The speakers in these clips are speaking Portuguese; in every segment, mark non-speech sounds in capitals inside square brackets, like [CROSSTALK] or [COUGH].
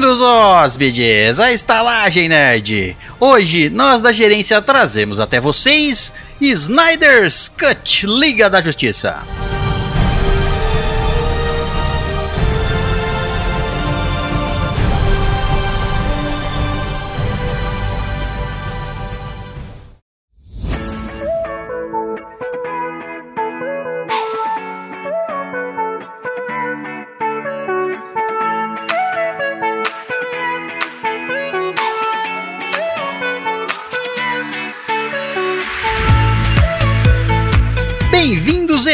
Bem-vindos, hóspedes, à Estalagem Nerd. Hoje, nós da gerência trazemos até vocês Snyder's Cut Liga da Justiça.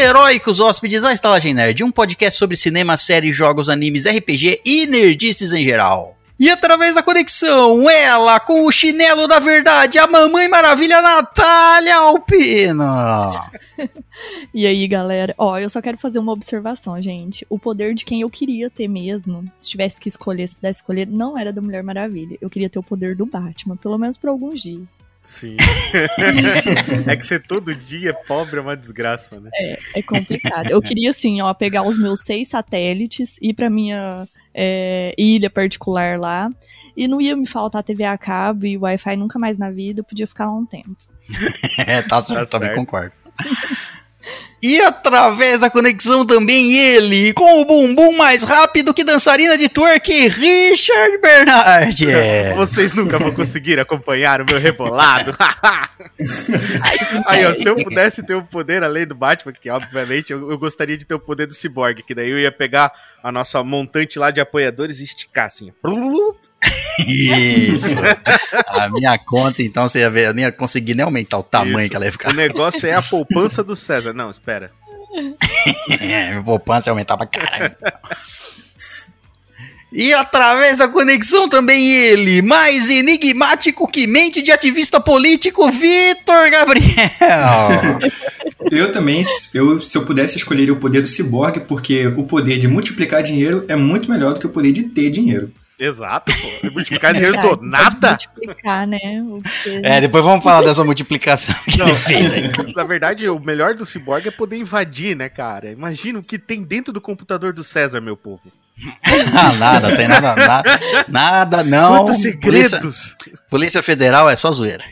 Heróicos hóspedes, à Estalagem Nerd, um podcast sobre cinema, séries, jogos, animes, RPG e nerdices em geral. E através da conexão, ela com o chinelo da verdade, a Mamãe Maravilha Natália Alpina. [LAUGHS] E aí, galera? Ó, eu só quero fazer uma observação, gente. O poder de quem eu queria ter mesmo, se tivesse que escolher, se pudesse escolher, não era da Mulher Maravilha. Eu queria ter o poder do Batman, pelo menos por alguns dias. Sim. [LAUGHS] é que ser todo dia pobre é uma desgraça, né? É, é complicado. Eu queria, assim, ó, pegar os meus seis satélites, ir pra minha é, ilha particular lá, e não ia me faltar TV a cabo e Wi-Fi nunca mais na vida, eu podia ficar lá um tempo. [LAUGHS] é, tá certo, também concordo. [LAUGHS] E através da conexão também ele, com o bumbum mais rápido que dançarina de twerk, Richard Bernard. [LAUGHS] É. Vocês nunca vão conseguir acompanhar o meu rebolado. [LAUGHS] Aí, ó, se eu pudesse ter o um poder além do Batman, que obviamente eu, eu, gostaria de ter o poder do Cyborg, que daí eu ia pegar a nossa montante lá de apoiadores e esticar assim. Isso. [LAUGHS] A minha conta, então, você ia ver, eu nem ia conseguir nem aumentar o tamanho Isso. que ela ia ficar. O negócio é a poupança do César. Não, espera. [LAUGHS] é, minha poupança ia aumentar pra caralho. E através da conexão também ele, mais enigmático que mente de ativista político, Vitor Gabriel. [LAUGHS] Eu também, eu, se eu pudesse escolher o poder do ciborgue, porque o poder de multiplicar dinheiro é muito melhor do que o poder de ter dinheiro. Exato, pô. [LAUGHS] Multiplicar dinheiro do nada. Multiplicar, né? É, depois vamos falar dessa multiplicação que Não, ele fez aí. Na verdade, o melhor do Cyborg é poder invadir, né, cara? Imagina o que tem dentro do computador do César, meu povo. [LAUGHS] ah, nada, tem nada, nada, nada, não. Quantos segredos! Polícia, Polícia Federal é só zoeira.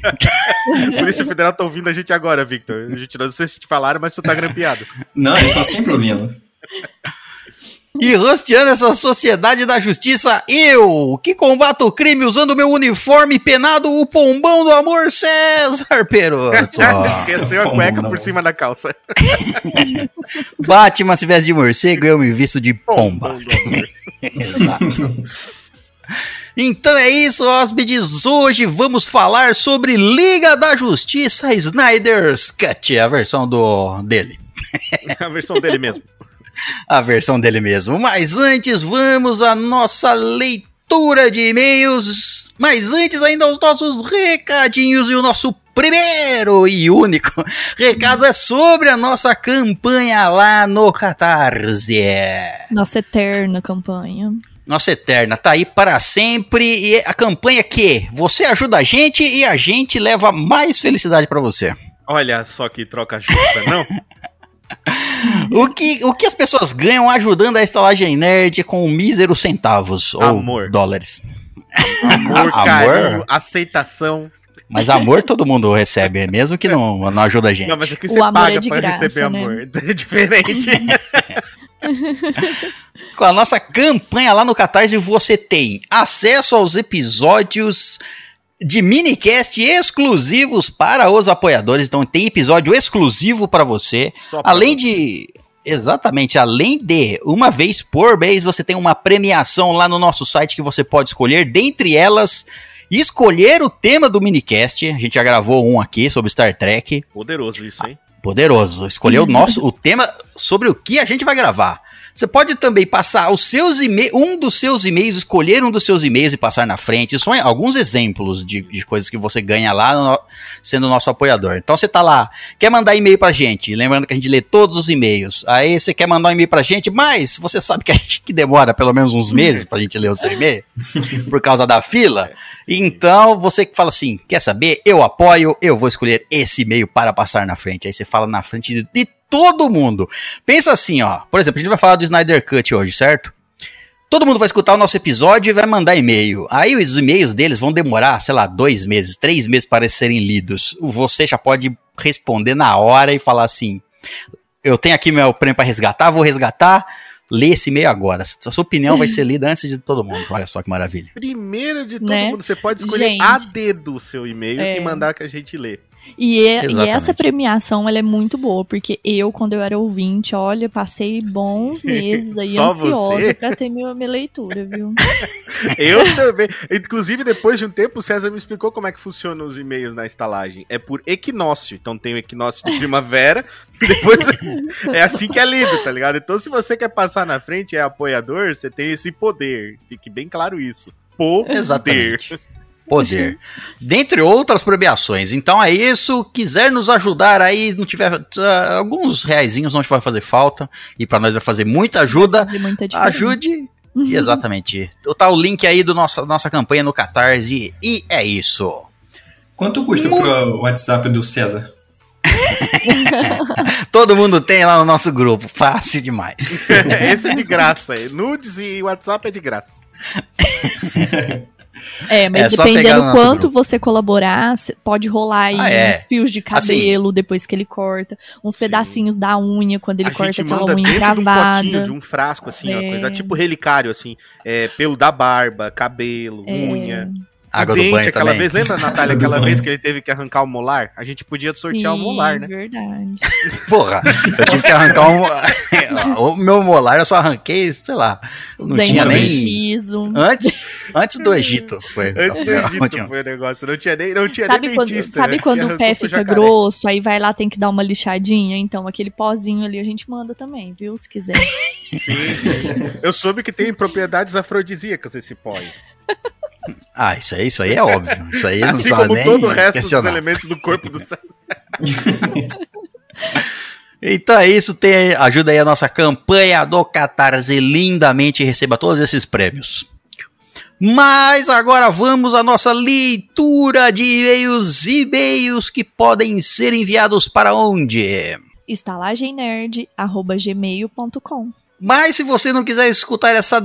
[LAUGHS] Polícia Federal tá ouvindo a gente agora, Victor. A gente não sei se te falaram, mas tu tá grampeado. Não, eles estão sempre ouvindo. E rosteando essa sociedade da justiça, eu, que combato o crime usando meu uniforme penado, o pombão do amor, César Peroso. [LAUGHS] Esqueceu a cueca por cima da calça. [LAUGHS] Batman se veste de morcego, eu me visto de pomba. [LAUGHS] Exato. Então é isso, hóspedes. Hoje vamos falar sobre Liga da Justiça Snyder's Cut, a versão do dele. a versão dele mesmo a versão dele mesmo. Mas antes, vamos à nossa leitura de e-mails. Mas antes, ainda os nossos recadinhos e o nosso primeiro e único [LAUGHS] recado é sobre a nossa campanha lá no Catarse. Nossa eterna campanha. Nossa eterna, tá aí para sempre. E a campanha que você ajuda a gente e a gente leva mais felicidade para você. Olha só que troca justa, não? [LAUGHS] o, que, o que as pessoas ganham ajudando a estalagem nerd com míseros centavos amor. ou dólares? [LAUGHS] Amor, carinho, aceitação. Mas amor todo mundo recebe, mesmo que não, não ajuda a gente. Não, mas aqui você paga é pra graça, receber né? amor. [LAUGHS] É diferente. Com a nossa campanha lá no Catarse, você tem acesso aos episódios de minicast exclusivos para os apoiadores. Então tem episódio exclusivo para você. além de Exatamente, além de uma vez por mês você tem uma premiação lá no nosso site que você pode escolher, dentre elas escolher o tema do minicast. A gente já gravou um aqui sobre Star Trek. Poderoso isso, hein? Poderoso. Escolher o nosso o tema sobre o que a gente vai gravar. Você pode também passar os seus e um dos seus e-mails, escolher um dos seus e-mails e passar na frente. São alguns exemplos de, de coisas que você ganha lá no, sendo nosso apoiador. Então você tá lá, quer mandar e-mail pra gente, lembrando que a gente lê todos os e-mails. Aí você quer mandar um e-mail pra gente, mas você sabe que, que demora pelo menos uns meses pra gente ler o seu e-mail, [LAUGHS] por causa da fila. Então você que fala assim, quer saber? Eu apoio, eu vou escolher esse e-mail para passar na frente. Aí você fala na frente de todo mundo. Pensa assim, ó. Por exemplo, a gente vai falar do Snyder Cut hoje, certo? Todo mundo vai escutar o nosso episódio e vai mandar e-mail. Aí os e-mails deles vão demorar, sei lá, dois meses, três meses para serem lidos. Você já pode responder na hora e falar assim: eu tenho aqui meu prêmio para resgatar, vou resgatar. Lê esse e-mail agora. A sua opinião vai ser lida antes de todo mundo. Olha só que maravilha. Primeiro de todo Né? mundo, você pode escolher Gente. a dedo o seu e-mail É. e mandar que a gente lê. E, é- e essa premiação, ela é muito boa, porque eu, quando eu era ouvinte, olha, passei bons Sim. [LAUGHS] meses aí ansiosa pra ter minha, minha leitura, viu? [LAUGHS] Eu também. Inclusive, depois de um tempo, o César me explicou como é que funcionam os e-mails na estalagem. É por equinócio. Então tem o equinócio de primavera, e [LAUGHS] depois é assim que é lido, tá ligado? Então, se você quer passar na frente e é apoiador, você tem esse poder. Fique bem claro isso. Poder. Exatamente. Poder. Dentre outras premiações. Então é isso. Quiser nos ajudar aí, não tiver ah, alguns reaisinhos não vai fazer falta. E pra nós vai fazer muita ajuda. Fazer muita. Ajude. Exatamente. Tá o link aí do nossa nossa campanha no Catarse. E é isso. Quanto custa Mu- pro WhatsApp do César? [LAUGHS] Todo mundo tem lá no nosso grupo. Fácil demais. [LAUGHS] Esse é de graça. Nudes e WhatsApp é de graça. [LAUGHS] É, mas É dependendo nosso quanto grupo. você colaborar, pode rolar aí Ah, é. fios de Assim. cabelo depois que ele corta, uns Sim. pedacinhos da unha quando ele a corta gente aquela manda unha dentro de um gravada. potinho, de um frasco, assim, ó, É. coisa tipo relicário, assim. É, pelo da barba, cabelo, É. unha. Água o do dente, banho aquela também. vez, lembra, [LAUGHS] Natália, aquela vez que ele teve que arrancar o molar? A gente podia sortear o Sim, molar, né? Verdade. [LAUGHS] Porra, eu tive que arrancar um. [LAUGHS] o meu molar eu só arranquei, sei lá. Os Não dentes tinha nem-. Antes, antes do Egito. Foi. Antes do Não Egito tinha- foi o negócio. Não tinha nem, não tinha Sabe nem quando, dentista. sabe né? quando o pé fica grosso, aí vai lá, tem que dar uma lixadinha? Então, aquele pozinho ali a gente manda também, viu? Se quiser. Sim, sim. Eu soube que tem propriedades afrodisíacas esse pó aí. Ah, isso aí, isso aí é óbvio. Isso aí [LAUGHS] não Assim precisa como nem todo o resto questionar. dos elementos do corpo do César. [LAUGHS] Então é isso, tem, ajuda aí a nossa campanha do Catarse lindamente e receba todos esses prêmios. Mas agora vamos à nossa leitura de e-mails, e-mails que podem ser enviados para onde? estalagemnerd.gmail.com Mas se você não quiser escutar essa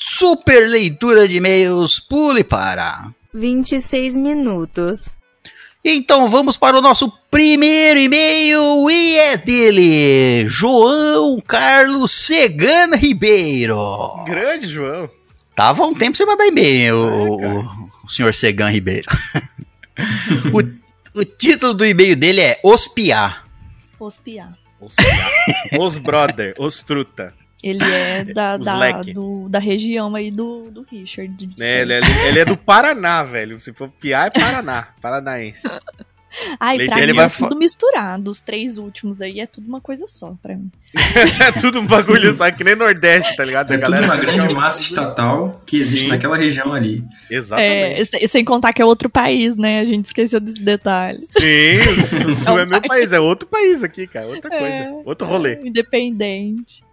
super leitura de e-mails, pule para 26 minutos. Então vamos para o nosso primeiro e-mail e é dele, João Carlos Segana Ribeiro. Grande, João. Tava um tempo sem mandar e-mail, o, o- o senhor Segan Ribeiro. [LAUGHS] o, o título do e-mail dele é Ospiar. Ospiar. Os, os brother, os truta. Ele é [COUGHS] da, da, do- da região aí do, do Richard. de Né, ele, é, ele é do Paraná, velho. Se for piar, é Paraná. [LAUGHS] Paranaense. Ai, Leite, pra ele mim vai é tudo misturado. Os três últimos aí é tudo uma coisa só pra mim. [LAUGHS] É tudo um bagulho, sabe? Que nem Nordeste, tá ligado? É A tudo uma grande massa estatal que existe Sim. naquela região ali. Exatamente. É, sem, contar que é outro país, né? A gente esqueceu desses detalhes. Sim, o [LAUGHS] Sul É é um meu país. país, é outro país aqui, cara. Outra coisa. É. Outro rolê. Independente.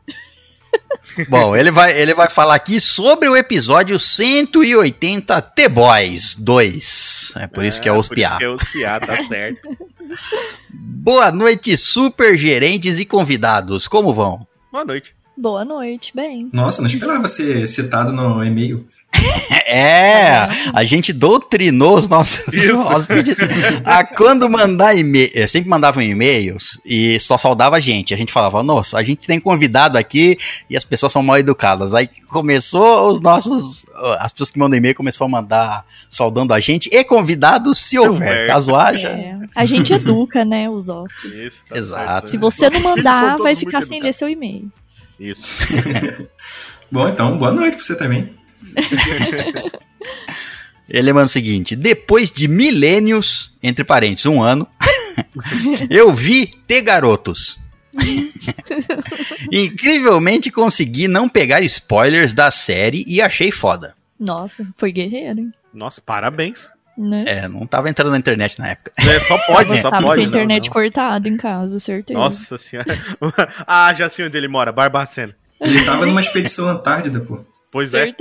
[LAUGHS] Bom, ele vai, ele vai falar aqui sobre o episódio 180 T-Boys 2. É por isso que é Ospiar. Por isso que é Ospiar, tá [LAUGHS] certo. Boa noite, super gerentes e convidados. Como vão? Boa noite. Boa noite, bem. Nossa, não esperava ser citado no e-mail. É, a gente doutrinou os nossos [LAUGHS] Isso. hóspedes a quando mandar e-mail. Sempre mandavam e-mails e só saudava a gente. A gente falava, nossa, a gente tem convidado aqui e as pessoas são mal educadas. Aí começou os nossos. As pessoas que mandam e-mail começou a mandar saudando a gente e convidados se houver. Caso haja. É, a gente educa, né, os hóspedes. Isso, tá Exato. certo. Se você não mandar, vai ficar sem ler seu e-mail. Isso. [LAUGHS] Bom, então, boa noite pra você também. [LAUGHS] Ele manda o seguinte: depois de milênios, entre parênteses, um ano, [LAUGHS] eu vi ter garotos. [LAUGHS] Incrivelmente consegui não pegar spoilers da série e achei foda. Nossa, foi guerreiro, hein? Nossa, parabéns. Né? É, não tava entrando na internet na época. É, só pode, só Tava pode. com a internet não, cortada em casa, certeza. Nossa senhora. ah, já sei onde ele mora, Barbacena. Ele tava numa expedição Antártida, pô. Pois é.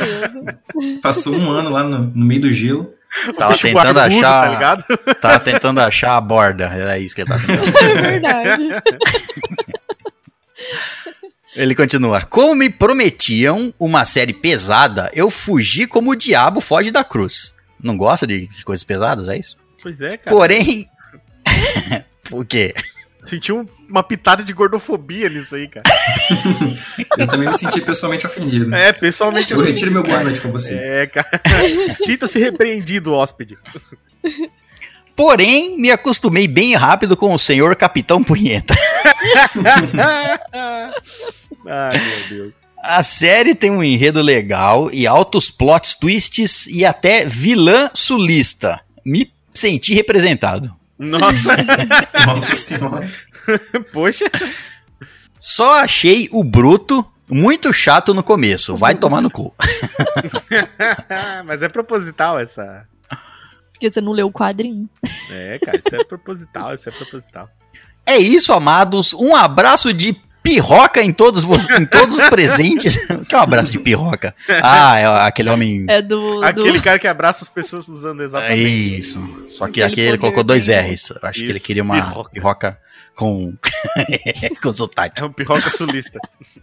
[LAUGHS] Passou um ano lá no, no meio do gelo. Tava tentando barbudo, achar. Tá ligado? [LAUGHS] Tava tentando achar a borda. Era isso que ele tava tentando. É verdade. [LAUGHS] Ele continua. Como me prometiam uma série pesada, eu fugi como o diabo foge da cruz. Não gosta de de coisas pesadas, é isso? Pois é, cara. Porém. Por quê? Senti um- uma pitada de gordofobia nisso aí, cara. [LAUGHS] Eu também me senti pessoalmente ofendido. É, pessoalmente Eu retiro meu boa noite pra você. É, cara. [LAUGHS] Sinta-se repreendido, hóspede. Porém, me acostumei bem rápido com o senhor Capitão Punheta. [LAUGHS] Ai, meu Deus. A série tem um enredo legal e altos plot twists e até vilã sulista. Me senti representado. Nossa, [LAUGHS] Nossa senhora. [LAUGHS] poxa. Só achei o Bruto muito chato no começo. Vai tomar no cu. [LAUGHS] Mas é proposital essa. Porque você não leu o quadrinho. É, cara, isso é proposital, isso é proposital. É isso, amados. Um abraço de pirroca em todos, vo- em todos os presentes. O [LAUGHS] que é um abraço de pirroca? Ah, é aquele homem. É do. Aquele do... cara que abraça as pessoas usando É exatamente. isso. Só que Aquele aqui ele colocou dois R's. Acho que ele Isso, queria uma pirroca. pirroca, com. [LAUGHS] com sotaque. É um pirroca sulista.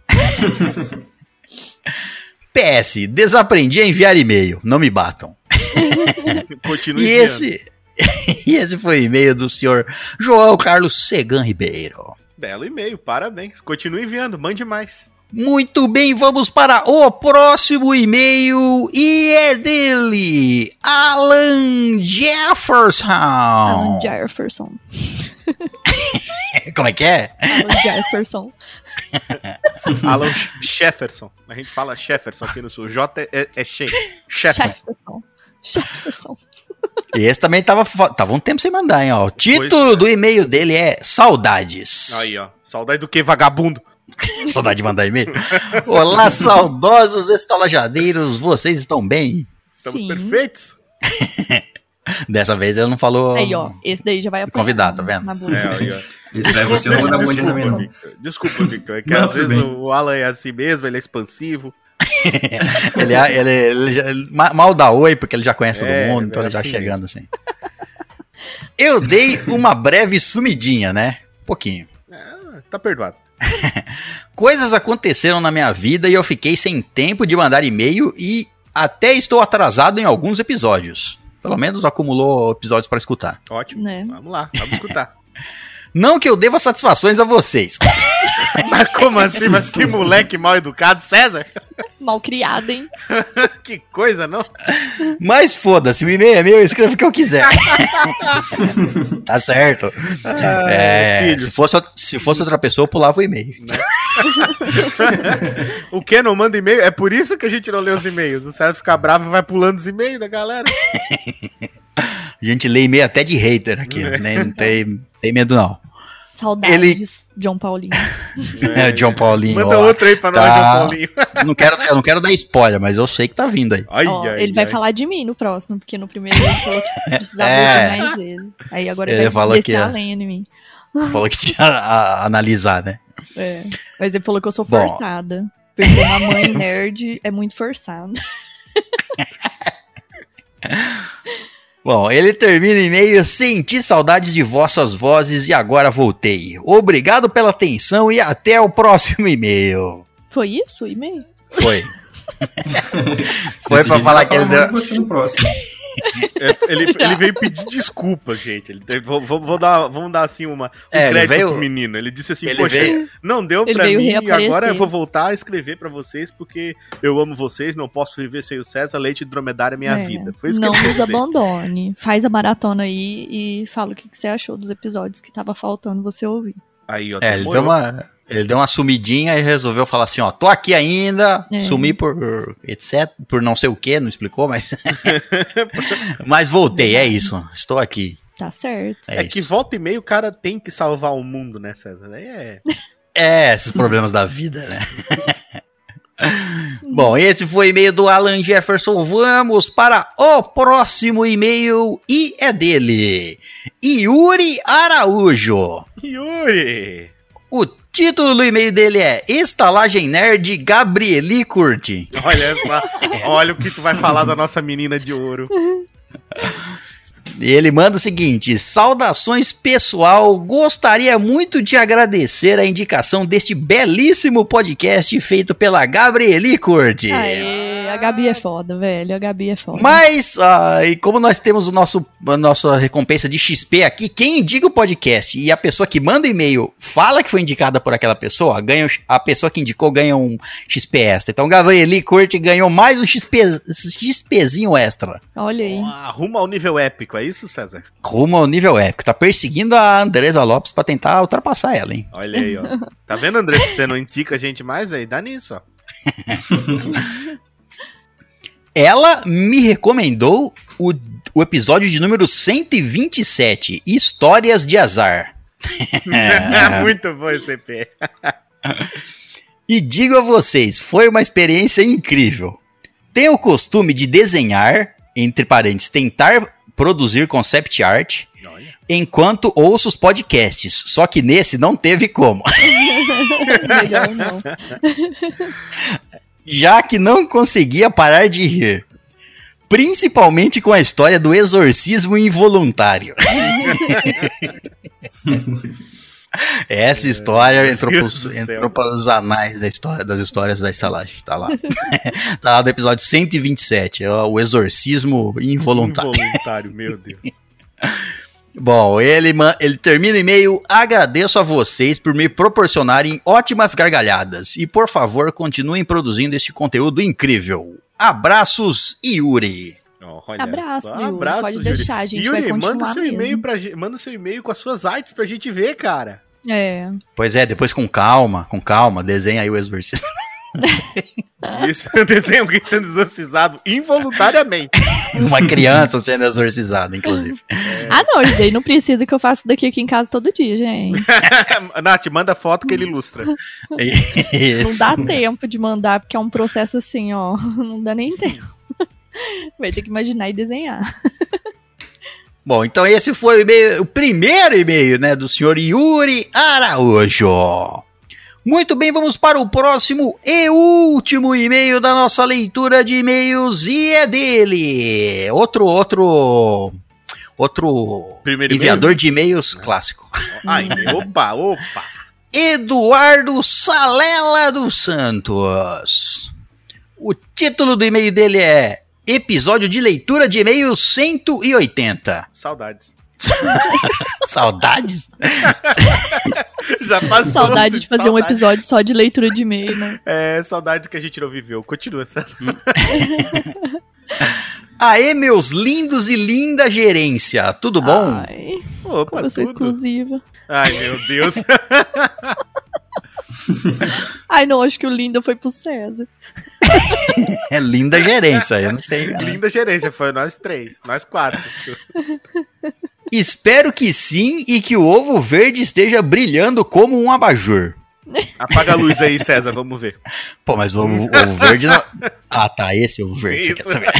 [LAUGHS] PS, desaprendi a enviar e-mail. Não me batam. Continue E enviando. esse. e esse foi o e-mail do senhor João Carlos Segan Ribeiro. Belo e-mail, parabéns. Continue enviando, mande mais. Muito bem, vamos para o próximo e-mail e é dele, Alan Jefferson. Alan Jefferson. [LAUGHS] Como é que é? Alan Jefferson. [LAUGHS] Alan Shefferson. A gente fala Shefferson aqui no sul. J é, é She. Shefferson. Jefferson. Jefferson. E [LAUGHS] esse também tava, tava um tempo sem mandar, hein? Ó. O título Pois é. do e-mail dele é Saudades. Aí, ó. Saudade do que, vagabundo? [LAUGHS] Saudade de mandar e-mail. Olá, saudosos estalajadeiros, vocês estão bem? Estamos Sim. perfeitos? [LAUGHS] Dessa vez ele não falou. Aí, ó. Esse daí já vai apanhar. Convidado, tá vendo? Na. É, aí, ó. Victor. Desculpa, Victor. É que Não, às vezes bem. o Alan é assim mesmo, ele é expansivo. [LAUGHS] Ele, ele, ele já- ele ma- mal dá oi, porque ele já conhece É, todo mundo, então é ele já assim chegando assim. Eu dei uma breve sumidinha, né? Um pouquinho. Ah, tá perdoado. [LAUGHS] Coisas aconteceram na minha vida e eu fiquei sem tempo de mandar e-mail e até estou atrasado em alguns episódios. Pelo menos acumulou episódios para escutar. Ótimo. Né? Vamos lá, vamos escutar. [LAUGHS] Não que eu deva satisfações a vocês. [LAUGHS] Mas como assim? Mas que moleque mal educado, César? Mal criado, hein? [LAUGHS] que coisa, não? Mas foda-se, o e-mail é meu, eu escrevo o que eu quiser. [LAUGHS] tá certo. É, filhos. se, fosse, se fosse outra pessoa, eu pulava o e-mail. O que não manda e-mail? É por isso que a gente não lê os e-mails. O César fica bravo e vai pulando os e-mails da galera. A gente lê e-mail até de hater aqui, né? não tem, tem medo não. Saudades, John Paulinho. [LAUGHS] É, John Paulinho. Manda ó. outro aí pra nós, Tá. João Paulinho. Não quero, eu não quero dar spoiler, mas eu sei que tá vindo aí. Ai, Ó, ai, ele vai ai. falar de mim no próximo, porque no primeiro ele falou que [LAUGHS] precisava É. mais vezes. Aí agora Ele ele falou vai que descer é. além em mim. Falou que tinha a, a analisar, né? É. Mas ele falou que eu sou Bom. forçada. Porque uma mãe [LAUGHS] nerd é muito forçada. Bom, ele termina em e-mail, senti saudades de vossas vozes e agora voltei. Obrigado pela atenção e até o próximo e-mail. Foi isso o e-mail? Foi. [LAUGHS] Foi pra falar que ele deu... de você no próximo. É, ele, [LAUGHS] ele veio pedir desculpa, gente. Ele, vou, vou- vou dar, vamos dar assim uma, um É, crédito veio- pro menino. Ele disse assim, ele poxa, veio- não deu pra mim e agora eu vou voltar a escrever pra vocês porque eu amo vocês, não posso viver sem o César, leite de dromedário é minha É. vida. Foi isso Não que ele nos dizer. abandone. Faz a maratona aí e fala o que, que você achou dos episódios que tava faltando você ouvir. Aí, ó, É, ele deu, uma, ele deu uma sumidinha e resolveu falar assim, ó, tô aqui ainda, É. sumi por etc, por não sei o que, não explicou, mas... [LAUGHS] mas voltei, é isso, estou aqui. Tá certo. É, É, que volta e meia o cara tem que salvar o mundo, né, César? É. [LAUGHS] É, esses problemas da vida, né? [LAUGHS] Bom, esse foi o e-mail do Alan Jefferson. Vamos para o próximo e-mail e é dele. Yuri Araújo. Yuri! O título do e-mail dele é Estalagem Nerd Gabrieli Curte. Olha só, olha o que tu vai falar da nossa menina de ouro. E ele manda o seguinte: Saudações pessoal, gostaria muito de agradecer a indicação deste belíssimo podcast feito pela Gabrieli Curti. Aê, a Gabi é foda, velho. A Gabi é foda. Mas, ah, e como nós temos o nosso, a nossa recompensa de XP aqui, quem indica o podcast e a pessoa que manda o e-mail fala que foi indicada por aquela pessoa, ganha, a pessoa que indicou ganha um XP extra. Então, Gabrieli Curti ganhou mais um XP, XPzinho extra. Olha aí. Arruma ao nível épico, é isso, César? Rumo ao nível épico. Tá perseguindo a Andresa Lopes pra tentar ultrapassar ela, hein? Olha aí, ó. [LAUGHS] Tá vendo, André? Se você não indica a gente mais, aí dá nisso, ó. [LAUGHS] Ela me recomendou o, o episódio de número 127, Histórias de Azar. [LAUGHS] Muito bom esse EP. [LAUGHS] E digo a vocês, foi uma experiência incrível. Tenho o costume de desenhar, entre parênteses, tentar produzir concept art, Olha. enquanto ouço os podcasts. Só que nesse não teve como. [LAUGHS] Melhor não. Já que não conseguia parar de rir. Principalmente com a história do exorcismo involuntário. [LAUGHS] Essa história entrou, pros- entrou para os anais da história, das histórias da estalagem. Tá lá. [LAUGHS] tá lá do episódio 127, é o exorcismo involuntário. Involuntário, meu Deus. [LAUGHS] Bom, ele, ele termina o e-mail. Agradeço a vocês por me proporcionarem ótimas gargalhadas. E por favor, continuem produzindo este conteúdo incrível. Abraços, Yuri. Olha Abraço, só. Yuri. Pode deixar, a gente Yuri, vai continuar manda seu e-mail pra gente, manda seu e-mail com as suas artes pra gente ver, cara. É. Pois é, depois com calma, com calma, desenha aí o exorcismo. [LAUGHS] Isso, eu desenho alguém sendo exorcizado involuntariamente. [LAUGHS] Uma criança sendo exorcizada, inclusive. Ah, não, isso daí não precisa que eu faça daqui aqui em casa todo dia, gente. [LAUGHS] Nath, manda foto que ele ilustra. Não Isso. dá tempo de mandar, porque é um processo assim, ó. Não dá nem tempo. Vai ter que imaginar e desenhar. Bom, então esse foi o, e-mail- o primeiro e-mail, né, do senhor Yuri Araújo. Muito bem, vamos para o próximo e último e-mail da nossa leitura de e-mails e é dele. Outro, outro, outro Primeiro enviador de e-mails clássico. [LAUGHS] Ai, opa, opa. Eduardo Salela dos Santos. O título do e-mail dele é Episódio de leitura de e-mails 180. Saudades. [LAUGHS] Saudades? [LAUGHS] Já passou. Saudade de fazer um saudade. episódio só de leitura de e-mail, né? É, saudade que a gente não viveu. Continua, César. [LAUGHS] Aê, meus lindos e linda gerência, tudo bom? Ai, Opa, como eu sou tudo. exclusiva. Ai, meu Deus. Ai, não, acho que o Linda foi pro César. É linda gerência, eu não sei. cara. Linda gerência, foi nós três, nós quatro. Espero que sim e que o ovo verde esteja brilhando como um abajur. Apaga a luz aí, César, vamos ver. Pô, mas o ovo, ovo verde não... Ah, tá, esse ovo verde, você quer saber?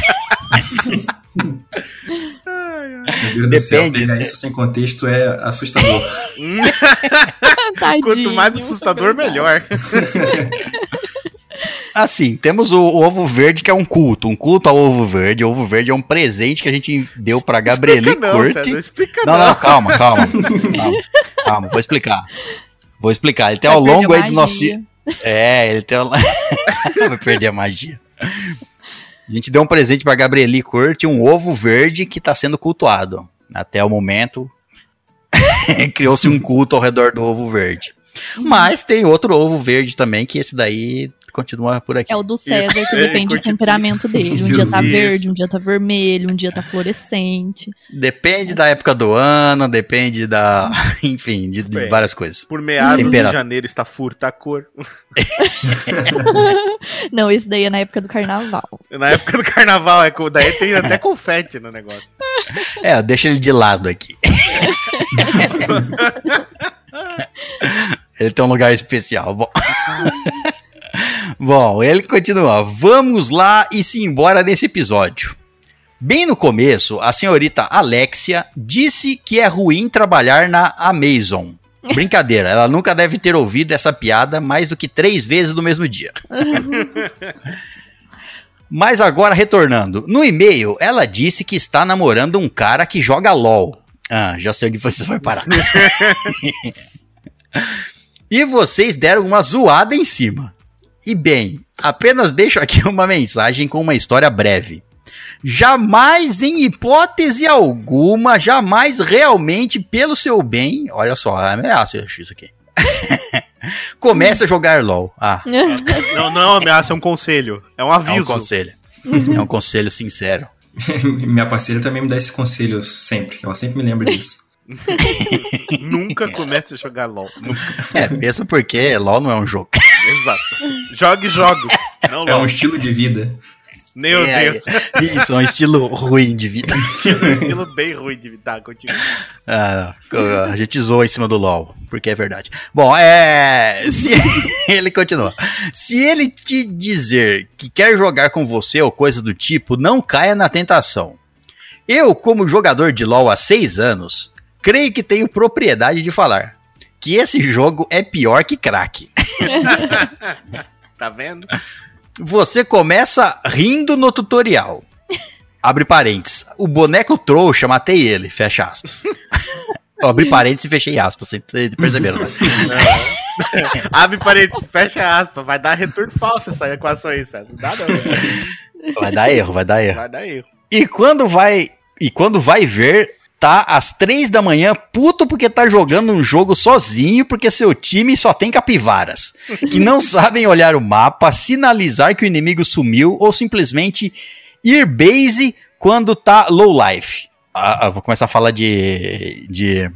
Meu Deus do céu, Depende, pegar né? isso sem contexto é assustador. [LAUGHS] Quanto mais assustador, melhor. [LAUGHS] Assim, temos o, o ovo verde que é um culto, um culto ao ovo verde. O ovo verde é um presente que a gente deu pra Gabrieli Explica não, explica Não, não. não, calma, calma. [LAUGHS] Calma, calma, vou explicar. Vou explicar. Ele tem Vai ao longo aí do nosso. É, ele tem. ao- [LAUGHS] Vai perder a magia. A gente deu um presente pra Gabrieli Curti, um ovo verde que tá sendo cultuado. Até o momento, [LAUGHS] criou-se um culto ao redor do ovo verde. Mas tem outro ovo verde também, que esse daí continua por aqui. É o do César, que Isso, depende é, do temperamento dele. Um [LAUGHS] dia tá Isso. verde, um dia tá vermelho, um dia tá fluorescente. Depende da época do ano, depende da. [LAUGHS] Enfim, de, de várias coisas. Por meados Tempera- de janeiro está furta a cor. [LAUGHS] Não, esse daí é na época do carnaval. Na época do carnaval, é, daí tem até confete no negócio. É, deixa ele de lado aqui. ele tem um lugar especial. Bom. Bom, ele continua. Vamos lá e se embora nesse episódio. Bem no começo, a senhorita Alexia disse que é ruim trabalhar na Amazon. Brincadeira, ela nunca deve ter ouvido essa piada mais do que três vezes no mesmo dia. [LAUGHS] Mas agora retornando. No e-mail, ela disse que está namorando um cara que joga LOL. Ah, já sei onde você vai parar. [LAUGHS] [LAUGHS] e vocês deram uma zoada em cima. E bem, apenas deixo aqui [LAUGHS] uma mensagem com uma história breve. Jamais, em hipótese alguma, jamais realmente pelo seu bem. Olha só, é ameaça isso aqui. [LAUGHS] Comece a jogar LOL. Ah, Não, não é uma ameaça, é um conselho. É um é um aviso. conselho. É um conselho sincero. [LAUGHS] Minha parceira também me dá esse conselho sempre. Ela sempre me lembra disso. Nunca comece a jogar LOL. Nunca. É, mesmo porque LOL não é um jogo. Exato. Jogue jogos. Não É um LOL. estilo de vida. Meu É, Deus. [LAUGHS] Isso, é um estilo ruim de vida. [LAUGHS] Um estilo bem ruim de tá, continua. Ah, a gente zoou em cima do LOL, porque é verdade. Bom, é. Se [LAUGHS] ele continua. Se ele te dizer que quer jogar com você ou coisa do tipo, não caia na tentação. Eu, como jogador de LOL há seis anos, creio que tenho propriedade de falar que esse jogo é pior que crack. [LAUGHS] Tá vendo? Você começa rindo no tutorial. Abre parênteses. O boneco trouxa, matei ele. Fecha aspas. [LAUGHS] Eu abri parênteses e fechei aspas. Vocês perceberam, né? Abre parênteses, fecha aspas. Vai dar retorno falso essa equação aí, sabe? Não dá não. Vai dar erro, vai dar erro. Vai dar erro. E quando vai. E quando vai ver, tá às três da manhã, puto porque tá jogando um jogo sozinho, porque seu time só tem capivaras. Que não [LAUGHS] sabem olhar o mapa, sinalizar que o inimigo sumiu ou simplesmente ir base quando tá low life. Ah, ah, vou começar a falar de. de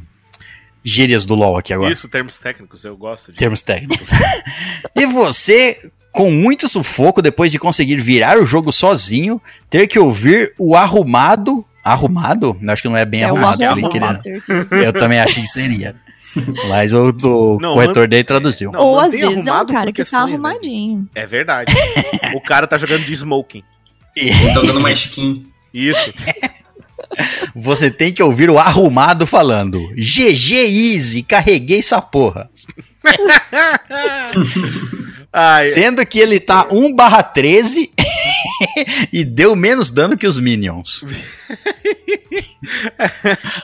gírias do LoL aqui agora Isso, termos técnicos, eu gosto de. termos técnicos. e você, com muito sufoco, depois de conseguir virar o jogo sozinho, ter que ouvir o arrumado. Arrumado? Eu Acho que não é bem É arrumado. que ele arrumado. [LAUGHS] Eu também achei que seria. Mas o, o Não, corretor dele traduziu. Não, Ou às vezes é um cara que tá né? arrumadinho. É verdade. o cara tá jogando de smoking. Ele tá usando uma skin. Isso. [LAUGHS] Você tem que ouvir o arrumado falando: GG Easy, carreguei essa porra. [LAUGHS] Ai, Sendo que ele tá 1 13 [LAUGHS] e deu menos dano que os minions. [LAUGHS]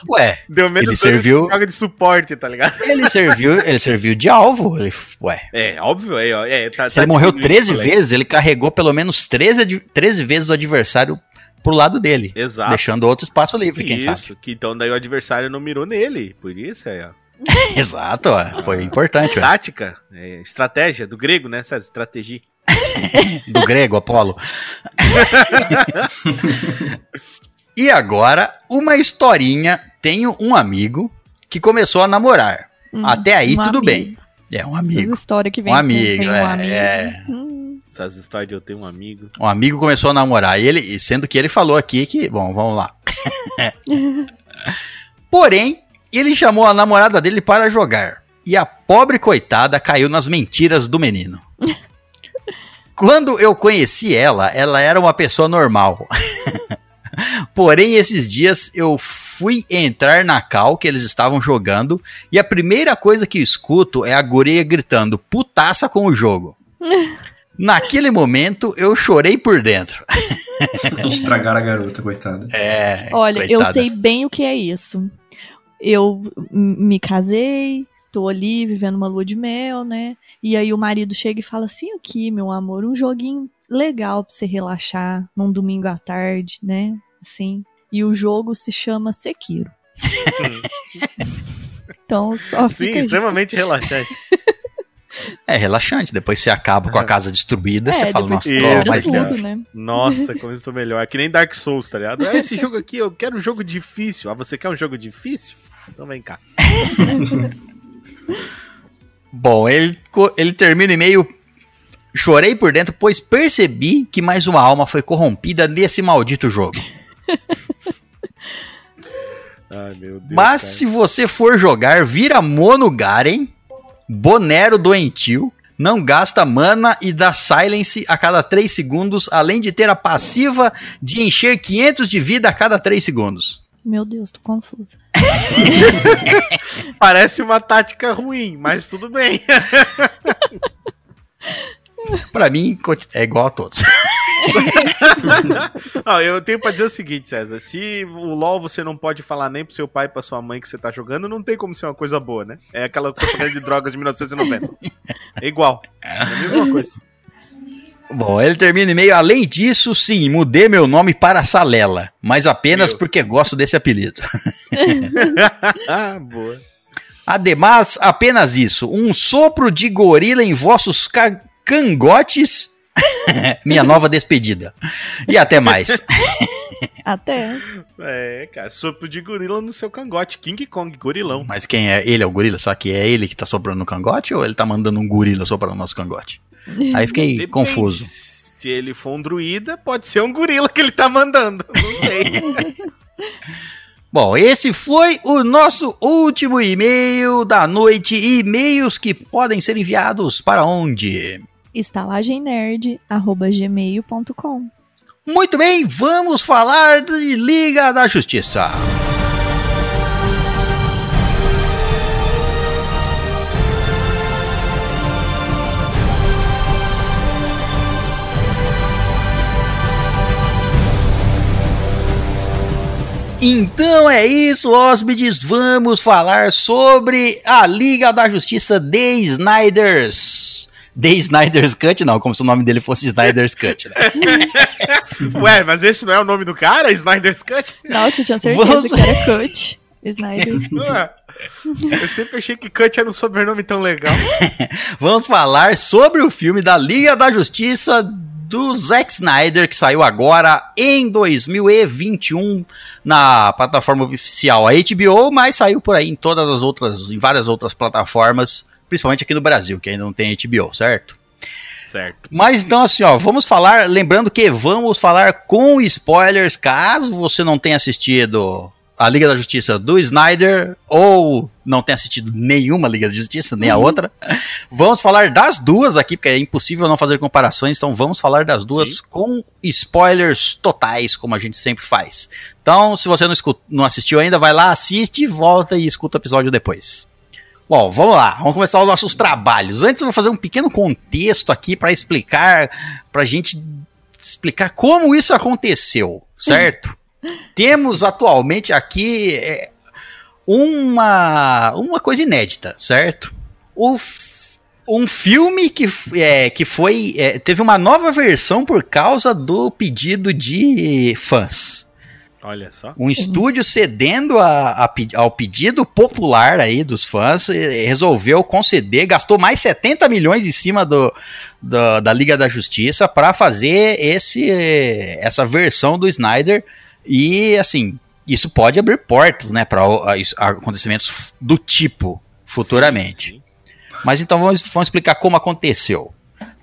Ué, deu menos ele dano serviu- joga de suporte, tá ligado? ele serviu, ele serviu de alvo. Ele, ué, É, óbvio, é, ó, é tá, se tá ele morreu diminuindo 13 o colete. vezes, ele carregou pelo menos 13, ad- 13 vezes o adversário pro lado dele. Exato. Deixando outro espaço livre, quem sabe. Isso, que então daí o adversário não mirou nele. Por isso é, ó. [LAUGHS] Exato, ó, foi importante. ó. Tática, é, estratégia, do grego, né? Essa estratégia. [LAUGHS] Do grego, Apolo. e agora, uma historinha. Tenho um amigo que começou a namorar. Hum, Até aí, um tudo amigo. bem. É um amigo. Essa história que vem Um com amigo, tem um é, amigo. é. Hum, Essas histórias de eu ter um amigo. Um amigo começou a namorar. E ele, e sendo que ele falou aqui que. Bom, vamos lá. [LAUGHS] Porém, ele chamou a namorada dele para jogar. E a pobre coitada caiu nas mentiras do menino. [LAUGHS] Quando eu conheci ela, ela era uma pessoa normal. [LAUGHS] Porém, esses dias eu fui entrar na cal que eles estavam jogando e a primeira coisa que escuto é a guria gritando putaça com o jogo. [LAUGHS] Naquele momento eu chorei por dentro. [LAUGHS] Estragaram a garota, coitada. É. Olha, eu coitada. sei bem o que é isso. Eu me casei, tô ali vivendo uma lua de mel, né? E aí o marido chega e fala assim: aqui, meu amor, um joguinho legal pra você relaxar num domingo à tarde, né? Assim. E o jogo se chama Sekiro. [LAUGHS] então, só Sim, extremamente relaxante. É relaxante. Depois você acaba com a casa destruída, você fala, nossa, tô mais tudo. né? Nossa, como eu estou melhor. É que nem Dark Souls, tá ligado? Ah, esse jogo aqui, eu quero um jogo difícil. Ah, você quer um jogo difícil? Então vem cá. [LAUGHS] Bom, ele, ele termina o e-mail. Chorei por dentro, pois percebi que mais uma alma foi corrompida nesse maldito jogo. [LAUGHS] Ai, meu Deus. Mas cara. se você for jogar, vira Mono Garen, Bonero doentio, não gasta mana e dá silence a cada 3 segundos, além de ter a passiva de encher 500 de vida a cada 3 segundos. Meu Deus, tô confusa. [LAUGHS] Parece uma tática ruim, mas tudo bem. [LAUGHS] Pra mim, é igual a todos. [LAUGHS] Não, eu tenho pra dizer o seguinte, César. Se o LoL você não pode falar nem pro seu pai e pra sua mãe que você tá jogando, não tem como ser uma coisa boa, né? É aquela propaganda de drogas de 1990. É igual. É a mesma coisa. Bom, ele termina o e-mail. Além disso, sim, mudei meu nome para Salela, mas apenas Meu. porque gosto desse apelido. ah, [LAUGHS] boa. Ademais, apenas isso. Um sopro de gorila em vossos ca- cangotes. [LAUGHS] Minha nova despedida. E até mais. [LAUGHS] Até. É, cara, sopro de gorila no seu cangote. King Kong, gorilão. Mas quem é? Ele é o gorila? Só que é ele que tá soprando no cangote ou ele tá mandando um gorila soprar no nosso cangote? Aí fiquei Depende. confuso. Se ele for um druida, pode ser um gorila que ele tá mandando. Não sei. [LAUGHS] Bom, esse foi o nosso último e-mail da noite. E-mails que podem ser enviados para onde? estalagemnerd.gmail.com Muito bem, vamos falar de Liga da Justiça. Então é isso, hóspedes. Vamos falar sobre a Liga da Justiça The Snyders. The Snyder's Cut, não, como se o nome dele fosse Snyder's Cut, né? [LAUGHS] Ué, mas esse não é o nome do cara? Snyder's Cut? Nossa, eu tinha certeza Vamos- que era Cut. Snyder. [LAUGHS] Ué, eu sempre achei que Cut era um sobrenome tão legal. [LAUGHS] Vamos falar sobre o filme da Liga da Justiça do Zack Snyder, que saiu agora em 2021 na plataforma oficial a HBO, mas saiu por aí em todas as outras, em várias outras plataformas, principalmente aqui no Brasil, que ainda não tem HBO, certo? Certo. Mas então assim, ó, vamos falar, lembrando que vamos falar com spoilers, caso você não tenha assistido a Liga da Justiça do Snyder ou não tenha assistido nenhuma Liga da Justiça, nem a outra. Vamos falar das duas aqui, porque é impossível não fazer comparações, então vamos falar das duas Sim. com spoilers totais, como a gente sempre faz. Então, se você não, escu- não assistiu ainda, vai lá, assiste, volta e escuta o episódio depois. Bom, vamos lá, vamos começar os nossos trabalhos. Antes eu vou fazer um pequeno contexto aqui para explicar, pra gente explicar como isso aconteceu, certo? [LAUGHS] Temos atualmente aqui é, uma, uma coisa inédita, certo? O um filme que, é, que foi. é, teve uma nova versão por causa do pedido de fãs Olha só. um estúdio cedendo a- a ao pedido popular aí dos fãs, resolveu conceder, gastou mais 70 milhões em cima do, do- da Liga da Justiça para fazer esse, essa versão do Snyder e assim isso pode abrir portas, né, para acontecimentos do tipo futuramente. Sim, Mas então vamos, vamos explicar como aconteceu.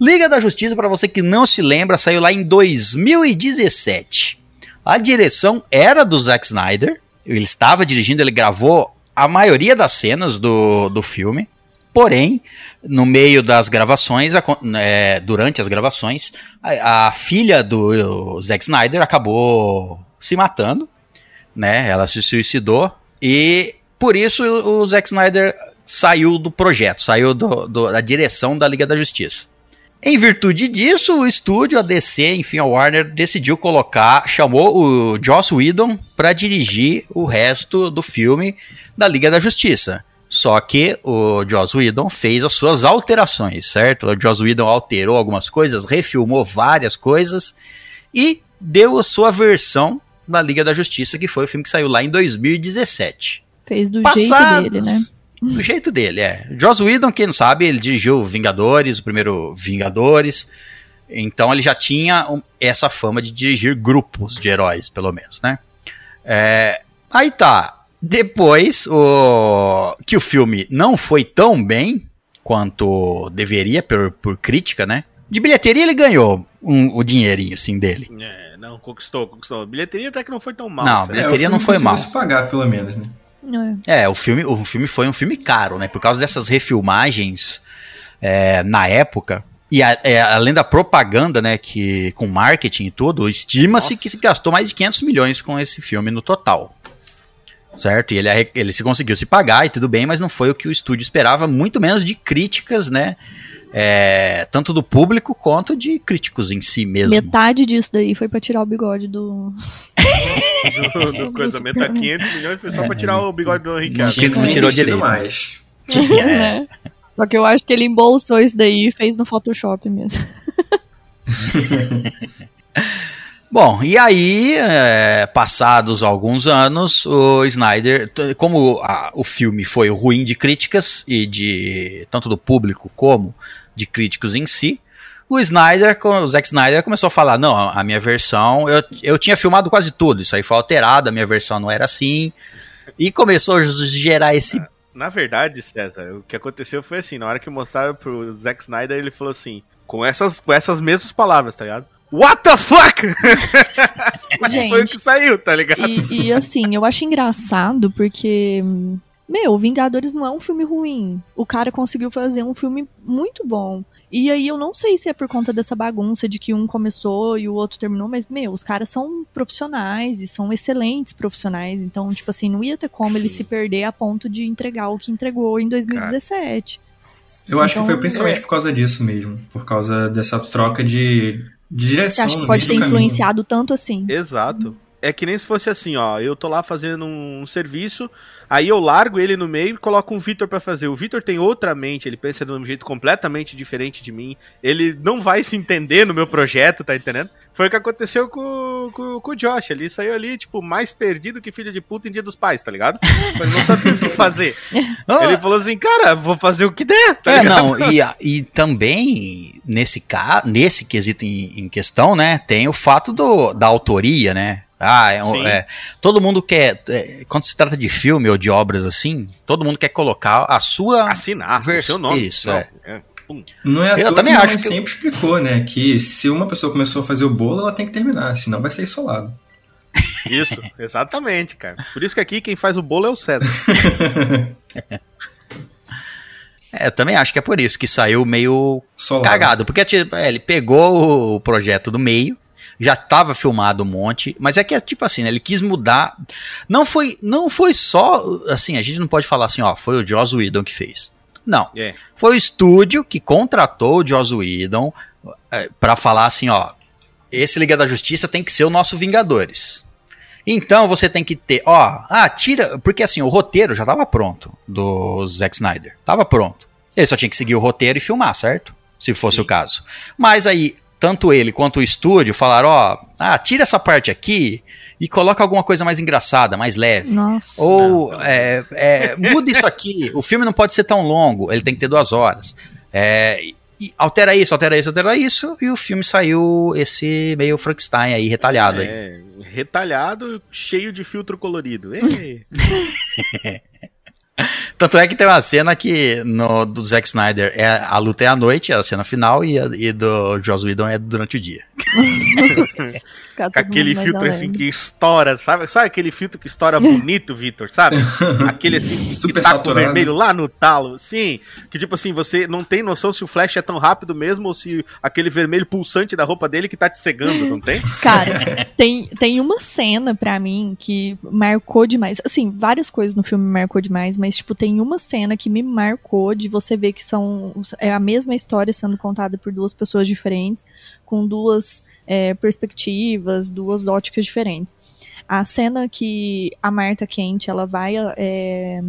Liga da Justiça, para você que não se lembra, saiu lá em 2017. A direção era do Zack Snyder. Ele estava dirigindo, ele gravou a maioria das cenas do, do filme. Porém, no meio das gravações, é, durante as gravações, a, a filha do Zack Snyder acabou se matando, né? Ela se suicidou e por isso o Zack Snyder saiu do projeto, saiu do- do- da direção da Liga da Justiça. Em virtude disso, o estúdio, a DC, enfim, a Warner, decidiu colocar, chamou o Joss Whedon para dirigir o resto do filme da Liga da Justiça. Só que o Joss Whedon fez as suas alterações, certo? O Joss Whedon alterou algumas coisas, refilmou várias coisas e deu a sua versão da Liga da Justiça, que foi o filme que saiu lá em 2017 Fez do passados. jeito dele, né? Do jeito dele, é. Joss Whedon, quem não sabe, ele dirigiu Vingadores, o primeiro Vingadores. Então ele já tinha um- essa fama de dirigir grupos de heróis, pelo menos, né? É, aí tá. Depois o, que o filme não foi tão bem quanto deveria por, por crítica, né? De bilheteria ele ganhou um- o dinheirinho, assim, dele. É, não, conquistou, conquistou. Bilheteria até que não foi tão mal. Não, bilheteria o não foi conseguiu mal. se pagar, pelo menos, né? É. É, o filme, o filme foi um filme caro, né? Por causa dessas refilmagens é, na época. E a- é, além da propaganda, né, que com marketing e tudo, estima-se que se gastou mais de 500 milhões com esse filme no total. Certo? E ele, ele se conseguiu se pagar e tudo bem, mas não foi o que o estúdio esperava, muito menos de críticas, né, é, tanto do público quanto de críticos em si mesmo. Metade disso daí foi pra tirar o bigode do. [LAUGHS] do, do coisa, metade 500 milhões foi só pra tirar o bigode do Henrique Não tirou direito. mais. É. né? Só que eu acho que ele embolsou isso daí e fez no Photoshop mesmo. [LAUGHS] Bom, e aí, é, passados alguns anos, o Snyder, como a- o filme foi ruim de críticas e de tanto do público como de críticos em si, o Snyder, o Zack Snyder começou a falar, não, a a minha versão, eu, eu tinha filmado quase tudo, isso aí foi alterado, a minha versão não era assim, e começou a gerar esse Na verdade, César, o que aconteceu foi assim, na hora que mostraram pro Zack Snyder, ele falou assim, com essas, com essas mesmas palavras, tá ligado? What the fuck? Mas [LAUGHS] Gente. foi o que saiu, tá ligado? E, e, assim, eu acho engraçado porque. Meu, Vingadores não é um filme ruim. O cara conseguiu fazer um filme muito bom. E aí eu não sei se é por conta dessa bagunça de que um começou e o outro terminou, mas, meu, os caras são profissionais e são excelentes profissionais. Então, tipo assim, não ia ter como ele se perder a ponto de entregar o que entregou em 2017. Eu acho que Então, foi principalmente é. por causa disso mesmo. Por causa dessa troca de, de Você direção. acha que pode meio ter caminho. influenciado tanto assim? Exato. É que nem se fosse assim, ó, eu tô lá fazendo um serviço, aí eu largo ele no meio e coloco um Vitor pra fazer. O Vitor tem outra mente, ele pensa de um jeito completamente diferente de mim. Ele não vai se entender no meu projeto, tá entendendo? Foi o que aconteceu com, com, com o Josh. Ele saiu ali, tipo, mais perdido que filho de puta em dia dos pais, tá ligado? Mas não sabia o que fazer. [LAUGHS] Ele falou assim, cara, vou fazer o que der, tá é, ligado? não, e, e também nesse caso, nesse quesito em, em questão, né, tem o fato do, da autoria, né? Ah, é, é, todo mundo quer, é, quando se trata de filme ou de obras assim, todo mundo quer colocar a sua. Assinar o Vers- seu nome. isso, Não, é. Pum. Não é à Eu também acho que- sempre explicou, né? Que se uma pessoa começou a fazer o bolo, ela tem que terminar, senão vai sair solado. [LAUGHS] Isso, exatamente, cara. Por isso que aqui quem faz o bolo é o César. [LAUGHS] É, eu também acho que é por isso que saiu meio Solado. cagado, porque tipo, é, ele pegou o projeto do meio, já tava filmado um monte, mas é que é tipo assim, né, ele quis mudar. Não foi, não foi só assim, a gente não pode falar assim, ó, foi o Joss Whedon que fez. Não. É. Foi o estúdio que contratou o Joss Whedon é, para falar assim, ó, esse Liga da Justiça tem que ser o nosso Vingadores. Então você tem que ter, ó, ah, tira, porque assim, o roteiro já tava pronto do Zack Snyder. Tava pronto. Ele só tinha que seguir o roteiro e filmar, certo? Se fosse Sim. o caso. Mas aí, tanto ele quanto o estúdio falaram, ó, ah, tira essa parte aqui e coloca alguma coisa mais engraçada, mais leve. Nossa. Ou é, é, muda isso aqui. O filme não pode ser tão longo, ele tem que ter duas horas. É, e altera isso, altera isso, altera isso, e o filme saiu esse meio Frankenstein aí, retalhado aí. É, retalhado, cheio de filtro colorido. [LAUGHS] [LAUGHS] [LAUGHS] Tanto é que tem uma cena que no do Zack Snyder é a luta é à noite, é a cena final, e, a, e do Joss Whedon é durante o dia. [LAUGHS] Aquele filtro assim que estoura, sabe? Sabe aquele filtro que estoura bonito, Vitor, sabe? [LAUGHS] Aquele assim que Super tá com vermelho lá no talo. Sim, que tipo assim, você não tem noção se o flash é tão rápido mesmo ou se aquele vermelho pulsante da roupa dele que tá te cegando, não tem? Cara, tem, tem uma cena pra mim que marcou demais. Assim, várias coisas no filme me marcou demais, mas, tipo, tem uma cena que me marcou de você ver que são. É a mesma história sendo contada por duas pessoas diferentes, com duas é, perspectivas, duas óticas diferentes. A cena que a Marta Kent, ela vai é,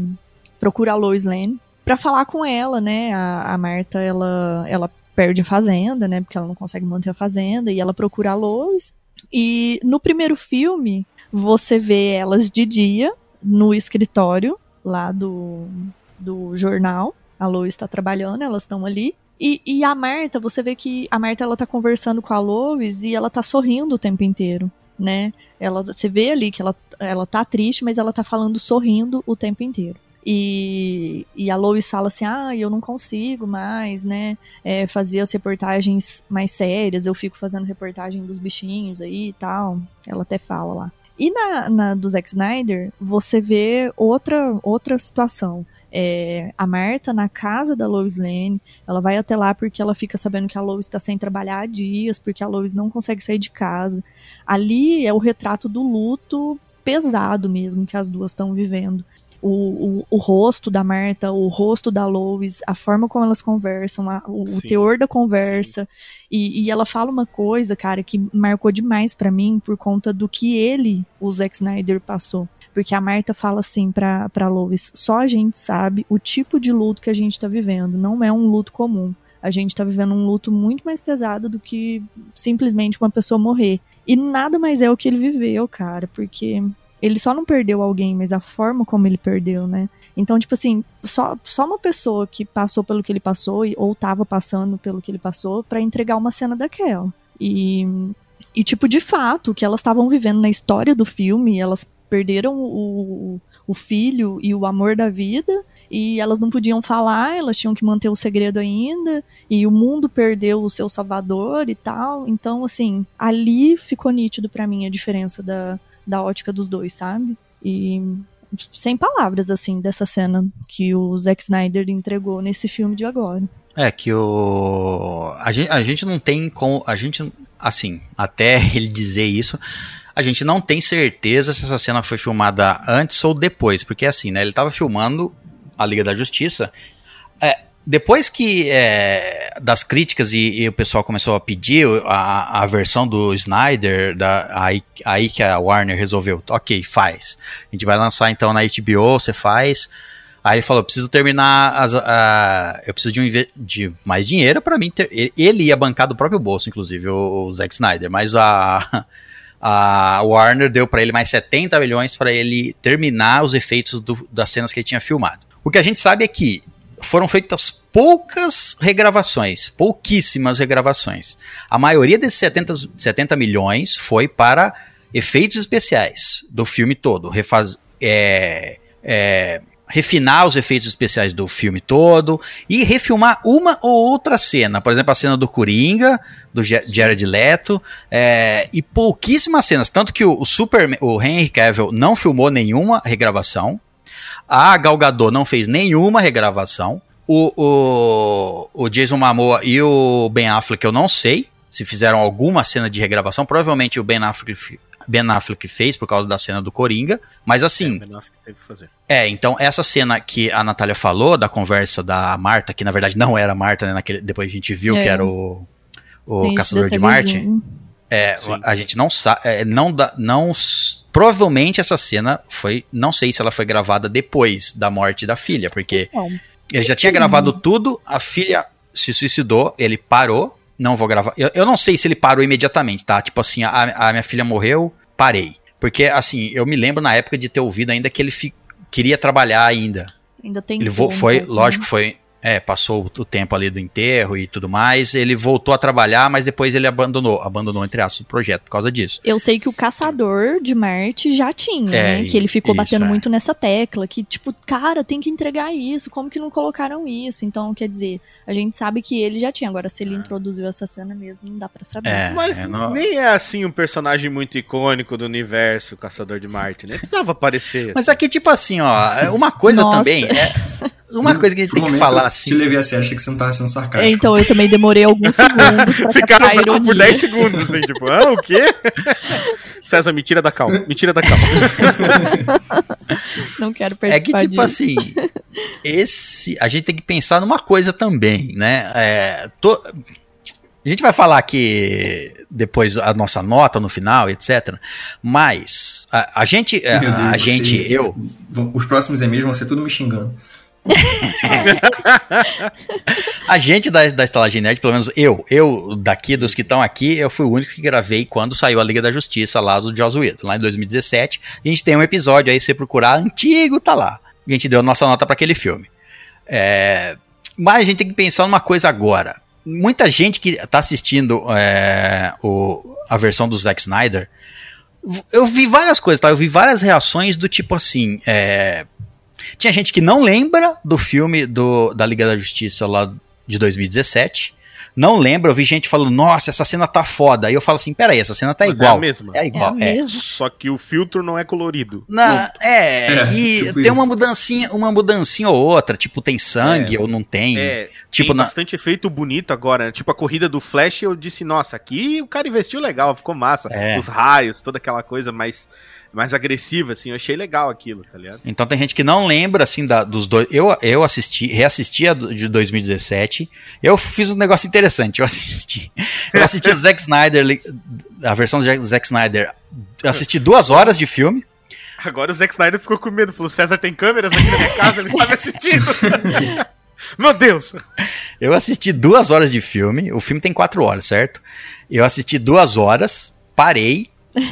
procura a Lois Lane pra falar com ela, né? A, a Marta, ela, ela perde a fazenda, né? Porque ela não consegue manter a fazenda e ela procura a Lois. E no primeiro filme, você vê elas de dia no escritório lá do, do jornal. A Lois está trabalhando, elas estão ali. E, e a Marta, você vê que a Marta ela tá conversando com a Lois e ela tá sorrindo o tempo inteiro, né? Ela, você vê ali que ela, ela tá triste, mas ela tá falando sorrindo o tempo inteiro. E, e a Lois fala assim: ah, eu não consigo mais, né? É, fazer as reportagens mais sérias, eu fico fazendo reportagem dos bichinhos aí e tal. Ela até fala lá. E na, na do Zack Snyder, você vê outra, outra situação. É, a Marta na casa da Lois Lane, ela vai até lá porque ela fica sabendo que a Lois está sem trabalhar há dias, porque a Lois não consegue sair de casa. Ali é o retrato do luto pesado mesmo que as duas estão vivendo. O, o, o rosto da Marta, o rosto da Lois, a forma como elas conversam, a- o, Sim, teor da conversa. E, e ela fala uma coisa, cara, que marcou demais pra mim por conta do que ele, o Zack Snyder, passou. Porque a Marta fala assim pra, pra Lois: só a gente sabe o tipo de luto que a gente tá vivendo. Não é um luto comum. A gente tá vivendo um luto muito mais pesado do que simplesmente uma pessoa morrer. E nada mais é o que ele viveu, cara, porque ele só não perdeu alguém, mas a forma como ele perdeu, né? Então, tipo assim, só, só uma pessoa que passou pelo que ele passou ou tava passando pelo que ele passou pra entregar uma cena daquela. E, e tipo, de fato, o que elas estavam vivendo na história do filme, elas perderam o, o filho e o amor da vida, e elas não podiam falar, elas tinham que manter o segredo ainda, e o mundo perdeu o seu salvador e tal. Então, assim, ali ficou nítido pra mim a diferença da, da ótica dos dois, sabe? E sem palavras, assim, dessa cena que o Zack Snyder entregou nesse filme de agora. É que o a gente, a gente não tem com a gente assim até [LAUGHS] ele dizer isso a gente não tem certeza se essa cena foi filmada antes ou depois porque assim né ele tava filmando a Liga da Justiça é, depois que é, das críticas e, e o pessoal começou a pedir a, a versão do Snyder da, aí, aí que a Warner resolveu ok faz a gente vai lançar então na HBO você faz Aí ele falou: preciso terminar as. a- eu preciso de, um, de mais dinheiro pra mim. Ter, ele- ia bancar do próprio bolso, inclusive, o, o Zack Snyder. Mas a, a Warner deu pra ele mais 70 milhões pra ele terminar os efeitos do- das cenas que ele tinha filmado. O que a gente sabe é que foram feitas poucas regravações, pouquíssimas regravações. A maioria desses 70, 70 milhões foi para efeitos especiais do filme todo. Refaz, é, é, refinar os efeitos especiais do filme todo e refilmar uma ou outra cena. Por exemplo, a cena do Coringa, do Jared Leto, é, e pouquíssimas cenas. Tanto que o, o Superman, o Henry Cavill não filmou nenhuma regravação. A Gal Gadot não fez nenhuma regravação. O, o, o Jason Momoa e o Ben Affleck eu não sei se fizeram alguma cena de regravação. Provavelmente o Ben Affleck, Ben Affleck fez por causa da cena do Coringa. Mas assim, É, Ben Affleck teve que fazer. é, então essa cena que a Natália falou, da conversa da Marta, que na verdade não era a Marta, né? Naquele, depois a gente viu É. que era o, o Caçador de Marte. É, Sim. a gente não sabe, não dá, não s- provavelmente essa cena foi, não sei se ela foi gravada depois da morte da filha, porque Bom, ele já tinha gravado tudo, a filha se suicidou, ele parou, não vou gravar. Eu, eu não sei se ele parou imediatamente, tá? Tipo assim, a, a minha filha morreu, parei. Porque, assim, eu me lembro na época de ter ouvido ainda que ele fi- queria trabalhar ainda. ainda tem Ele vo- tempo, foi, né? lógico, foi. É, passou o tempo ali do enterro e tudo mais. Ele voltou a trabalhar, mas depois ele abandonou. Abandonou, entre aspas, o projeto por causa disso. Eu sei que o Caçador de Marte já tinha, É, né? Que ele ficou isso, batendo é. muito nessa tecla, que, tipo, cara, tem que entregar isso, como que não colocaram isso? Então, quer dizer, a gente sabe que ele já tinha. Agora, se ele introduziu essa cena mesmo, não dá pra saber. É. Mas não- nem é assim um personagem muito icônico do universo, o Caçador de Marte, né? Precisava aparecer. Mas aqui, tipo assim, ó, uma coisa Nossa. também. É, [LAUGHS] uma coisa que a gente tem que falar assim. Te levei a sério, achei que você não tava sendo sarcástico. É, então, eu também demorei alguns segundos pra [LAUGHS] Ficaram bravos por ironia. 10 segundos, assim, tipo, ah, o quê? [LAUGHS] César, me tira da calma, me tira da calma. Não quero É que, tipo disso. assim, esse. A gente tem que pensar numa coisa também, né? É, to- a gente vai falar aqui depois a nossa nota no final, etc. Mas a, a gente. A, Deus, a gente, eu. Os próximos e-mails vão ser tudo me xingando. [LAUGHS] A gente da, da Estalagem Nerd, pelo menos eu, eu daqui, dos que estão aqui, eu fui o único que gravei quando saiu a Liga da Justiça lá do Joss Whedon, lá em 2017. A gente tem um episódio aí, se você procurar, antigo, tá lá. A gente deu nossa nota para aquele filme. É, mas a gente tem que pensar numa coisa agora. Muita gente que tá assistindo é, o, a versão do Zack Snyder, eu vi várias coisas, tá? Eu vi várias reações do tipo assim, é, tinha gente que não lembra do filme do, da Liga da Justiça lá de 2017. não lembra, eu vi gente falando, nossa, essa cena tá foda. Aí eu falo assim, peraí, essa cena tá Mas igual. É a mesma. É igual, É a é. Só que o filtro não é colorido. Na- é, É, e tipo tem isso. uma mudancinha, uma mudancinha ou outra, tipo, tem sangue É. ou não tem. É, tipo, tem na- bastante efeito bonito agora. Tipo, a corrida do Flash, eu disse, nossa, aqui o cara investiu legal, ficou massa. É. Os raios, toda aquela coisa mais, mais agressiva, assim, eu achei legal aquilo, tá ligado? Então tem gente que não lembra, assim, da- dos dois. Eu, eu assisti, reassisti a de 2017. Eu fiz um negócio interessante. Eu [LAUGHS] assisti. Eu assisti o Zack Snyder, a versão do Zack Snyder. Eu assisti duas horas de filme. Agora o Zack Snyder ficou com medo, falou, César tem câmeras aqui na minha casa, ele está me assistindo. [LAUGHS] Meu Deus! Eu assisti duas horas de filme. O filme tem quatro horas, certo? Eu assisti duas horas, parei,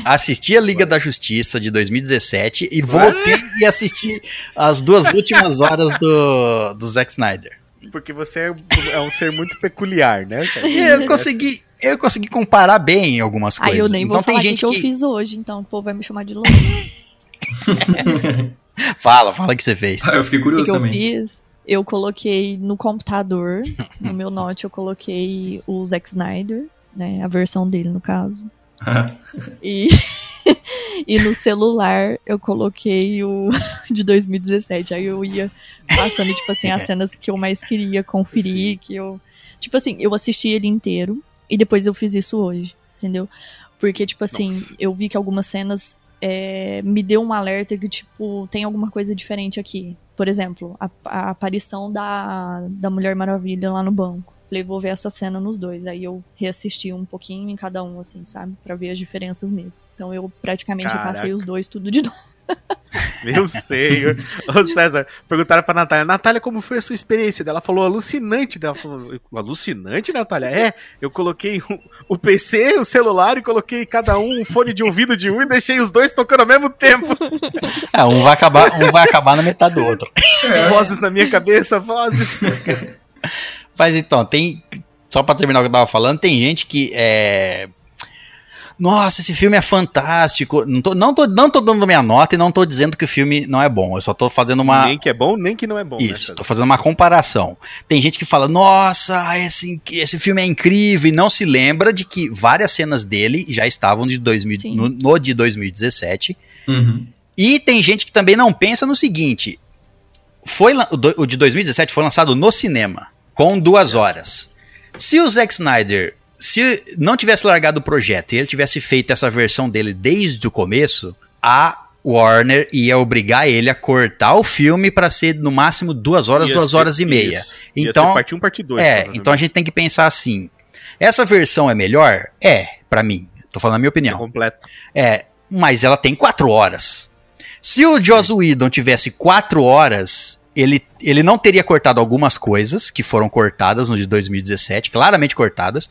assisti a Liga da Justiça de 2017 e voltei e assisti as duas últimas horas do, do Zack Snyder. Porque você é, é um ser muito peculiar, né? E eu consegui, eu consegui comparar bem algumas coisas. Aí eu nem vou então tem falar o que, gente que eu fiz hoje, então o povo vai me chamar de louco. [LAUGHS] fala, fala o que você fez. Ah, eu fiquei O que, curioso eu também. fiz? Eu coloquei no computador, no meu note, eu coloquei o Zack Snyder, né? A versão dele, no caso. [LAUGHS] E, [LAUGHS] e no celular eu coloquei o [LAUGHS] de 2017. Aí eu ia passando, tipo assim, as cenas que eu mais queria conferir, que eu. Tipo assim, eu assisti ele inteiro e depois eu fiz isso hoje, entendeu? Porque, tipo assim, Nossa. eu vi que algumas cenas é, me deu um alerta que, tipo, tem alguma coisa diferente aqui. Por exemplo, a, a aparição da, da Mulher Maravilha lá no banco. Falei, vou ver essa cena nos dois. Aí eu reassisti um pouquinho em cada um, assim, sabe? Pra ver as diferenças mesmo. Então eu praticamente Caraca. passei os dois tudo de [LAUGHS] novo. Eu sei. Ô César, perguntaram pra Natália, Natália, como foi a sua experiência? Ela falou alucinante. Ela falou, alucinante, Natália? É, eu coloquei o, o PC, o celular e coloquei cada um um fone de ouvido de um e deixei os dois tocando ao mesmo tempo. É, um vai acabar, um vai acabar na metade do outro. Vozes na minha cabeça, vozes. [LAUGHS] Mas então, tem. Só pra terminar o que eu tava falando, tem gente que é. Nossa, esse filme é fantástico. Não tô, não, tô, não tô dando minha nota e não tô dizendo que o filme não é bom. Eu só tô fazendo uma. Nem que é bom, nem que não é bom. né, Isso, César? tô fazendo uma comparação. Tem gente que fala, nossa, esse, esse filme é incrível, e não se lembra de que várias cenas dele já estavam de 2000, Sim. no, no de 2017. Uhum. E tem gente que também não pensa no seguinte: foi lan- o, do- o de 2017 foi lançado no cinema, com duas horas. Se o Zack Snyder se não tivesse largado o projeto e ele tivesse feito essa versão dele desde o começo, a Warner ia obrigar ele a cortar o filme para ser no máximo duas horas, Ia duas ser- horas e meia. isso. Ia Então, ser parte 1, parte 2. é, então a gente tem que pensar assim: essa versão é melhor? É, pra mim. Tô falando a minha opinião. completo. É, mas ela tem quatro horas. Se o Joss Whedon tivesse quatro horas, ele, ele não teria cortado algumas coisas que foram cortadas no de 2017, claramente cortadas.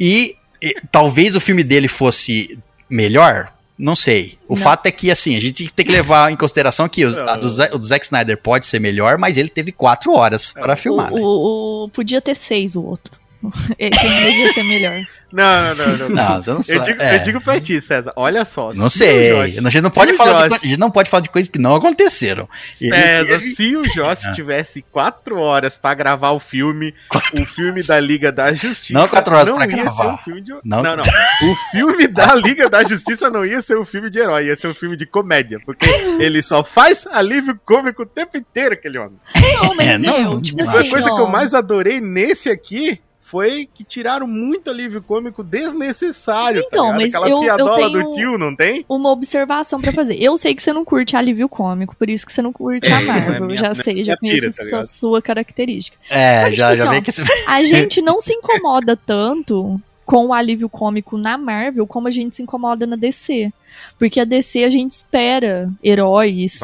E, e talvez o filme dele fosse melhor. Não sei. O Não. fato é que, assim, a gente tem que levar em consideração que os- [LAUGHS] a do, o do Zack Snyder pode ser melhor, mas ele teve quatro horas para filmar. O, né? o- o- podia ter seis o outro. [LAUGHS] Esse devia ser melhor. Não, não, não. não. Não, você não Eu sabe. digo, É. eu digo pra ti, César, olha só. Não se sei. Josh- a gente não pode falar de, Josh- co- a gente não pode falar de coisas que não aconteceram. Ele César, teve- se o Joss tivesse quatro horas pra gravar o filme, o filme da Liga da Justiça. Não quatro horas não pra gravar. Um filme de... Não- não, não, O filme da Liga da Justiça não ia ser um filme de herói, ia ser um filme de comédia. Porque ele só faz alívio cômico o tempo inteiro, aquele homem. Não, mas É, não, tipo E não foi assim, a coisa que eu mais adorei nesse aqui. Foi que tiraram muito alívio cômico desnecessário. Então, tá mas Aquela eu- eu piadola tenho- do tio, não tem? uma observação pra fazer. Eu sei que você não curte alívio cômico, por isso que você não curte a É, Marvel. é minha- já minha- sei, já conheço pira, tá sua característica. É, Só que, já, tipo já assim, ó, que esse. A [LAUGHS] gente não se incomoda tanto com o alívio cômico na Marvel como a gente se incomoda na DC. Porque a DC a gente espera heróis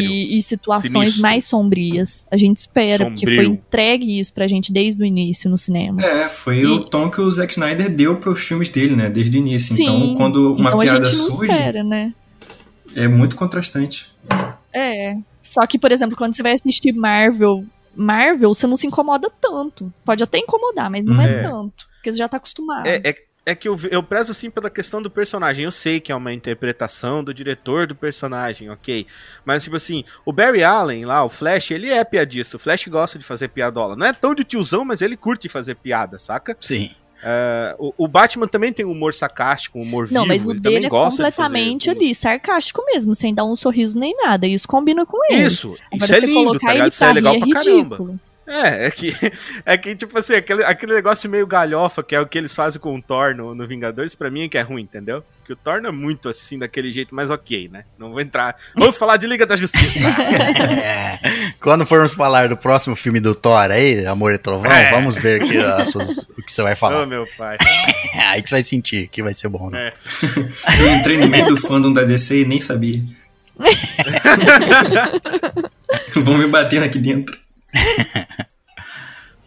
e, e situações Sinistro. mais sombrias. A gente espera, porque Sombrio. foi entregue isso pra gente desde o início no cinema. É, foi E- o tom que o Zack Snyder deu pros filmes dele, né? Desde o início. Sim, então, quando uma então a piada gente não surge, espera, né? é muito contrastante. É. Só que, por exemplo, quando você vai assistir Marvel, Marvel, você não se incomoda tanto. Pode até incomodar, mas não é, É. tanto. Porque você já tá acostumado. É, é, É que eu, eu prezo assim pela questão do personagem. Eu sei que é uma interpretação do diretor do personagem, ok. Mas, tipo assim, o Barry Allen lá, o Flash, ele é piadista. O Flash gosta de fazer piadola. Não é tão de tiozão, mas ele curte fazer piada, saca? Sim. É, o, o Batman também tem humor sarcástico, humor Não, vivo. mas o ele também dele é gosta de completamente fazer ali, sarcástico mesmo, sem dar um sorriso nem nada. E isso combina com ele. Isso, Agora, isso é lindo, colocar tá ele ligado? Isso é legal rir pra caramba. É, é que, [LAUGHS] é que tipo assim, aquele, aquele negócio meio galhofa, que é o que eles fazem com o Thor no, no Vingadores, pra mim é que é ruim, entendeu? Porque o Thor não é muito assim, daquele jeito, mas ok, né? Não vou entrar. Vamos falar de Liga da Justiça. [LAUGHS] É, quando formos falar do próximo filme do Thor aí, Amor e Trovão, É. vamos ver que as suas- o que você vai Ô, falar. meu pai. [LAUGHS] aí que você vai sentir que vai ser bom, né? É. Eu entrei no meio do fandom da DC e nem sabia. Vão me batendo aqui dentro. [LAUGHS]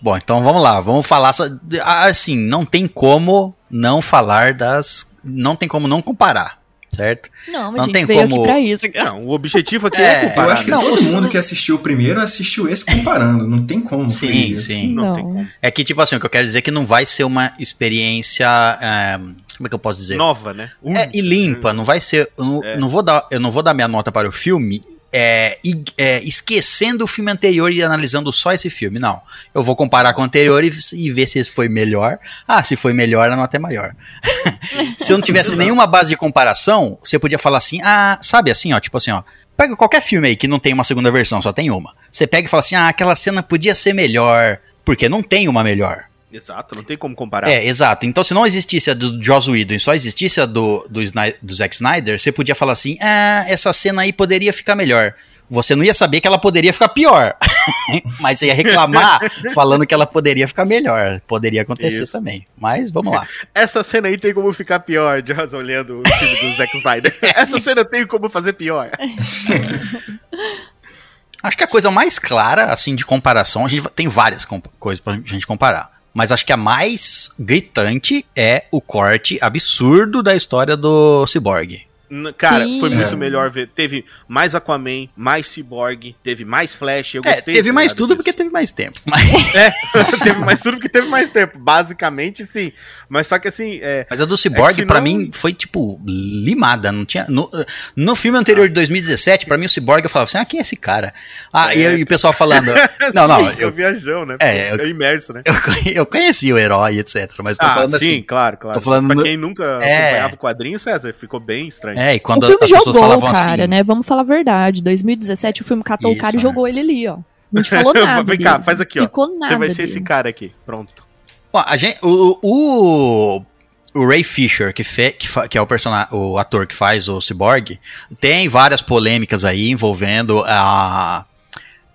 Bom, então vamos lá, vamos falar. só- Assim, não tem como não falar das. Não tem como não comparar, certo? Não, mas Não a gente tem veio como- aqui pra isso. Não, o objetivo aqui [LAUGHS] É, é, Eu comparar. acho que né? Não, todo mundo que assistiu o primeiro assistiu esse comparando. Não tem como. Sim, sim. Não, Não. tem como. É que, tipo assim, o que eu quero dizer é que não vai ser uma experiência. é, como é que eu posso dizer? Nova, né? É, e limpa, não vai ser. Eu não, É. não vou dar, eu não vou dar minha nota para o filme é, é, esquecendo o filme anterior e analisando só esse filme. Não. Eu vou comparar com o anterior e, e ver se foi melhor. Ah, se foi melhor, a nota é maior. [LAUGHS] se eu não tivesse nenhuma base de comparação, você podia falar assim, ah, sabe assim, ó, tipo assim, ó. Pega qualquer filme aí que não tem uma segunda versão, só tem uma. Você pega e fala assim, ah, aquela cena podia ser melhor, porque não tem uma melhor. Exato, não tem como comparar. É, exato. Então, se não existisse a do Joss Whedon e só existisse a do, do, do Zack Snyder, você podia falar assim: ah, essa cena aí poderia ficar melhor. Você não ia saber que ela poderia ficar pior. [LAUGHS] Mas você ia reclamar falando que ela poderia ficar melhor. Poderia acontecer Isso. também. Mas vamos lá. [LAUGHS] Essa cena aí tem como ficar pior, Joss, olhando o filme do Zack Snyder. [LAUGHS] Essa cena tem como fazer pior. Acho que a coisa mais clara, assim, de comparação, a gente tem várias coisas pra gente comparar. Mas acho que a mais gritante é o corte absurdo da história do Cyborg. Cara, Sim. foi muito É. melhor ver. Teve mais Aquaman, mais Cyborg, teve mais Flash. Eu É, gostei. teve tá mais tudo disso. porque teve mais tempo. [LAUGHS] Mas, É, [LAUGHS] teve mais tudo porque teve mais tempo. Basicamente, sim. Mas só que assim, é, mas a do Cyborg, senão- pra mim, foi, tipo, limada. Não tinha. No, no filme anterior de 2017, pra mim, o Cyborg, eu falava assim: ah, quem é esse cara? Ah, e, aí o pessoal falando. [LAUGHS] não, não, sim, eu, é viajão, né? É, é imerso, né? eu, eu conheci o herói, etc. Mas tô ah, falando sim, assim. claro, claro. tô falando Mas pra quem nunca É. acompanhava o quadrinho, César, ficou bem estranho. É, e quando o filme as pessoas jogou falavam o cara, assim. né? Vamos falar a verdade. 2017 o filme catou Isso, o cara e é. jogou ele ali, ó. Não te [LAUGHS] falou nada. Vem cá, faz aqui, ó. Você vai ser dele. esse cara aqui. Pronto. Bom, a gente, o, o, o Ray Fisher, que, fe, que, fa- que é o, personagem, o ator que faz o Cyborg, tem várias polêmicas aí envolvendo a,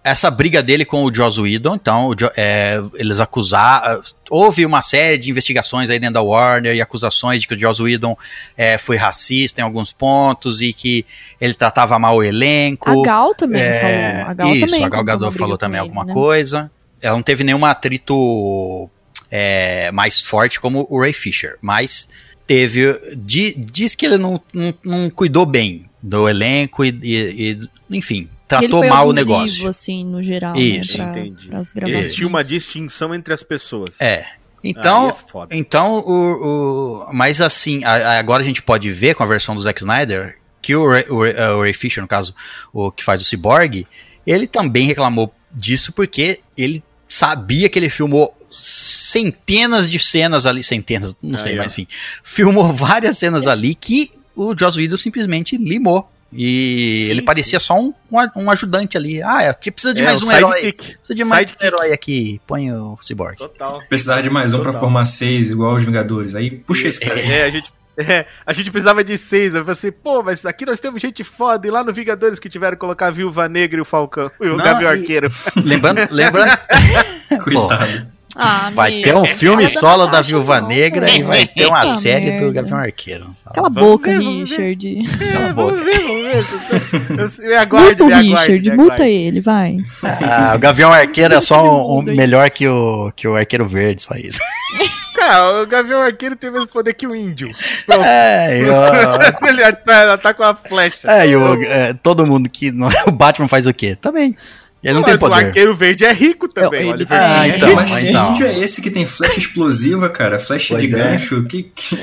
essa briga dele com o Joss Whedon. Então, é, eles acusaram. Houve uma série de investigações aí dentro da Warner e acusações de que o Joss Whedon é, foi racista em alguns pontos e que ele tratava mal o elenco. A Gal também É, falou. A Gal isso, também a Gal Gadot falou também ele, alguma né? coisa. Ela não teve nenhum atrito é, mais forte como o Ray Fisher, mas teve. di- diz que ele não, não, não cuidou bem do elenco e, e- e, enfim, tratou mal o negócio. assim, no geral. Isso. né, pra, Entendi. Existia uma distinção entre as pessoas. É. Então, é então o, o- mas assim, a- a- agora a gente pode ver com a versão do Zack Snyder que o Ray, o Ray- o Ray Fisher, no caso, o que faz o Cyborg, ele também reclamou disso porque ele sabia que ele filmou centenas de cenas ali, centenas, não sei, mas enfim, filmou [LAUGHS] várias cenas ali que o Joss Whedon simplesmente limou. E Sim, ele parecia só um, um um ajudante ali. Ah, é, que precisa de É, mais um herói. sidekick. Precisa de mais um herói aqui. Põe o Cyborg. Total. Precisava de mais um pra Total. formar seis, igual os Vingadores. Aí puxa esse cara. É, a gente. é, a gente precisava de seis. Eu falei assim, pô, mas aqui nós temos gente foda. E lá no Vingadores que tiveram que colocar a Viúva Negra e o Falcão. E o Não, e- Arqueiro. [LAUGHS] Lembrando, lembrando [LAUGHS] Coitado. Ah, vai ter um é filme solo da Viúva não, Negra e vai ter uma Puta [LAUGHS] série do. Gavião Arqueiro. Cala a boca, ver. Richard. Cala a boca. vamos ver, vamos ver. Eu- eu- aguarde, Muta o. Richard, muta ele, vai. Ah, o Gavião Arqueiro é só um, um melhor que o, que o Arqueiro Verde, só isso. [LAUGHS] Cara, o Gavião Arqueiro tem o mesmo poder que o índio. Pronto. É, e o, [LAUGHS] ele tá, ela tá com a flecha. é, e o- é, todo mundo que. o Batman faz o quê? Também. Ele não tem Mas o poder. arqueiro verde é rico também. Eu- o ele- Ah, é então, rico. [LAUGHS] mas que então. índio é esse que tem flecha explosiva, cara? Flecha Pois de é. gancho? Que, que,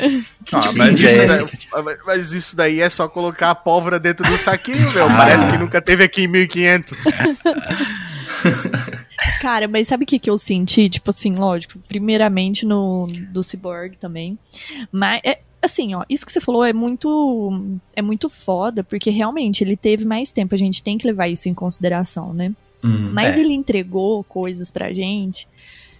que Ah, tipo mas, índio isso é daí- esse? daí, mas isso daí é só colocar a pólvora dentro do saquinho, meu. [LAUGHS] Ah. Parece que nunca teve aqui em 1500. [LAUGHS] Cara, mas sabe o que, que eu senti? Tipo assim, lógico, primeiramente no do Cyborg também. Mas, é, assim, ó, isso que você falou é muito, é muito foda, porque realmente ele teve mais tempo, a gente tem que levar isso em consideração, né? Uhum. Mas É. ele entregou coisas pra gente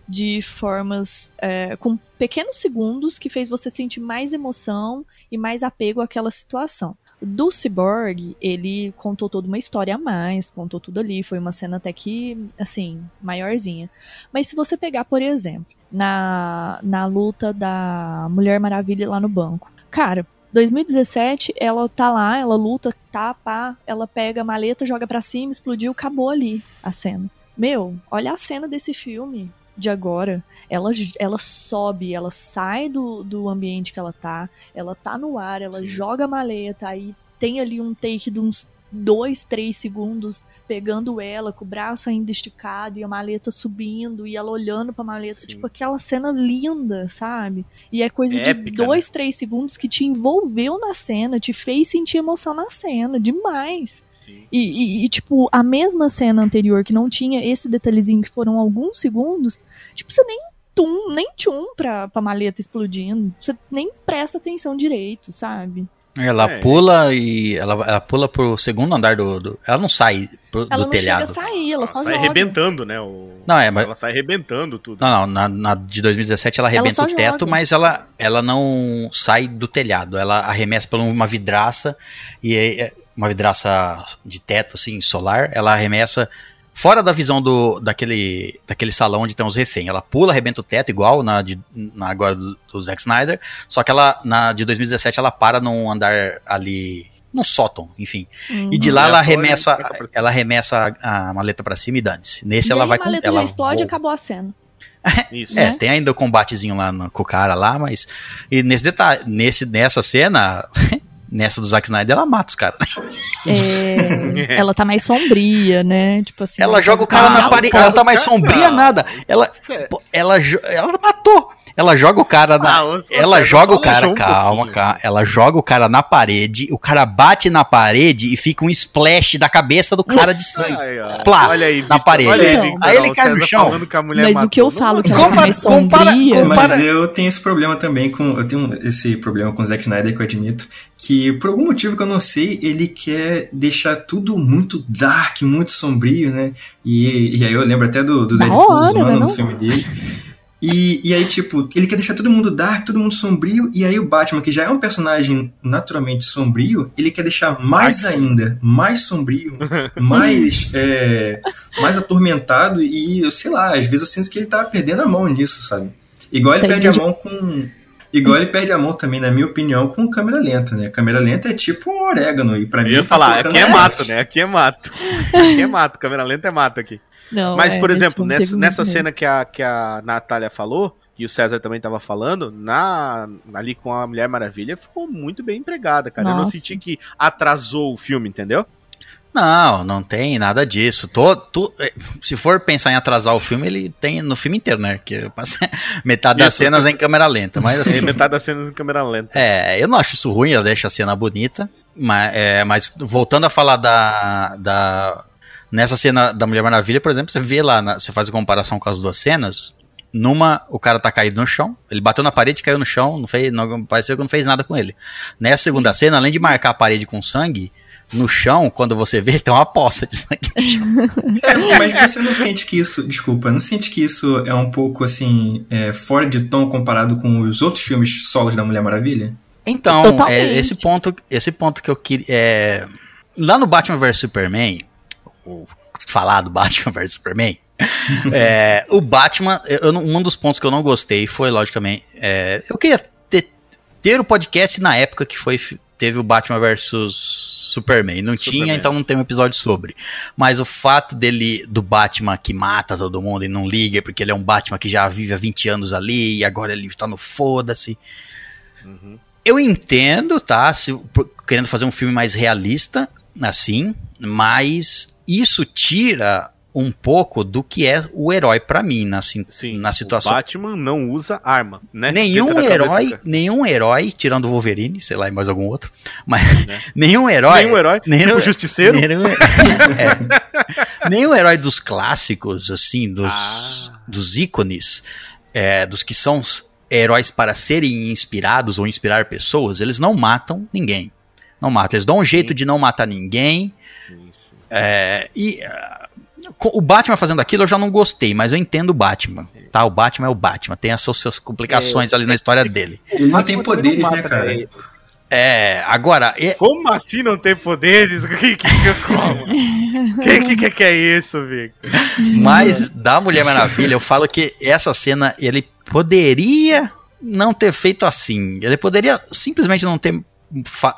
de formas é, com pequenos segundos que fez você sentir mais emoção e mais apego àquela situação. Do Cyborg, ele contou toda uma história a mais, contou tudo ali, foi uma cena até que, assim, maiorzinha. Mas se você pegar, por exemplo, na, na luta da Mulher Maravilha lá no banco, cara, 2017, ela tá lá, ela luta, tá, pá, ela pega a maleta, joga pra cima, explodiu, acabou ali a cena. Meu, olha a cena desse filme de agora. Ela, ela sobe, ela sai do, do ambiente que ela tá, ela tá no ar, ela joga a maleta, aí tem ali um take de uns dois, três segundos pegando ela com o braço ainda esticado e a maleta subindo e ela olhando pra maleta, Sim. tipo aquela cena linda, sabe? E é coisa de Épica, né? dois, três segundos que te envolveu na cena, te fez sentir emoção na cena, demais. E, e- e, tipo, a mesma cena anterior que não tinha esse detalhezinho que foram alguns segundos, tipo, você nem tum, nem tchum pra, pra maleta explodindo. Você nem presta atenção direito, sabe? Ela É. pula e ela, ela pula pro segundo andar do, do- ela não sai pro- Ela do não telhado. chega a sair, ela só sai joga. arrebentando, né? O... Não, é, mas Ela sai arrebentando tudo. Não, não, na, na de 2017 ela arrebenta só o teto, joga. mas ela, ela não sai do telhado. Ela arremessa por uma vidraça, e é uma vidraça de teto, assim, solar, ela arremessa fora da visão do, daquele, daquele salão onde tem os reféns. Ela pula, arrebenta o teto, igual na, de, na agora do, do Zack Snyder, só que ela, na de 2017, ela para num andar ali, num sótão, enfim. Uhum. E de lá ela arremessa, ela arremessa a, a maleta pra cima e dane-se. Nesse E ela aí vai a com maleta ela explode e voa. acabou a cena. [LAUGHS] Isso. É, né? tem ainda o combatezinho lá no- com o cara lá, mas. E nesse detalhe, nesse, nessa cena, [LAUGHS] nessa do Zack Snyder, ela mata os caras. É, [LAUGHS] ela tá mais sombria, né? Tipo assim. Ela joga o cara tá- na parede. Ela tá mais sombria nada. Ela, ela, ela matou. Ela joga o cara na. Ah, ela joga o cara, um calma, pouquinho. calma. Ela joga o cara na parede, o cara bate na parede e fica um splash da cabeça do cara de sangue. Ai, ó. Plá, olha aí, na Victor, parede. Olha aí. Victor, Aí ele cai no chão. falando que a mulher Mas o que eu matou. falo que ela Compara- mais compara- sombria. compara- Mas eu tenho esse problema também com. Eu tenho esse problema com o Zack Snyder que eu admito. Que por algum motivo que eu não sei, ele quer deixar tudo muito dark, muito sombrio, né? E, e aí eu lembro até do, do Deadpool hora, zoando né, no filme dele. E, e aí, tipo, ele quer deixar todo mundo dark, todo mundo sombrio, e aí o Batman, que já é um personagem naturalmente sombrio, ele quer deixar mais ainda, mais sombrio, mais, [LAUGHS] é, mais atormentado, e eu sei lá, às vezes eu sinto que ele tá perdendo a mão nisso, sabe? Igual ele perde a mão com. Igual ele perde a mão também, na minha opinião, com câmera lenta, né? Câmera lenta é tipo um orégano, e pra mim. Eu ia tá falar, aqui é mato, né? Aqui é mato. Aqui é mato, câmera lenta é mato aqui. Não, Mas, é, por exemplo, nessa, nessa cena que a, que a Natália falou, e o César também tava falando, na, ali com a Mulher Maravilha, ficou muito bem empregada, cara. Eu não Nossa. senti que atrasou o filme, entendeu? Não, não tem nada disso. Tô, tô- é, se for pensar em atrasar o filme, ele tem no filme inteiro, né? Que passa [LAUGHS] metade das Isso. cenas é em câmera lenta. Mas assim, metade das cenas em câmera lenta. é, eu não acho isso ruim, ela deixa a cena bonita. Mas, é, mas voltando a falar da, da. Nessa cena da Mulher Maravilha, por exemplo, você vê lá, na- você faz a comparação com as duas cenas. Numa, o cara tá caído no chão, ele bateu na parede, caiu no chão, não fez, não, pareceu que não fez nada com ele. Nessa segunda cena, além de marcar a parede com sangue, no chão, quando você vê, [LAUGHS] tem uma poça de sangue no chão. É, mas você não sente que isso, desculpa, não sente que isso é um pouco assim, é, fora de tom comparado com os outros filmes solos da Mulher Maravilha? Então, Totalmente. é, esse ponto, esse ponto que eu queria. é, lá no Batman vs Superman, o falar do Batman [LAUGHS] vs Superman, é, o Batman, eu um dos pontos que eu não gostei foi, logicamente, é, eu queria ter, ter o podcast na época que foi teve o Batman vs Superman. Não tinha, Superman. então não tem um episódio sobre. Mas o fato dele, do Batman que mata todo mundo e não liga, porque ele é um Batman que já vive há 20 anos ali e agora ele tá no foda-se. Uhum. Eu entendo, tá? Se, querendo fazer um filme mais realista, assim, mas isso tira um pouco do que é o herói pra mim na, si- Sim, na situação. O Batman não usa arma, né? Nenhum cabeça herói, dele. nenhum herói, tirando o Wolverine, sei lá, e mais algum outro, mas Né? [LAUGHS] nenhum herói. Nenhum herói. nenhum- tipo Justiceiro. Nenhum, [LAUGHS] é. Nenhum herói dos clássicos, assim, dos, Ah. dos ícones, é, dos que são heróis para serem inspirados ou inspirar pessoas, eles não matam ninguém. Não matam. Eles dão um jeito de não matar ninguém. Isso. é, e o Batman fazendo aquilo eu já não gostei, mas eu entendo o Batman. Tá? O Batman é o Batman. Tem as suas, suas complicações ali na história dele. Ele não tem poderes, não né, mata, cara? né? É, agora, é- Como assim não tem poderes? O [LAUGHS] que que, que, que, que, que que é isso, Victor? Mas da Mulher Maravilha, eu falo que essa cena ele poderia não ter feito assim. Ele poderia simplesmente não ter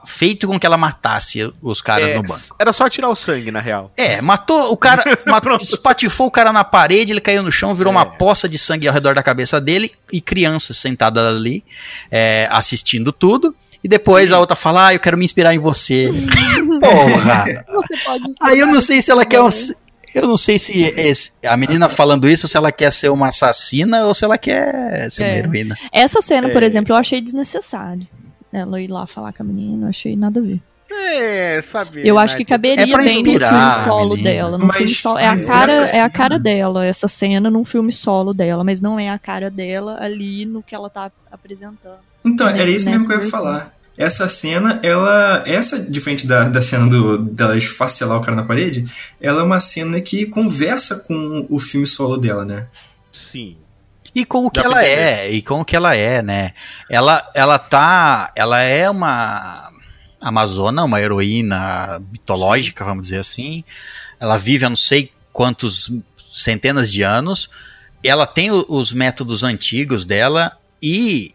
feito com que ela matasse os caras É, no banco. Era só tirar o sangue, na real. É, matou o cara, [LAUGHS] matou, espatifou o cara na parede, ele caiu no chão, virou É. uma poça de sangue ao redor da cabeça dele e crianças sentadas ali é, assistindo tudo. E depois a outra fala, ah, eu quero me inspirar em você. [LAUGHS] Porra! Você pode ser Aí eu não sei se ela quer. um- Eu não sei se esse- a menina falando isso, se ela quer ser uma assassina ou se ela quer ser uma É. heroína. Essa cena, É. por exemplo, eu achei desnecessária. Ela ir lá falar com a menina, eu achei nada a ver. É, sabe. Eu acho que né? caberia É bem no inspirar filme solo dela. No Mas- filme solo, é, a cara, é a cara dela, essa cena num filme solo dela, mas não é a cara dela ali no que ela tá apresentando. Então, era isso mesmo que eu ia falar. Essa cena, ela. Essa, diferente da, da cena do, dela esfacelar o cara na parede, ela é uma cena que conversa com o filme solo dela, né? Sim. E com o que ela é, e com o que ela é, né? Ela, ela tá. Ela é uma amazona, uma heroína mitológica, vamos dizer assim. Ela vive há não sei quantos centenas de anos. Ela tem os métodos antigos dela e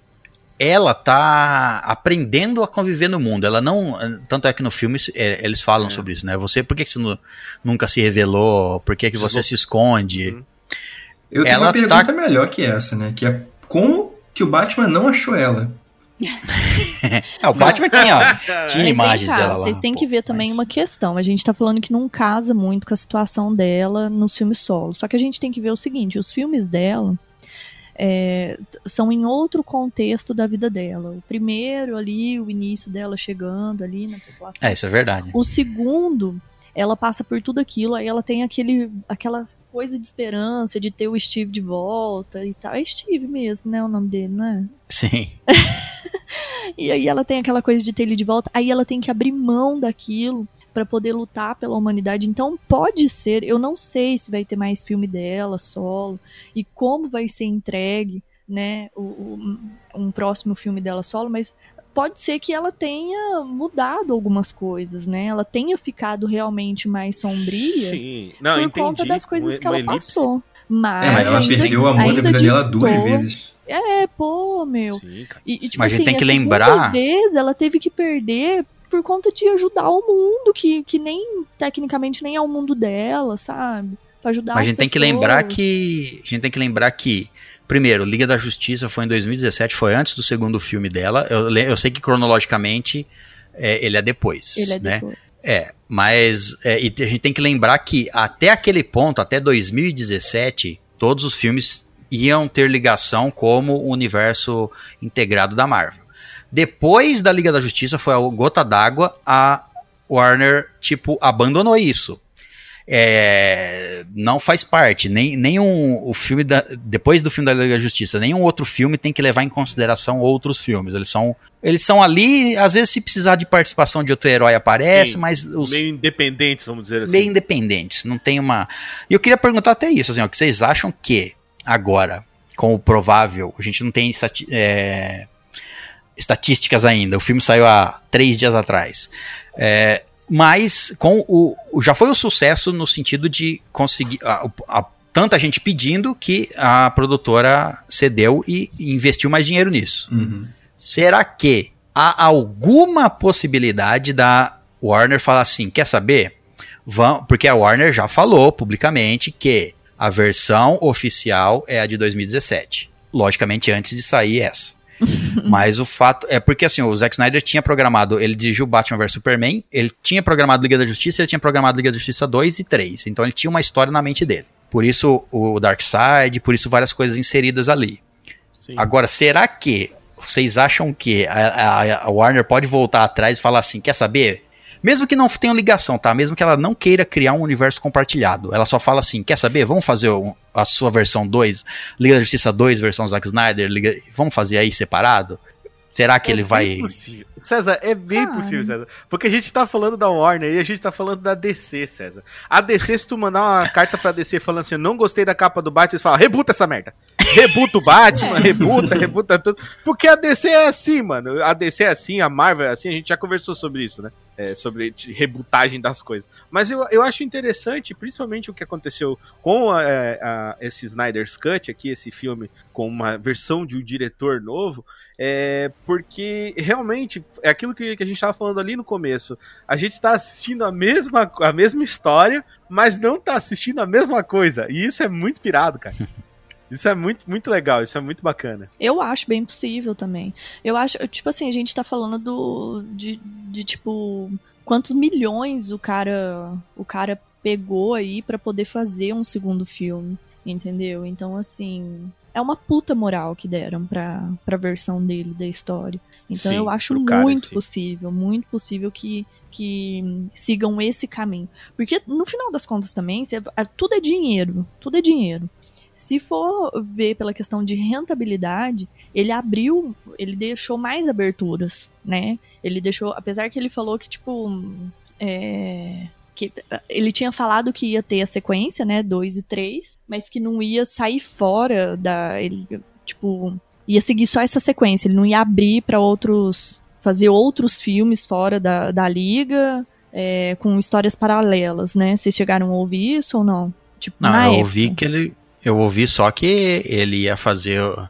ela tá aprendendo a conviver no mundo. Ela não. Tanto é que no filme é, eles falam É. sobre isso, né? Você, por que, que você nu- nunca se revelou? Por que, que você se esconde? Uhum. Eu tenho Ela uma pergunta tá- melhor que essa, né? Que é como que o Batman não achou ela? [LAUGHS] É, o Batman tinha, tinha imagens dela lá. Vocês têm que ver também mas- uma questão. A gente tá falando que não casa muito com a situação dela nos filmes solo. Só que a gente tem que ver o seguinte: os filmes dela é, são em outro contexto da vida dela. O primeiro ali, o início dela chegando ali na população. É, isso é verdade. O segundo, ela passa por tudo aquilo, aí ela tem aquele, aquela coisa de esperança de ter o Steve de volta e tal. É Steve mesmo, né? O nome dele, não é? Sim. [LAUGHS] E aí ela tem aquela coisa de ter ele de volta, aí ela tem que abrir mão daquilo pra poder lutar pela humanidade. Então pode ser, eu não sei se vai ter mais filme dela solo e como vai ser entregue, né, o, o- um próximo filme dela solo, mas pode ser que ela tenha mudado algumas coisas, né? Ela tenha ficado realmente mais sombria Sim. Não, por entendi. conta das coisas Uma- que ela passou. Mas, É, ela ainda- perdeu o amor da vida dela duas vezes. É, pô, meu. Sim. E, e, tipo Mas a gente assim, tem que lembrar- vez ela teve que perder por conta de ajudar o mundo, que, que nem, tecnicamente, nem é o mundo dela, sabe? Pra ajudar Mas a gente tem que pessoas. lembrar que. A gente tem que lembrar que. Primeiro, Liga da Justiça foi em 2017, foi antes do segundo filme dela. Eu, eu sei que cronologicamente é, ele é depois. Ele é né? depois. É, mas é, e a gente tem que lembrar que até aquele ponto, até 2017, todos os filmes iam ter ligação como o universo integrado da Marvel. Depois da Liga da Justiça, foi a gota d'água, a Warner, tipo, abandonou isso. É, não faz parte, nem, nenhum o filme da, depois do filme da Liga da Justiça, nenhum outro filme tem que levar em consideração outros filmes. Eles são, eles são ali, às vezes se precisar de participação de outro herói aparece, Sim, mas os Meio independentes, vamos dizer assim. meio independentes, não tem uma. E eu queria perguntar até isso, assim, ó, que vocês acham que agora, com o provável, a gente não tem estati- é, estatísticas ainda. O filme saiu há três dias atrás. É, mas com o, já foi o sucesso no sentido de conseguir a- a- tanta gente pedindo que a produtora cedeu e investiu mais dinheiro nisso. Uhum. Será que há alguma possibilidade da Warner falar assim, quer saber? Vão, porque a Warner já falou publicamente que a versão oficial é a de 2017. Logicamente antes de sair essa. [LAUGHS] Mas o fato é porque assim, o Zack Snyder tinha programado, ele dirigiu Batman vs Superman, ele tinha programado Liga da Justiça, ele tinha programado Liga da Justiça 2 e 3. Então ele tinha uma história na mente dele. Por isso o Darkseid, por isso várias coisas inseridas ali. Sim. Agora, será que vocês acham que a, a- a Warner pode voltar atrás e falar assim, quer saber? Mesmo que não tenha ligação, tá? Mesmo que ela não queira criar um universo compartilhado. Ela só fala assim, quer saber? Vamos fazer o- a sua versão 2, Liga da Justiça 2, versão Zack Snyder, Liga- vamos fazer aí separado? Será que É ele vai... possível. César, é bem Cara. possível, César. Porque a gente tá falando da Warner e a gente tá falando da DC, César. A DC, se tu mandar uma carta pra DC falando assim, eu não gostei da capa do Batman, eles falam, rebuta essa merda. Rebuta o Batman, rebuta, rebuta tudo. Porque a DC é assim, mano. A DC é assim, a Marvel é assim, a gente já conversou sobre isso, né? É, sobre rebutagem das coisas. Mas eu, eu acho interessante, principalmente o que aconteceu com a- a- esse Snyder's Cut aqui, esse filme com uma versão de um diretor novo, é porque realmente é aquilo que, que a gente estava falando ali no começo. A gente está assistindo a mesma, a mesma história, mas não está assistindo a mesma coisa. E isso é muito pirado, cara. [LAUGHS] Isso é muito, muito legal, isso é muito bacana. Eu acho bem possível também. Eu acho, tipo assim, a gente tá falando do de, de tipo quantos milhões o cara o cara pegou aí pra poder fazer um segundo filme, entendeu? Então assim, é uma puta moral que deram pra, pra versão dele da história. Então Sim, eu acho muito si. possível, muito possível que, que sigam esse caminho. Porque no final das contas também, cê- é- tudo é dinheiro, tudo é dinheiro. Se for ver pela questão de rentabilidade, ele abriu, ele deixou mais aberturas, né? Ele deixou, apesar que ele falou que, tipo, é, que ele tinha falado que ia ter a sequência, né, 2 e 3, mas que não ia sair fora da, ele, tipo, ia seguir só essa sequência, ele não ia abrir pra outros, fazer outros filmes fora da, da liga, é, com histórias paralelas, né? Vocês chegaram a ouvir isso ou não? Tipo, Não, eu época. ouvi que ele. Eu ouvi só que ele ia fazer. o-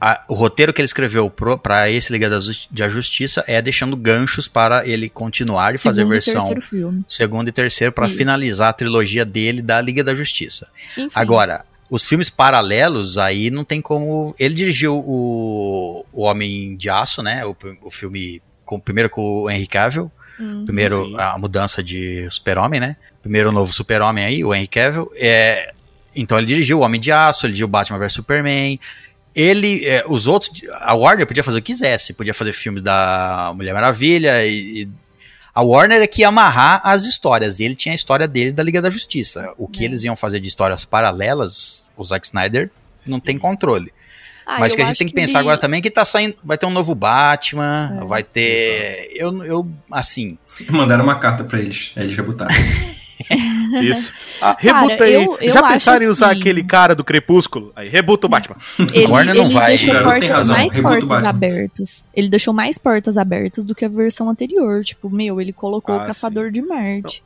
a- o roteiro que ele escreveu pro, pra esse Liga da, da Justiça é deixando ganchos para ele continuar e fazer Segundo e versão terceiro filme. segundo e terceiro para finalizar a trilogia dele da Liga da Justiça. Enfim. Agora, os filmes paralelos, aí não tem como. Ele dirigiu o, o Homem de Aço, né? O, o filme. Com, primeiro com o Henry Cavill. Hum. Primeiro, Sim. a mudança de Super-Homem, né? Primeiro o novo Super-Homem aí, o Henry Cavill. É, então ele dirigiu o Homem de Aço, ele dirigiu Batman vs Superman. Ele, é, os outros, a Warner podia fazer o que quisesse, podia fazer filme da Mulher Maravilha e, e a Warner é que ia amarrar as histórias. Ele tinha a história dele da Liga da Justiça. O que É. eles iam fazer de histórias paralelas, o Zack Snyder não tem controle. Ah, Mas o eu que a gente tem que pensar ele- agora também é que tá saindo, vai ter um novo Batman, É. vai ter, eu, eu, assim, Mandaram uma carta pra eles, aí eles rebutaram. [LAUGHS] [LAUGHS] Isso. Ah, rebuta cara, aí. eu- eu Já pensaram em usar assim- aquele cara do Crepúsculo? Aí, rebuta o Batman. [LAUGHS] Ele, Warner não ele vai. deixou tem portas, razão, mais portas abertas. Ele deixou mais portas abertas do que a versão anterior. Tipo, meu, ele colocou Ah, o Caçador de Marte.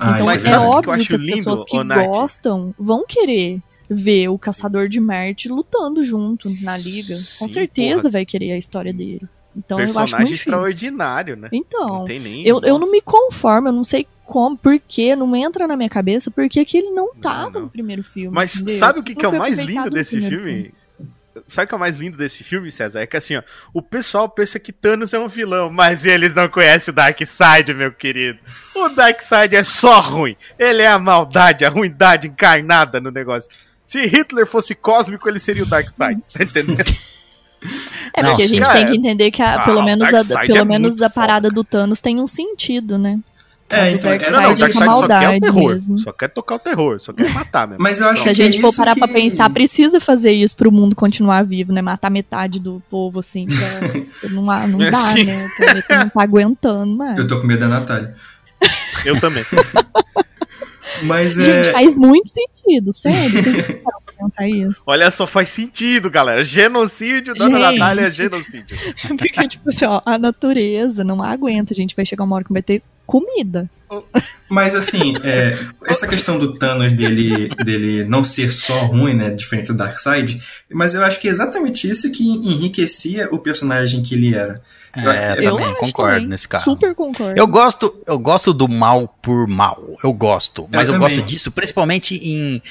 Ah, então mas é que óbvio acho que as lindo, pessoas que gostam vão querer ver o Caçador de Marte lutando junto na liga. Com Sim, certeza porra. vai querer a história dele. Então eu acho Personagem muito extraordinário, né? Então, não tem nem. eu, eu não me conformo, eu não sei como, por quê, não entra na minha cabeça, porque que ele não tava não. no primeiro filme. Mas entendeu? sabe o que, Não que é o mais lindo desse primeiro filme? Sabe o que é o mais lindo desse filme, César? É que assim, ó, o pessoal pensa que Thanos é um vilão, mas eles não conhecem o Darkseid, meu querido. O Darkseid é só ruim. Ele é a maldade, a ruindade encarnada no negócio. Se Hitler fosse cósmico, ele seria o Darkseid. Tá entendendo? [LAUGHS] É Não, porque a gente Cara, tem que entender que a- ah, pelo menos, a, pelo é menos a parada foda. do Thanos tem um sentido, né? É, Mas o então, era- Não, não, o Darkseid só quer o maldade terror. mesmo. Só quer tocar o terror, só quer matar mesmo. Mas eu acho Se a que gente é for parar pra que- pensar, precisa fazer isso pro mundo continuar vivo, né? Matar metade do povo, assim, pra... [LAUGHS] não, não É, dá, sim. né? O planeta não tá aguentando mais. Eu tô com medo da Natália. Eu também. [LAUGHS] Mas Gente, é. faz muito sentido, sério. [LAUGHS] Pensar isso? Olha só, faz sentido, galera. Genocídio, Dona Gente. Natália é genocídio. [LAUGHS] Porque, tipo assim, ó, a natureza não aguenta. A gente vai chegar uma hora que vai ter comida. [LAUGHS] Mas assim, é, essa questão do Thanos dele, dele não ser só ruim, né? Diferente do Darkseid, mas eu acho que é exatamente isso que enriquecia o personagem que ele era. é, Eu também acho concordo também. nesse caso. Super concordo. Eu gosto, eu gosto do mal por mal. Eu gosto. Mas eu, também. gosto disso principalmente em,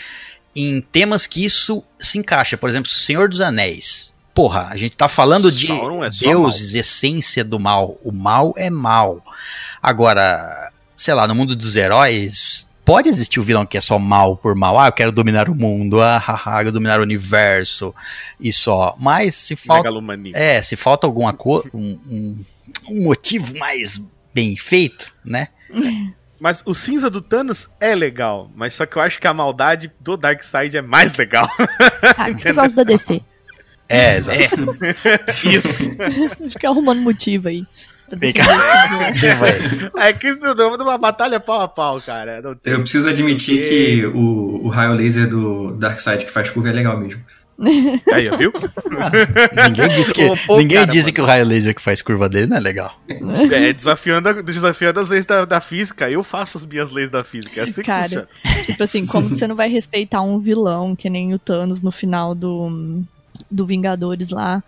em temas que isso se encaixa. Por exemplo, Senhor dos Anéis. porra, a gente tá falando de é deuses, essência do mal. O mal é mal. Agora, sei lá, no mundo dos heróis, pode existir o vilão que é só mal por mal. Ah, eu quero dominar o mundo, ah, [LAUGHS] haha, eu quero dominar o universo e só. Mas se falta. Megalomania. É, se falta alguma coisa, um, um- um motivo mais bem feito, né? [LAUGHS] Mas o cinza do Thanos é legal, mas só que eu acho que a maldade do Darkseid é mais legal. Ah, que você gosta da DC. É, exato. Isso. Fica arrumando motivo aí. É que isso não é uma batalha pau a pau, cara. Não tem Eu preciso admitir que o, o raio laser do Darkseid que faz curva é legal mesmo. [LAUGHS] Aí, viu? Ninguém disse que, pô, ninguém cara, disse mano. que o raio laser que faz curva dele não é legal. É, desafiando, a- desafiando as leis da, da física. Eu faço as minhas leis da física. É assim que Cara, funciona. Tipo assim, como que você não vai respeitar um vilão que nem o Thanos no final do, do Vingadores lá?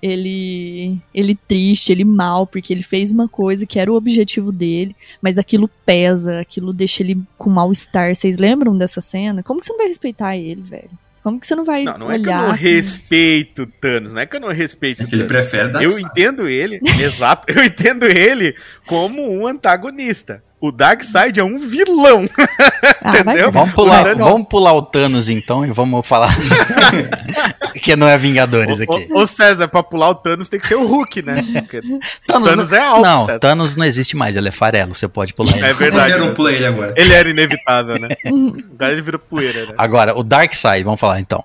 Ele, ele triste, ele mal, porque ele fez uma coisa que era o objetivo dele, mas aquilo pesa, aquilo deixa ele com mal-estar. Vocês lembram dessa cena? Como que você não vai respeitar ele, velho? Como que você não vai Não, não é que eu olhar? não respeito o Thanos, não é que eu não respeito É que ele Thanos. prefere Eu Darkseid. entendo ele, [LAUGHS] exato, eu entendo ele como um antagonista. O Darkseid é um vilão. [LAUGHS] Ah, entendeu? Vamos pular, Thanos- vamos pular o Thanos então e vamos falar [LAUGHS] que não é Vingadores Ô, aqui. ô, ô, César, pra pular o Thanos tem que ser o Hulk, né? [LAUGHS] Thanos, Thanos não, é alto, Não, César. Thanos não existe mais, ele é farelo, você pode pular ele. é verdade. Um né? pula ele agora. Ele era inevitável, né? Agora ele vira poeira, né? Agora, o Darkseid, vamos falar então.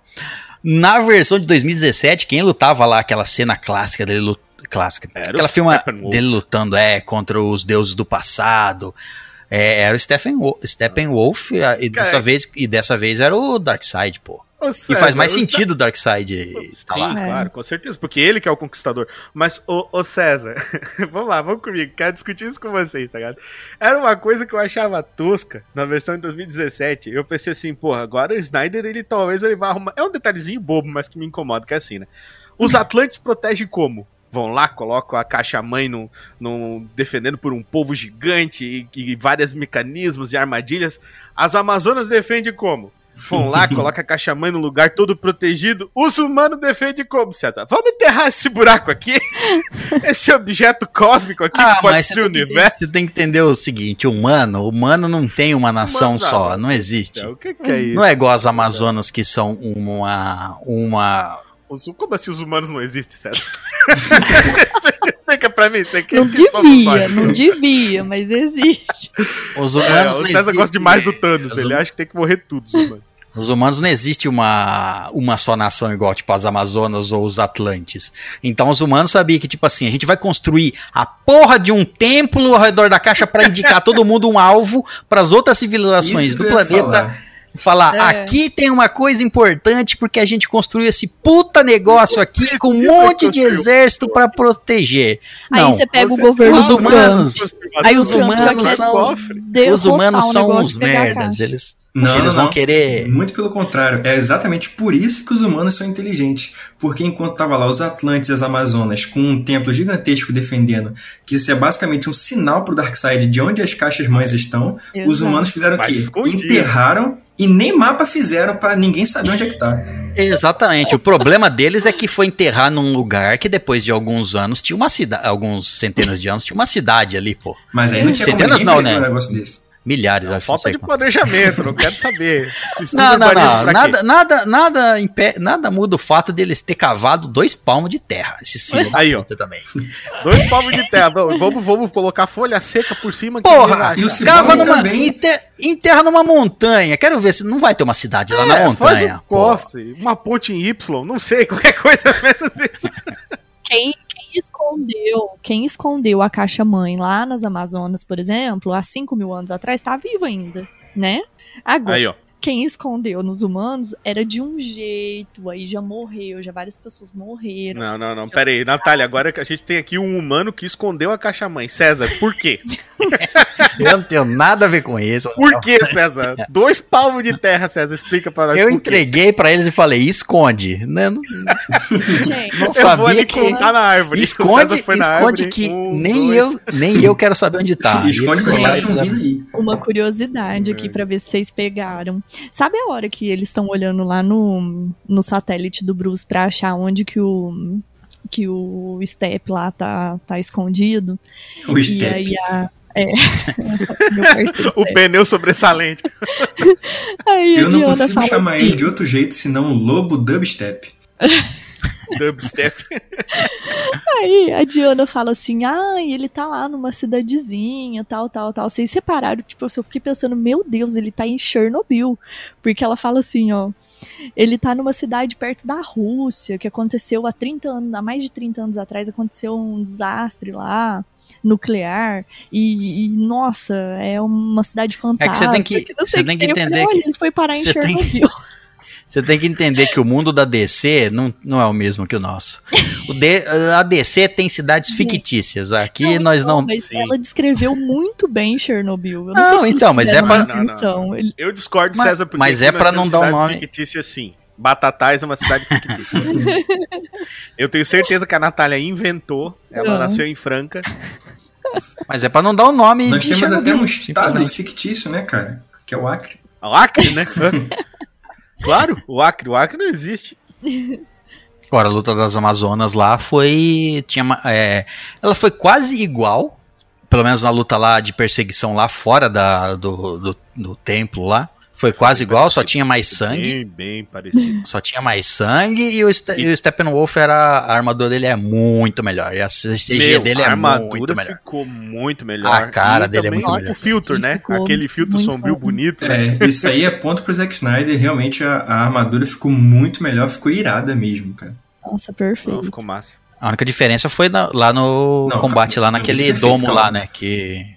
Na versão de 2017, quem lutava lá aquela cena clássica dele lut- clássica, Era aquela o filma dele lutando é contra os deuses do passado. É, era o Stephen Wo- Steppenwolf e, e dessa vez e dessa vez era o Darkseid, pô. E faz mais o sentido o Darkseid estar Sim, lá. É. claro, com certeza, porque ele que é o conquistador. Mas, ô, ô César, [LAUGHS] vamos lá, vamos comigo, quero discutir isso com vocês, tá ligado? Era uma coisa que eu achava tosca na versão de 2017. Eu pensei assim, porra, agora o Snyder, ele talvez ele vá arrumar. É um detalhezinho bobo, mas que me incomoda, que é assim, né? Os Atlantes protegem como? Vão lá, colocam a caixa-mãe no, no, defendendo por um povo gigante e, e vários mecanismos e armadilhas. As Amazonas defendem como? Vão lá, [LAUGHS] coloca a caixa-mãe no lugar todo protegido. Os humanos defendem como, César? Vamos enterrar esse buraco aqui? [LAUGHS] Esse objeto cósmico aqui Ah, que pode destruir o que, universo? você tem que entender o seguinte, humano, humano não tem uma nação Humano, só, não, existe. O que, que é isso? Não é igual as Amazonas que são uma uma Os- Como assim os humanos não existem, César? [LAUGHS] Explica pra mim, você quer Não devia, não devia, mas existe. os É, humanos o não César existe- gosta demais do Thanos, Os ele hum- acha que tem que morrer tudo, os humanos. Os humanos não existe uma, uma só nação igual, tipo, as Amazonas ou os Atlantes. Então os humanos sabiam que, tipo assim, a gente vai construir a porra de um templo ao redor da caixa pra indicar todo mundo um alvo pras outras civilizações Isso do planeta. Falar. É. aqui tem uma coisa importante porque a gente construiu esse puta negócio aqui com um monte de exército pra proteger. Aí Não, você pega você- o governo os humanos-. Aí os os humanos são- os humanos são uns merdas. Eles, Não, eles não, vão querer. Muito pelo contrário, é exatamente por isso que os humanos são inteligentes. Porque enquanto tava lá os Atlantes e as Amazonas com um templo gigantesco defendendo, que isso é basicamente um sinal pro Darkseid de onde as caixas mães estão, os Exato. humanos fizeram o quê? escondidos. Enterraram e nem mapa fizeram pra ninguém saber onde é que tá. Exatamente. O problema deles é que foi enterrar num lugar que depois de alguns anos tinha uma cidade, alguns centenas de anos tinha uma cidade ali, pô. Mas aí não tinha Centenas não, né? um negócio desse. Milhares, acho. Falta não sei de quanto. planejamento, não quero saber. [LAUGHS] Não, não, não. Nada, nada, nada, nada muda o fato deles ter cavado dois palmos de terra. Esses filhos da Aí, ó. também. [LAUGHS] Dois palmos de terra. Vamos, vamos, vamos colocar folha seca por cima. que Porra, relaxa. e o Cava numa. ente- enterra numa montanha. Quero ver se não vai ter uma cidade lá na É, faz montanha. um cofre, uma ponte em Y, não sei, [LAUGHS] qualquer coisa menos isso. Quem escondeu, quem escondeu a caixa mãe lá nas Amazonas, por exemplo, há 5 mil anos atrás, tá vivo ainda, né? Agora, Aí, quem escondeu nos humanos era de um jeito, aí já morreu, já várias pessoas morreram. Não, não, não, pera aí. Natália, agora que a gente tem aqui um humano que escondeu a caixa mãe. César, por quê? [LAUGHS] Eu não tenho nada a ver com isso. Por que, César? Dois palmos de terra, César. Explica para nós. Eu entreguei pra eles e falei, esconde. Né? Não, Gente, não Eu vou sabia ali que... colocar na árvore. Esconde, César foi na esconde árvore, que um, nem, dois. eu, nem eu quero saber onde tá. [LAUGHS] Esconde que aí. uma curiosidade É. aqui pra ver se vocês pegaram. Sabe a hora que eles estão olhando lá no, no satélite do Bruce pra achar onde que o que o Step lá tá, tá escondido? O E step. aí a é, [LAUGHS] O pneu sobressalente. [LAUGHS] Aí Eu não consigo fala chamar assim, ele de outro jeito senão Lobo Dubstep. [LAUGHS] Dubstep. Aí a Diana fala assim: ai, ele tá lá numa cidadezinha, tal, tal, tal. Vocês separaram, tipo, eu fiquei pensando, meu Deus, ele tá em Chernobyl. Porque ela fala assim, ó. Ele tá numa cidade perto da Rússia, que aconteceu há 30 anos, há mais de 30 anos atrás, aconteceu um desastre lá, nuclear. E, e, nossa, é uma cidade É fantástica. que você tem que, não você tem o que falei, entender Olha, que ele foi parar em você tem- Chernobyl. [LAUGHS] Você tem que entender que o mundo da DC não, não é o mesmo que o nosso. O D- a DC tem cidades fictícias. Aqui nós não. Mas Sim. ela descreveu muito bem Chernobyl. Eu Não, eles então, mas é Não, não, não. Ele- Eu discordo, Mas- César, porque mas é temos não dar um nome. fictícias sim. Batatais é uma cidade fictícia. [LAUGHS] Eu tenho certeza que a Natália inventou. Ela Não. nasceu em Franca. Mas é pra não dar o nome Nós de temos até um estado fictício, né, cara? Que é o Acre. O Acre, né? [LAUGHS] claro, o Acre. O Acre não existe. Agora, a luta das Amazonas lá foi. Tinha, é, ela foi quase igual. Pelo menos na luta lá de perseguição lá fora da, do, do, do templo lá. Foi quase bem igual, só parecido. tinha mais sangue. Bem, bem parecido. Só tinha mais sangue e o, Ste E- o Steppenwolf era. A armadura dele é muito melhor. E a CG Meu, dele é muito melhor. ficou muito melhor. A cara E dele é muito o melhor. filtro, né? Ficou Aquele filtro muito sombrio foda. bonito, né? É, isso aí é ponto pro Zack Snyder. Realmente a, a armadura ficou muito melhor, ficou irada mesmo, cara. Nossa, Não, perfeito. ficou massa. A única diferença foi na- lá no Não, combate, calma, lá não, naquele é domo lá, né? Que.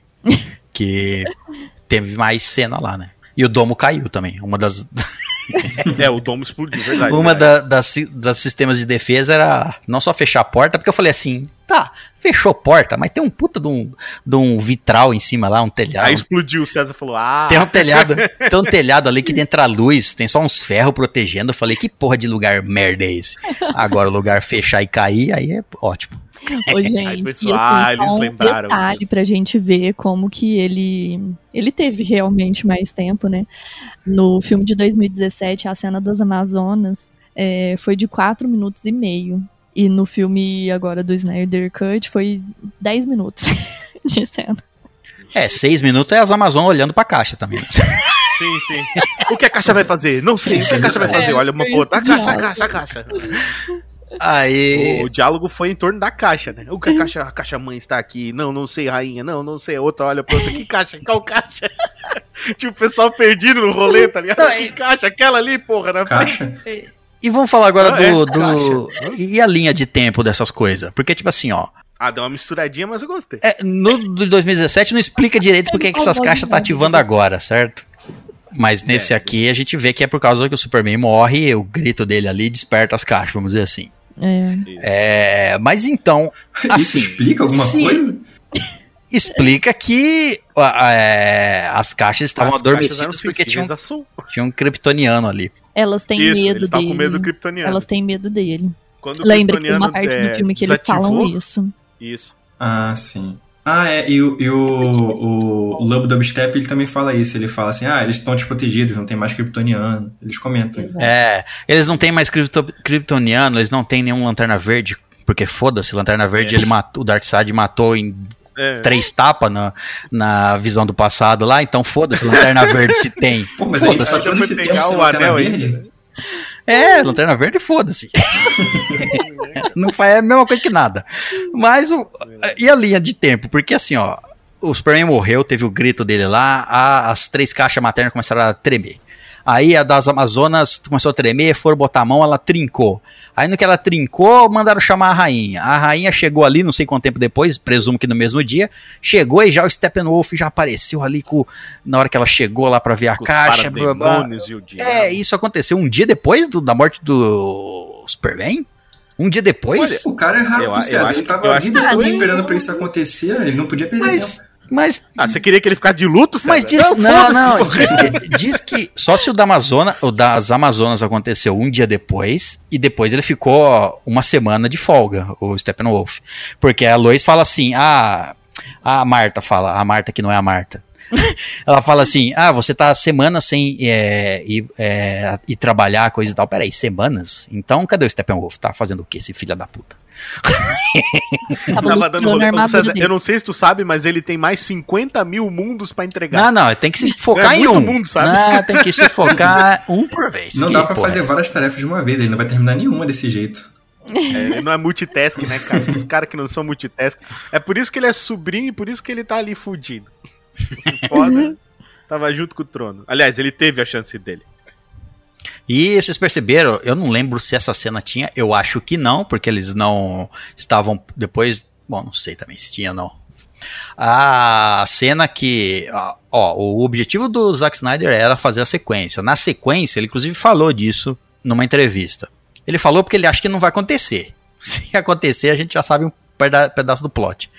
Que teve mais cena lá, né? E o domo caiu também. Uma das. É, o domo explodiu, verdade. Uma verdade. da- das, das sistemas de defesa era não só fechar a porta, porque eu falei assim, tá, fechou a porta, mas tem um puta de um, de um vitral em cima lá, um telhado. Aí explodiu, o César falou, ah... Tem um telhado, tem um [LAUGHS] telhado ali que entra a luz, tem só uns ferros protegendo. Eu falei, que porra de lugar merda é esse? Agora o lugar fechar e cair, aí é ótimo. Ô, [LAUGHS] gente, Aí, assim, ah, eles um lembraram detalhe disso. pra gente ver como que ele ele teve realmente mais tempo, né? No filme de 2017, a cena das Amazonas é, foi de 4 minutos e meio. E no filme agora do Snyder Cut foi 10 minutos [LAUGHS] de cena. É, seis minutos é as Amazon olhando pra caixa também. [LAUGHS] Sim, sim. O que a caixa vai fazer? Não sei. O que a caixa vai fazer? É, Olha uma puta. A caixa, a caixa, a caixa. Aí. O, o diálogo foi em torno da caixa, né? O que a caixa, a caixa mãe está aqui? Não, não sei, rainha. Não, não sei. A outra olha pra outra. Que caixa? Qual caixa? [LAUGHS] tipo, o pessoal perdido no rolê, tá ligado? Não, que caixa? Aquela ali, porra, na frente. Caixa. E vamos falar agora Ah, é, do. do- e a linha de tempo dessas coisas? Porque, tipo assim, ó. Ah, deu uma misturadinha, mas eu gostei. é, no de 2017 não explica direito por que que essas caixas tá ativando agora, certo? Mas nesse É. aqui a gente vê que é por causa que o Superman morre e o grito dele ali desperta as caixas, vamos dizer assim. É. É, mas então, [LAUGHS] Isso assim, explica alguma se- coisa? [LAUGHS] explica que é, as caixas estavam As caixas eram adormecidas porque tinha um, tinha um kryptoniano ali. Elas têm Isso, medo dele. com medo do Kryptoniano. Elas têm medo dele. Quando Lembra que tem uma parte do é, filme que eles falam isso. Isso. Ah, sim. Ah, é, e, o- e o, o, Lobo Dubstep ele também fala isso. Ele fala assim: ah, eles estão desprotegidos, não tem mais kryptoniano. Eles comentam isso. É, eles não têm mais krypto- kryptoniano, eles não têm nenhum Lanterna Verde, porque foda-se, Lanterna Verde É. ele matou, o Darkseid matou em É. três tapas na, na visão do passado lá, então foda-se, Lanterna Verde se tem. Pô, mas Foda-se. Foi pegar o anel verde. ainda. É, Lanterna Verde, foda-se. [LAUGHS] não faz é a mesma coisa que nada. Mas o, e a linha de tempo? Porque assim, ó, o Superman morreu, teve o grito dele lá, a- as três caixas maternas começaram a tremer. Aí a das Amazonas começou a tremer, foram botar a mão, ela trincou. Aí no que ela trincou, mandaram chamar a rainha. A rainha chegou ali, não sei quanto tempo depois, presumo que no mesmo dia, chegou e já o Steppenwolf já apareceu ali com, na hora que ela chegou lá pra ver a Com os caixa. blá, blá. e. É, isso aconteceu um dia depois do- da morte do Superman? Um dia depois? O cara é rápido, Eu- eu César. acho ele tava eu a acho vida toda esperando pra isso acontecer, ele não podia perder mas, tempo. Mas Ah, você queria que ele ficasse de luto, César? Mas diz, não, não, pô. diz, que, diz que só se o da Amazônia, o das Amazonas aconteceu um dia depois, e depois ele ficou uma semana de folga, o Steppenwolf. Porque a Lois fala assim, ah, a Marta fala, a Marta que não é a Marta. [LAUGHS] Ela fala assim, ah, você tá semana sem é, ir, é, ir trabalhar, coisa e tal. Peraí, semanas? Então cadê o Steppenwolf? Tá fazendo o que esse filho da puta? [LAUGHS] Tava dando rolê. César, eu não sei se tu sabe, mas ele tem mais 50 mil mundos pra entregar. Não, não, tem que se focar É em um. mundo, sabe? Não, tem que se focar [LAUGHS] um por vez. Não Que dá pra porra é fazer essa? várias tarefas de uma vez, ele não vai terminar nenhuma desse jeito. É, ele não é multitask, né, cara? Esses caras que não são multitask. É por isso que ele é sobrinho e por isso que ele tá ali fudido. Se foda, [LAUGHS] tava junto com o trono. Aliás, ele teve a chance dele. E vocês perceberam, eu não lembro se essa cena tinha, eu acho que não, porque eles não estavam depois, bom, não sei também se tinha não. A cena que, ó, o objetivo do Zack Snyder era fazer a sequência. Na sequência, ele inclusive falou disso numa entrevista. Ele falou porque ele acha que não vai acontecer. [LAUGHS] Se acontecer, a gente já sabe um pedaço do plot.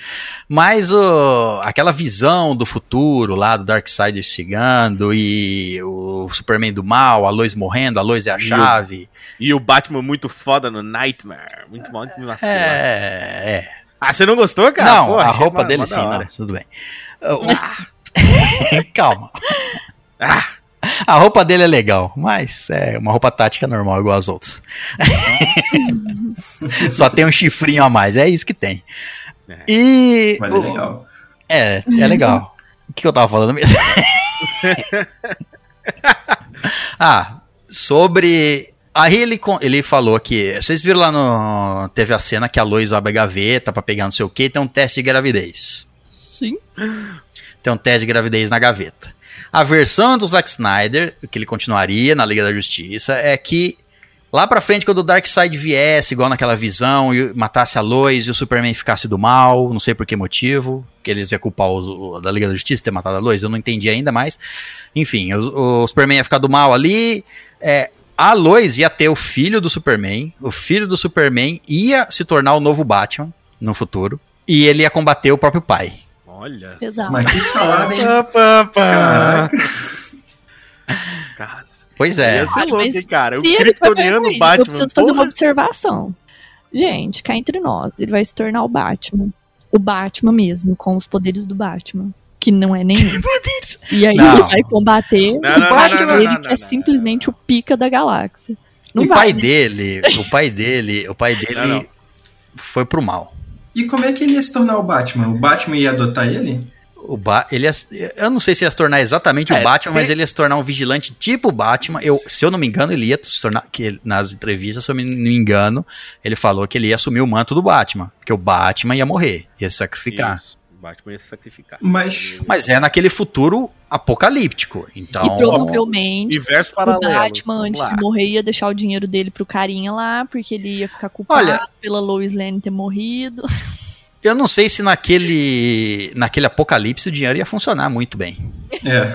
Mas o, aquela visão do futuro lá do Darkseid chegando e o Superman do mal, a Lois morrendo, a Lois é a E o- chave. E o Batman muito foda no Nightmare. Muito bom, muito vacilo. É, é. Ah, você não gostou, cara? não, a roupa mó- dele sim, né? Tudo bem. [LAUGHS] [LAUGHS] Calma. Ah, A roupa dele é legal, mas é uma roupa tática normal, igual as outras. [LAUGHS] Só tem um chifrinho a mais, é isso que tem. É. E. Mas é legal. É, é legal. O que eu tava falando mesmo? [LAUGHS] ah, sobre. Aí ele, ele falou que. Vocês viram lá no. Teve a cena que a Lois abre a gaveta pra pegar não sei o que, tem um teste de gravidez. Sim. Tem um teste de gravidez na gaveta. A versão do Zack Snyder, que ele continuaria na Liga da Justiça, é que lá pra frente, quando o Darkseid viesse, igual naquela visão, e matasse a Lois e o Superman ficasse do mal, não sei por que motivo, que eles iam culpar o, o- da Liga da Justiça ter matado a Lois, eu não entendi ainda mais. Enfim, o, o Superman ia ficar do mal ali, é, a Lois ia ter o filho do Superman, o filho do Superman ia se tornar o novo Batman no futuro, e ele ia combater o próprio pai. Olha. Exato. Mas que salada, hein? Pá, pá, pá. Caraca. Cara, Pois é. Ia ser Ai, louco, cara? O Kryptoniano perfeito, Batman. eu preciso fazer uma porra. observação. Gente, cá entre nós, ele vai se tornar o Batman. O Batman mesmo, com os poderes do Batman. Que não é nenhum. [LAUGHS] E aí Não. ele vai combater Não, não, o Batman, não, não, ele não, que não, é não, simplesmente o pica da galáxia. Não o vai, pai né? dele, o pai dele, o pai dele Não, não. foi pro mal. E como é que ele ia se tornar o Batman? O Batman ia adotar ele? O ba ele ia, eu não sei se ia se tornar exatamente É, o Batman, tem- mas ele ia se tornar um vigilante tipo o Batman. Eu, se eu não me engano, ele ia se tornar que ele- nas entrevistas, se eu me- não me engano, ele falou que ele ia assumir o manto do Batman, porque o Batman ia morrer, ia se sacrificar. Isso, Batman ia se sacrificar. Mas- Mas é naquele futuro apocalíptico. Então, E provavelmente Universo o paralelo. Batman, Vamos antes lá. de morrer, ia deixar o dinheiro dele pro carinha lá, porque ele ia ficar culpado Olha- pela Lois Lane ter morrido. [LAUGHS] eu não sei se naquele naquele apocalipse o dinheiro ia funcionar muito bem. É.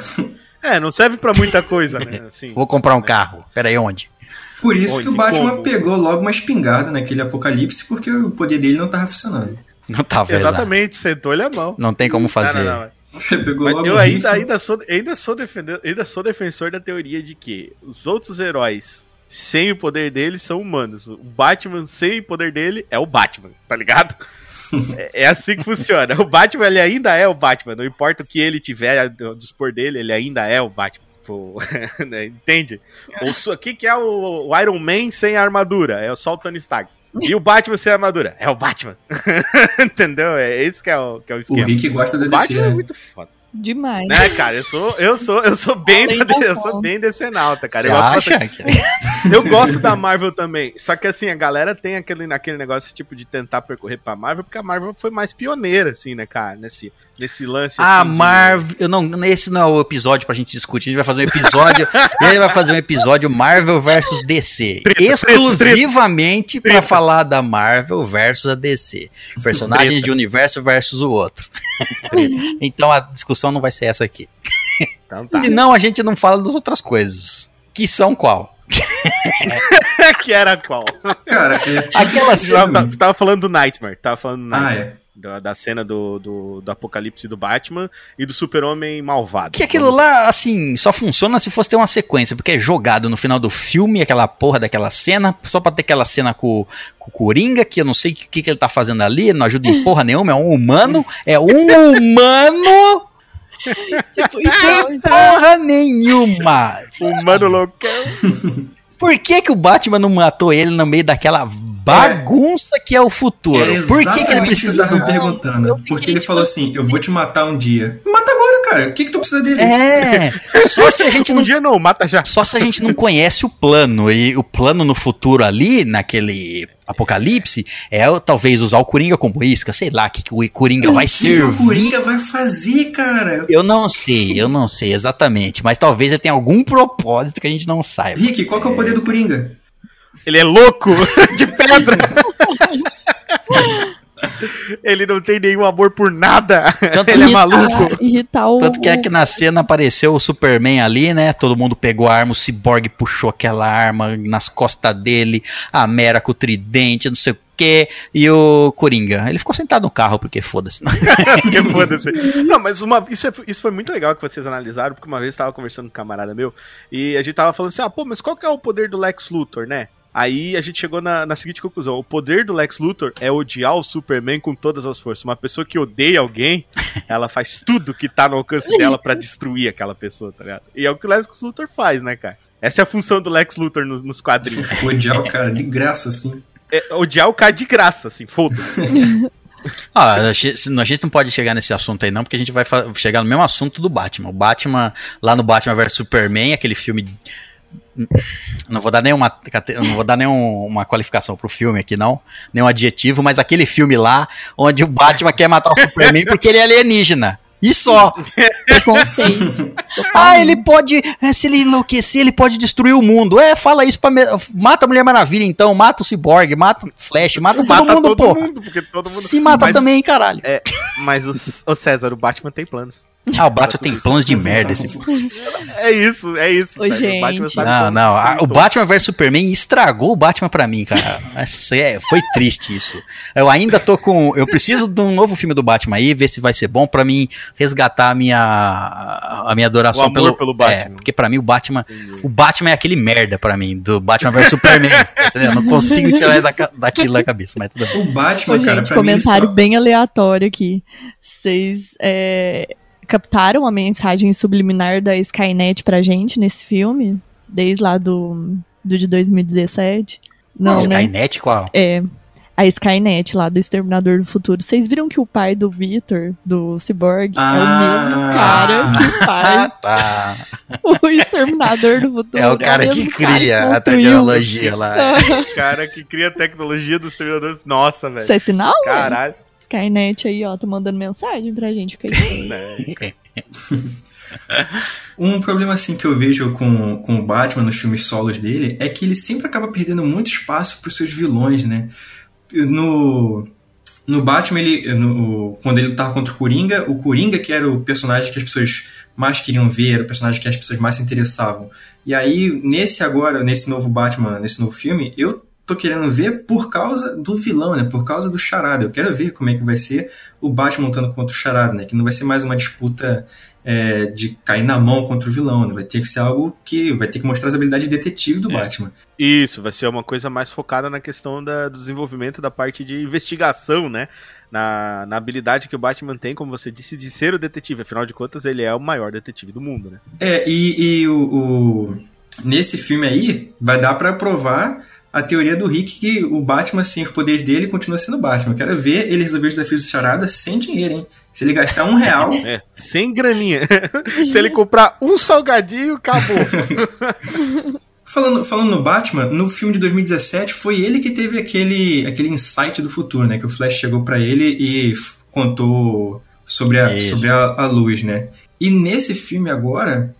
É, não serve pra muita coisa, né? [LAUGHS] Assim, Vou comprar um carro. Pera aí, onde? Por isso Onde? que o Batman Como? pegou logo uma espingarda naquele apocalipse, porque o poder dele não tava funcionando. [LAUGHS] Não exato. Exatamente, sentou-lhe a mão. Não tem como fazer. Não, não, não. Eu ainda, ainda, sou, ainda, sou defender, ainda sou defensor da teoria de que os outros heróis sem o poder dele são humanos. O Batman sem o poder dele é o Batman, tá ligado? [LAUGHS] é, é assim que funciona. O Batman ele ainda é o Batman. Não importa o que ele tiver a dispor dele, ele ainda é o Batman. Pô, [LAUGHS] né, Entende? O que, que é o, o Iron Man sem a armadura? É só o Tony Stark. E o Batman sem armadura? É o Batman. [LAUGHS] Entendeu? É esse que é o, que é o O esquema. Rick gosta da O DC, Batman é né? muito foda. Demais. Né, cara? Eu sou, eu sou, eu sou bem, da, eu sou bem decenalta, cara. Você Eu gosto, acha? bastante- [LAUGHS] eu gosto da Marvel também. Só que assim, a galera tem aquele, aquele negócio tipo de tentar percorrer pra Marvel, porque a Marvel foi mais pioneira, assim, né, cara? Nesse, nesse lance. A assim, de- Marvel. Eu não, esse não é o episódio pra gente discutir. A gente vai fazer um episódio. [LAUGHS] e aí vai fazer um episódio Marvel versus DC. Treta, exclusivamente pra Treta. falar da Marvel versus a DC. Personagens Treta. de um universo versus o outro. [LAUGHS] então a discussão não vai ser essa aqui. Então tá. E não, a gente não fala das outras coisas. Que são qual? [LAUGHS] que era qual? Cara, é... Aquela Tu tava, tu tava falando do Nightmare. Tava falando do Ah, Nightmare. é. Da, da cena do, do, do apocalipse do Batman e do super-homem malvado. Que aquilo lá, assim, só funciona se fosse ter uma sequência, porque é jogado no final do filme, aquela porra daquela cena, só pra ter aquela cena com, com o Coringa, que eu não sei o que, que ele tá fazendo ali, não ajuda em porra nenhuma, é um humano, é um humano Tipo, sem então, porra nenhuma. Humano loucão. Por que, que o Batman não matou ele no meio daquela bagunça que é o futuro? Era Por que, que ele precisa eu tava me Eu perguntando. Porque ele tipo falou assim: eu vou te matar um dia. Mata agora, cara. O que, que tu precisa dele? É, [LAUGHS] só se a gente Um não dia não, mata já. Só se a gente não conhece o plano. E o plano no futuro ali, naquele apocalipse, é talvez usar o Coringa como isca. Sei lá o que, que o Coringa vai O que o. Coringa vai fazer, cara? Eu não sei, eu não sei exatamente. Mas talvez ele tenha algum propósito que a gente não saiba. Rick, qual que é o poder do Coringa? Ele é louco [LAUGHS] de pedra. Ele não tem nenhum amor por nada. Tanto, Ele é irritar- maluco. Irritar o. tanto que é que na cena apareceu o Superman ali, né? Todo mundo pegou a arma, o Cyborg puxou aquela arma nas costas dele, a Mera com o tridente, não sei o quê, e o Coringa. Ele ficou sentado no carro, porque foda-se. [LAUGHS] Porque foda-se. Não, mas uma, isso, é- isso foi muito legal que vocês analisaram, porque uma vez eu tava conversando com um camarada meu e a gente tava falando assim: ah, pô, mas qual que é o poder do Lex Luthor, né? Aí a gente chegou na, na seguinte conclusão: o poder do Lex Luthor é odiar o Superman com todas as forças. Uma pessoa que odeia alguém, [LAUGHS] ela faz tudo que tá no alcance dela pra destruir aquela pessoa, tá ligado? E é o que o Lex Luthor faz, né, cara? Essa é a função do Lex Luthor nos, nos quadrinhos. [LAUGHS] Odiar o cara de graça, assim. É odiar o cara de graça, assim, foda-se. [LAUGHS] Ah, a gente não pode chegar nesse assunto aí não, porque a gente vai chegar no mesmo assunto do Batman. O Batman, lá no Batman vs Superman, aquele filme... Não vou dar nenhuma, não vou dar nenhuma qualificação pro filme aqui, não. Nenhum adjetivo, mas aquele filme lá, onde o Batman quer matar o Superman [LAUGHS] porque ele é alienígena. E só. Preconceito. [LAUGHS] Ah, ele pode. é, se ele enlouquecer, ele pode destruir o mundo. É, fala isso pra. me- Mata a Mulher Maravilha, então. Mata o Cyborg, mata o Flash, mata todo Mata mundo, todo pô. mundo, porque todo mundo. Se mata Mas- também, caralho. Mas o, o César, o Batman tem planos. Ah, o Batman tem planos de merda esse [LAUGHS] É isso, é isso. Ô, Sérgio. O gente. Batman sabe Não, não. a- o. Batman vs Superman estragou o Batman pra mim, cara. É- foi triste isso. Eu ainda tô com. Eu preciso de um novo filme do Batman aí, ver se vai ser bom pra mim resgatar a minha, a minha adoração O amor pelo, pelo Batman. É, porque pra mim o Batman. O Batman é aquele merda pra mim, do Batman vs Superman. [LAUGHS] tá entendendo? Eu Não consigo tirar da, daquilo da cabeça, mas tudo bem. O Batman, Ô, cara, gente, pra mim. comentário só- bem aleatório aqui. Vocês é, captaram a mensagem subliminar da Skynet pra gente nesse filme? Desde lá do, do de 2017? Não, né? Skynet qual? É. A Skynet lá do Exterminador do Futuro. Vocês viram que o pai do Victor, do Cyborg, é o Ah, mesmo cara que Ah, faz [LAUGHS] tá. o Exterminador do Futuro. É o cara que mesmo cara cria a tecnologia lá. [LAUGHS] O cara que cria a tecnologia dos treinadores. Nossa, velho. Isso é sinal? Caralho. Skynet aí, ó, tá mandando mensagem pra gente. Fica aí. [LAUGHS] né? Um problema assim que eu vejo com, com o Batman nos filmes solos dele é que ele sempre acaba perdendo muito espaço pros seus vilões, né? No, no Batman, ele, no- quando ele lutava contra o Coringa, o Coringa que era o personagem que as pessoas mais queriam ver, era o personagem que as pessoas mais se interessavam. E aí, nesse agora, nesse novo Batman, nesse novo filme, eu tô querendo ver por causa do vilão, né? Por causa do Charada. Eu quero ver como é que vai ser o Batman lutando contra o Charada, né? Que não vai ser mais uma disputa é, de cair na mão contra o vilão, né? Vai ter que ser algo que vai ter que mostrar as habilidades de detetive do É. Batman. Isso, vai ser uma coisa mais focada na questão da- do desenvolvimento da parte de investigação, né? Na, na habilidade que o Batman tem, como você disse, de ser o detetive. Afinal de contas, ele é o maior detetive do mundo, né? É, e, e o, o- nesse filme aí vai dar pra provar a teoria do Rick que o Batman, sem os poderes dele, continua sendo Batman. Eu quero ver ele resolver os desafios do Charada sem dinheiro, hein? Se ele gastar um real, [LAUGHS] É, sem graninha. [LAUGHS] Se ele comprar um salgadinho, acabou. [LAUGHS] Falando, falando no Batman, no filme de 2017 foi ele que teve aquele, aquele insight do futuro, né? Que o Flash chegou pra ele e contou sobre a, Isso. sobre a, a luz, né? E nesse filme agora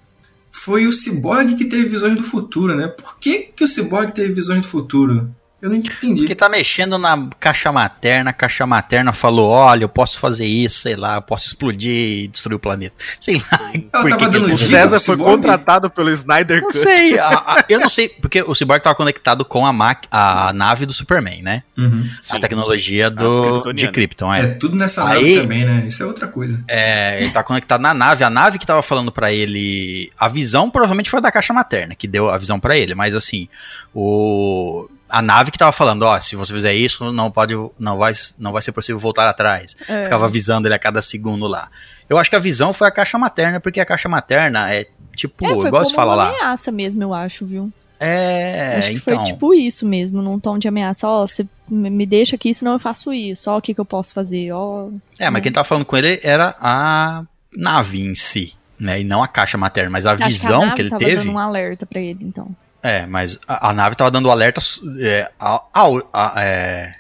foi o Cyborg que teve visões do futuro, né? Por que, que o Cyborg teve visões do futuro? Eu não entendi. Porque tá mexendo na caixa materna, a caixa materna falou: olha, eu posso fazer isso, sei lá, eu posso explodir e destruir o planeta. [LAUGHS] Sei lá. Ela por tava que que dando ele O. César foi contratado pelo Snyder Não Cut. sei, a- a- [LAUGHS] eu não sei, porque o Cyborg tava conectado com a, maqui- a nave do Superman, né? Uhum. A tecnologia do, de Krypton, É é. tudo nessa Aí- nave também, né? Isso é outra coisa. É, ele tá conectado na nave. A nave que tava falando pra ele. A visão provavelmente foi da caixa materna, que deu a visão pra ele. Mas assim, o. A nave que tava falando, ó, se você fizer isso, não pode, não vai, não vai ser possível voltar atrás. É. Ficava avisando ele a cada segundo lá. Eu acho que a visão foi a caixa materna, porque a caixa materna é tipo, É, foi igual como se fala uma lá. ameaça mesmo, eu acho, viu? É, acho que então. foi tipo isso mesmo, num tom de ameaça. Ó, você me deixa aqui, senão eu faço isso. Ó, o que, que eu posso fazer? Ó. É, mas quem tava falando com ele era a nave em si, né? E não a caixa materna, mas a Acho visão que, a que ele tava teve. dando um alerta pra ele, então. É, mas a, a nave tava dando alerta é, ao- a- é,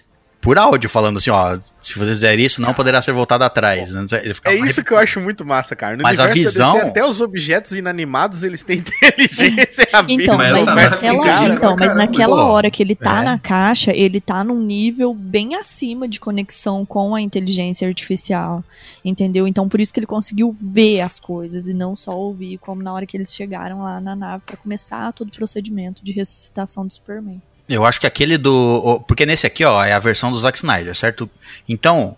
por áudio, falando assim, ó, se você fizer isso, não poderá ser voltado atrás. né? É isso que eu acho muito massa, cara. No Mas a visão- DC, até os objetos inanimados, eles têm [LAUGHS] inteligência. A vida Então, Mas mas, nave naquela, inteligência então, mas caramba. naquela hora que ele tá é. na caixa, ele tá num nível bem acima de conexão com a inteligência artificial. Entendeu? Então, por isso que ele conseguiu ver as coisas e não só ouvir, como na hora que eles chegaram lá na nave pra começar todo o procedimento de ressuscitação do Superman. Eu acho que aquele do. Porque nesse aqui, ó, é a versão do Zack Snyder, certo? Então,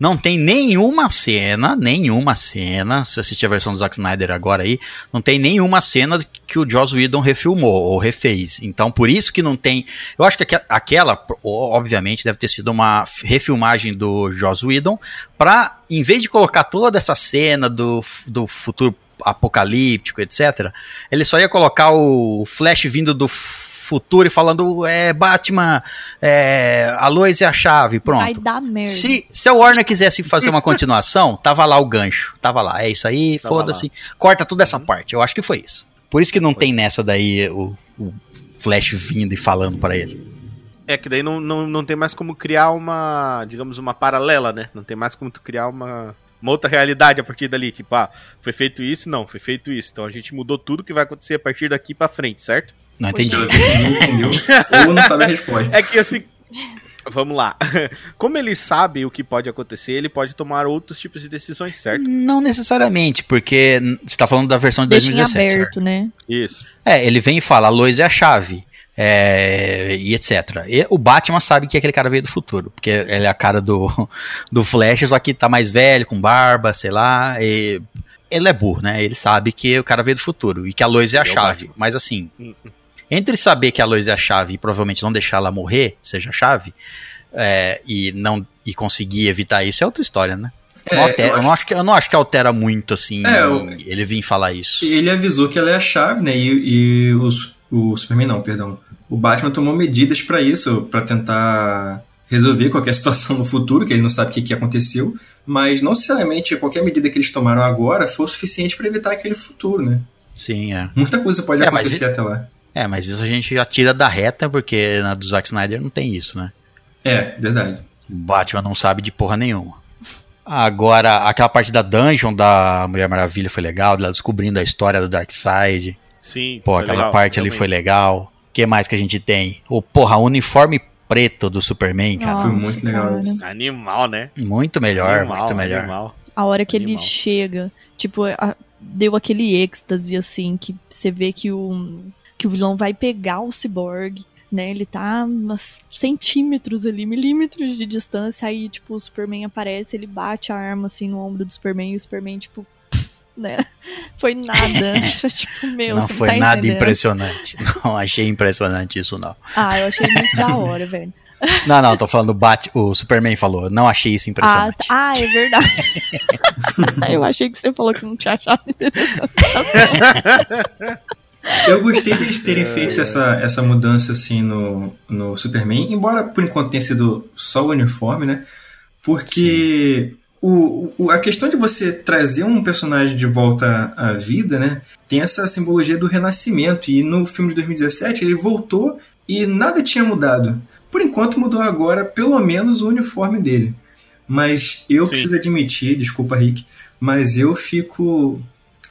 não tem nenhuma cena, nenhuma cena. Se assistir a versão do Zack Snyder agora aí, não tem nenhuma cena que o Joss Whedon refilmou ou refez. Então, por isso que não tem. Eu acho que aque- aquela, obviamente, deve ter sido uma refilmagem do Joss Whedon, pra, em vez de colocar toda essa cena do, do futuro apocalíptico, etc., ele só ia colocar o Flash vindo do futuro e falando, é, Batman, é, a Lois é a chave, pronto. Vai dar merda. Se, se a Warner quisesse fazer uma continuação, [LAUGHS] tava lá o gancho. Tava lá. É isso aí, foda-se. Corta toda essa Uhum. parte. Eu acho que foi isso. Por isso que não tem nessa daí o, o Flash vindo e falando pra ele. É que daí não, não, não tem mais como criar uma, digamos, uma paralela, né? Não tem mais como tu criar uma, uma outra realidade a partir dali. Tipo, ah, foi feito isso? Não, foi feito isso. Então a gente mudou tudo que vai acontecer a partir daqui pra frente, certo? Não entendi. Não entendeu ou não sabe a resposta. É que assim. [LAUGHS] Vamos lá. [LAUGHS] Como ele sabe o que pode acontecer, ele pode tomar outros tipos de decisões, certo? Não necessariamente, porque você tá falando da versão de Deixa em 2017. certo? aberto, né? Isso. É, ele vem e fala, a Lois é a chave. é, e etc. E o Batman sabe que aquele cara veio do futuro, porque ele é a cara do, [LAUGHS] do Flash, só que tá mais velho, com barba, sei lá. e ele é burro, né? Ele sabe que o cara veio do futuro e que a Lois é a é chave. Mas assim, Hum, hum. Entre saber que a Lois é a chave e provavelmente não deixar ela morrer, seja a chave, é, e não e conseguir evitar isso é outra história, né? Não É, altera- eu eu, não acho que, eu não acho que altera muito, assim, É, eu- ele vir falar isso. Ele avisou que ela é a chave, né? E, e o, Su- o Superman não, perdão. O Batman tomou medidas pra isso, pra tentar resolver qualquer [LAUGHS] situação no futuro, que ele não sabe o que, que aconteceu. Mas não necessariamente qualquer medida que eles tomaram agora foi o suficiente pra evitar aquele futuro, né? Sim, é. Muita coisa pode É, acontecer até lá. É, mas isso a gente já tira da reta, porque na do Zack Snyder não tem isso, né? É, verdade. O Batman não sabe de porra nenhuma. Agora, aquela parte da dungeon da Mulher Maravilha foi legal, dela descobrindo a história do Darkseid. Sim. Pô, foi aquela legal, parte ali realmente. foi legal. O que mais que a gente tem? O porra, uniforme preto do Superman, cara. foi muito legal cara. isso. Animal, né? Muito melhor, Animal, muito melhor. animal. A hora que ele Animal. chega, tipo, a- deu aquele êxtase, assim, que você vê que o, que o vilão vai pegar o cyborg, né? Ele tá a centímetros ali, milímetros de distância, aí, tipo, o Superman aparece, ele bate a arma, assim, no ombro do Superman, e o Superman, tipo, [LAUGHS] né? Foi nada. [LAUGHS] Isso é tipo, meu, não foi tá nada entendendo? impressionante. [LAUGHS] Não achei impressionante isso, não. Ah, eu achei muito da hora, velho. Não, não, tô falando Bat, o Superman falou. Não achei isso Ah, impressionante. tá- ah, é verdade. eu achei que você falou que não tinha achado. Eu gostei deles terem feito essa, essa mudança assim no, no Superman, embora por enquanto tenha sido só o uniforme, né? Porque o, o- a questão de você trazer um personagem de volta à vida, né? Tem essa simbologia do renascimento. E no filme de 2017 ele voltou e nada tinha mudado. Por enquanto mudou agora, pelo menos, o uniforme dele. Mas eu Sim. preciso admitir, desculpa, Rick, mas eu fico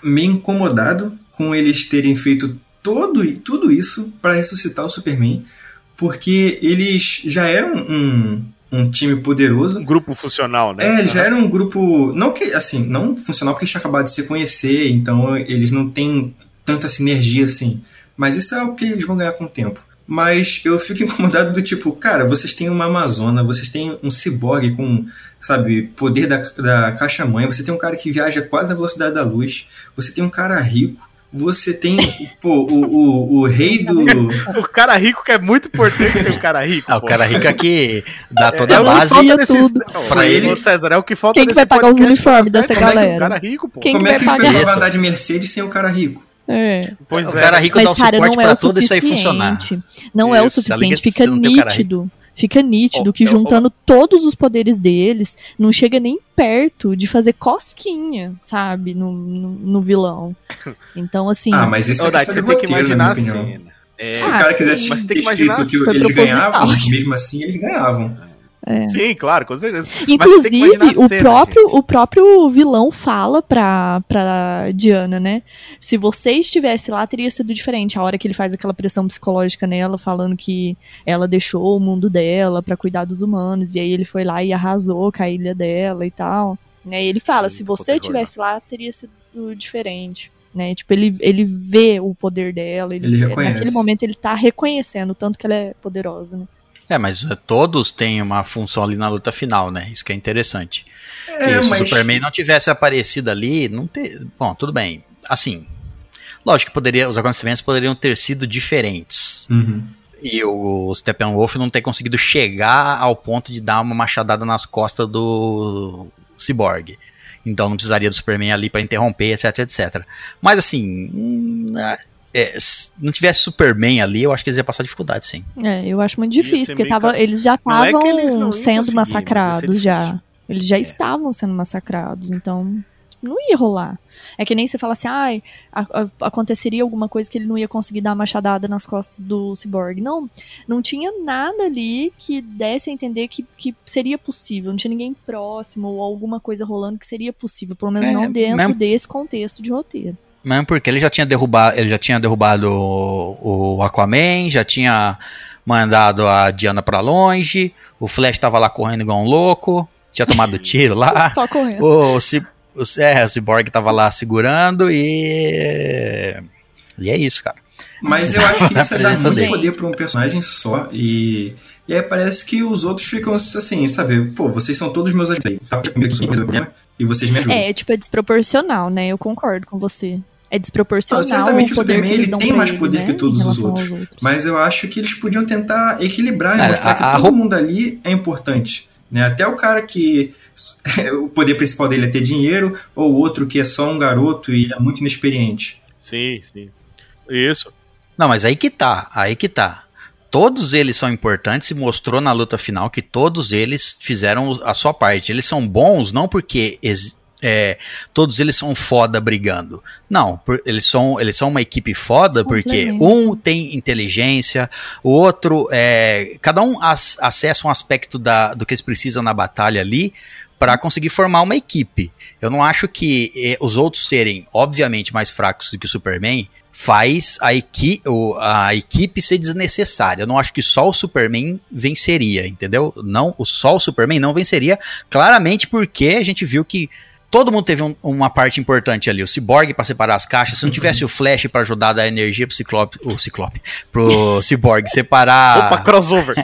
meio incomodado com eles terem feito todo, tudo isso para ressuscitar o Superman, porque eles já eram um, um time poderoso. Um grupo funcional, né? É, eles já eram um grupo. Não que, assim, não funcional porque eles tinham acabado de se conhecer, então eles não têm tanta sinergia assim. Mas isso é o que eles vão ganhar com o tempo. Mas eu fico [LAUGHS] incomodado do tipo, cara, vocês têm uma Amazona, vocês têm um ciborgue com, sabe, poder da, da caixa-mãe, você tem um cara que viaja quase na velocidade da luz, você tem um cara rico, você tem, pô, o, o, o rei do. [LAUGHS] O cara rico que é muito importante ter o cara rico. Ah, o cara rico aqui dá toda é a base. falta Ia nesse- tudo. Não, Pra ele- Ô, César, é o que falta Quem que nesse vai pagar os uniformes tá dessa certo? Como é que galera? O cara rico, pô. Quem Como que é que vai pagar? pessoas vão andar de Mercedes sem o cara rico? É. Pois o é. cara rico Mas, dá o cara, suporte não é pra o tudo isso aí funcionar. suficiente. Não é o Isso, suficiente. de Fica nítido. Fica nítido Ó, que eu- juntando todos os poderes deles, não chega nem perto de fazer cosquinha, sabe? No, no, no vilão. [LAUGHS] Então, assim. Ah, mas isso é Dai, você tem que imaginar a cena. É, Se o cara quisesse Mas tem que ter escrito imaginar que Foi eles proposital. ganhavam, mesmo assim eles ganhavam. É. Sim, claro, com certeza. Inclusive, o, cena, próprio, o próprio vilão fala pra, pra Diana, né? Se você estivesse lá, teria sido diferente. A hora que ele faz aquela pressão psicológica nela, falando que ela deixou o mundo dela pra cuidar dos humanos, e aí ele foi lá e arrasou com a ilha dela e tal. Né? E ele fala, Sim, se ficou você estivesse lá, teria sido diferente. Né? Tipo, ele, ele vê o poder dela, ele, Ele reconhece. naquele momento ele tá reconhecendo o tanto que ela é poderosa, né? É, mas eh, todos têm uma função ali na luta final, né? Isso que é interessante. É, Se mas- o Superman não tivesse aparecido ali, não ter. Bom, tudo bem. Assim, lógico que poderia, os acontecimentos poderiam ter sido diferentes. Uhum. E o Steppenwolf não ter conseguido chegar ao ponto de dar uma machadada nas costas do Cyborg. Então não precisaria do Superman ali pra interromper, etc, etc. Mas assim, hum, é, se não tivesse Superman ali, eu acho que eles iam passar dificuldade, sim. É, eu acho muito difícil, porque tava, ca- eles já é estavam iam sendo massacrados já. Eles já É. estavam sendo massacrados, então não ia rolar. É que nem você fala assim, ai, a- a- aconteceria alguma coisa que ele não ia conseguir dar a machadada nas costas do Cyborg. Não, não tinha nada ali que desse a entender que, que seria possível. Não tinha ninguém próximo ou alguma coisa rolando que seria possível, pelo menos É, não dentro mesmo- desse contexto de roteiro. Mesmo porque ele já tinha derrubado, ele já tinha derrubado o, o Aquaman, já tinha mandado a Diana pra longe, o Flash tava lá correndo igual um louco, tinha tomado [LAUGHS] tiro lá. Só correndo. O, Ci- o, é, o Cyborg tava lá segurando e. E é isso, cara. Mas eu [LAUGHS] acho que isso é dar presença muito dele. poder pra um personagem só. E, e aí parece que os outros ficam assim, sabe? Pô, vocês são todos meus ajudantes. Tá comigo, E vocês me ajudam. É, tipo, é desproporcional, né? Eu concordo com você. É desproporcional Não, certamente o Superman, ele tem mais ele, poder né, que todos os outros. outros. Mas eu acho que eles podiam tentar equilibrar e É, mostrar a- que a todo roupa- mundo ali é importante. Né? Até o cara que [LAUGHS] o poder principal dele é ter dinheiro, ou o outro que é só um garoto e é muito inexperiente. Sim, sim. Isso. Não, mas aí que tá, aí que tá. Todos eles são importantes e mostrou na luta final que todos eles fizeram a sua parte. Eles são bons não porque ex- é, todos eles são foda brigando. Não, por- eles são, eles são uma equipe foda porque um tem inteligência, o outro é, cada um ac- acessa um aspecto da, do que eles precisam na batalha ali para conseguir formar uma equipe. Eu não acho que eh, os outros serem obviamente mais fracos do que o Superman faz a, equi a equipe ser desnecessária. Eu não acho que só o Superman venceria, entendeu? Não, o só o Superman não venceria, claramente porque a gente viu que todo mundo teve um- uma parte importante ali. O Cyborg para separar as caixas, se não tivesse o Flash para ajudar a dar energia pro Ciclope, o Ciclope, pro Cyborg separar [LAUGHS] Opa, crossover.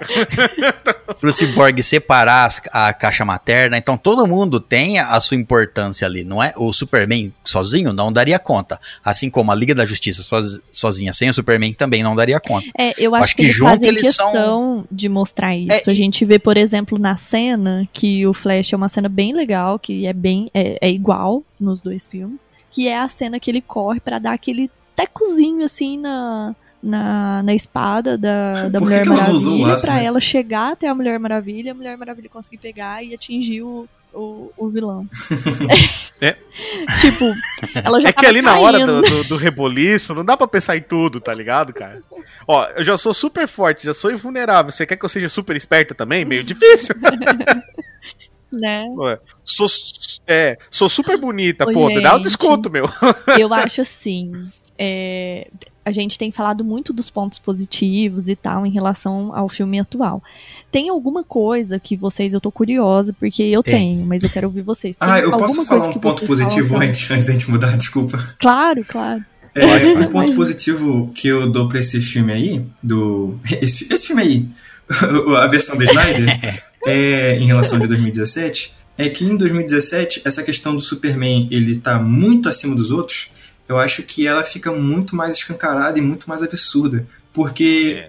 [LAUGHS] pro Cyborg separar as- a caixa materna. Então todo mundo tem a sua importância ali, não é? O Superman sozinho não daria conta. Assim como a Liga da Justiça soz- sozinha sem o Superman também não daria conta. É, eu acho, Acho que, que eles junto fazem eles são- questão de mostrar isso. É, a gente vê, por exemplo, na cena que o Flash é uma cena bem legal, que é bem é, é igual nos dois filmes, que é a cena que ele corre pra dar aquele tecozinho assim na na, na espada da, da Mulher Maravilha pra né? ela chegar até a Mulher Maravilha, a Mulher Maravilha conseguir pegar e atingir o, o, o vilão. [LAUGHS] É. tipo, ela já É que ali na hora caindo. do, do, do reboliço, não dá pra pensar em tudo, tá ligado, cara? Ó, eu já sou super forte, já sou invulnerável. Você quer que eu seja super esperta também? Meio difícil. [LAUGHS] né? Sou, é, sou super bonita, Ô, pô, dá um gente. desconto, meu. Eu acho assim. é, a gente tem falado muito dos pontos positivos e tal em relação ao filme atual. Tem alguma coisa que vocês, eu tô curiosa, porque eu Tem. tenho, mas eu quero ouvir vocês. Tem Ah, eu posso falar um ponto positivo antes, antes da gente mudar, [LAUGHS] desculpa. Claro, claro. É, um ponto positivo que eu dou pra esse filme aí, do. [LAUGHS] Esse, esse filme aí, [LAUGHS] a versão do Snyder, é, em relação de 2017, é que em 2017, essa questão do Superman ele tá muito acima dos outros, eu acho que ela fica muito mais escancarada e muito mais absurda. Porque.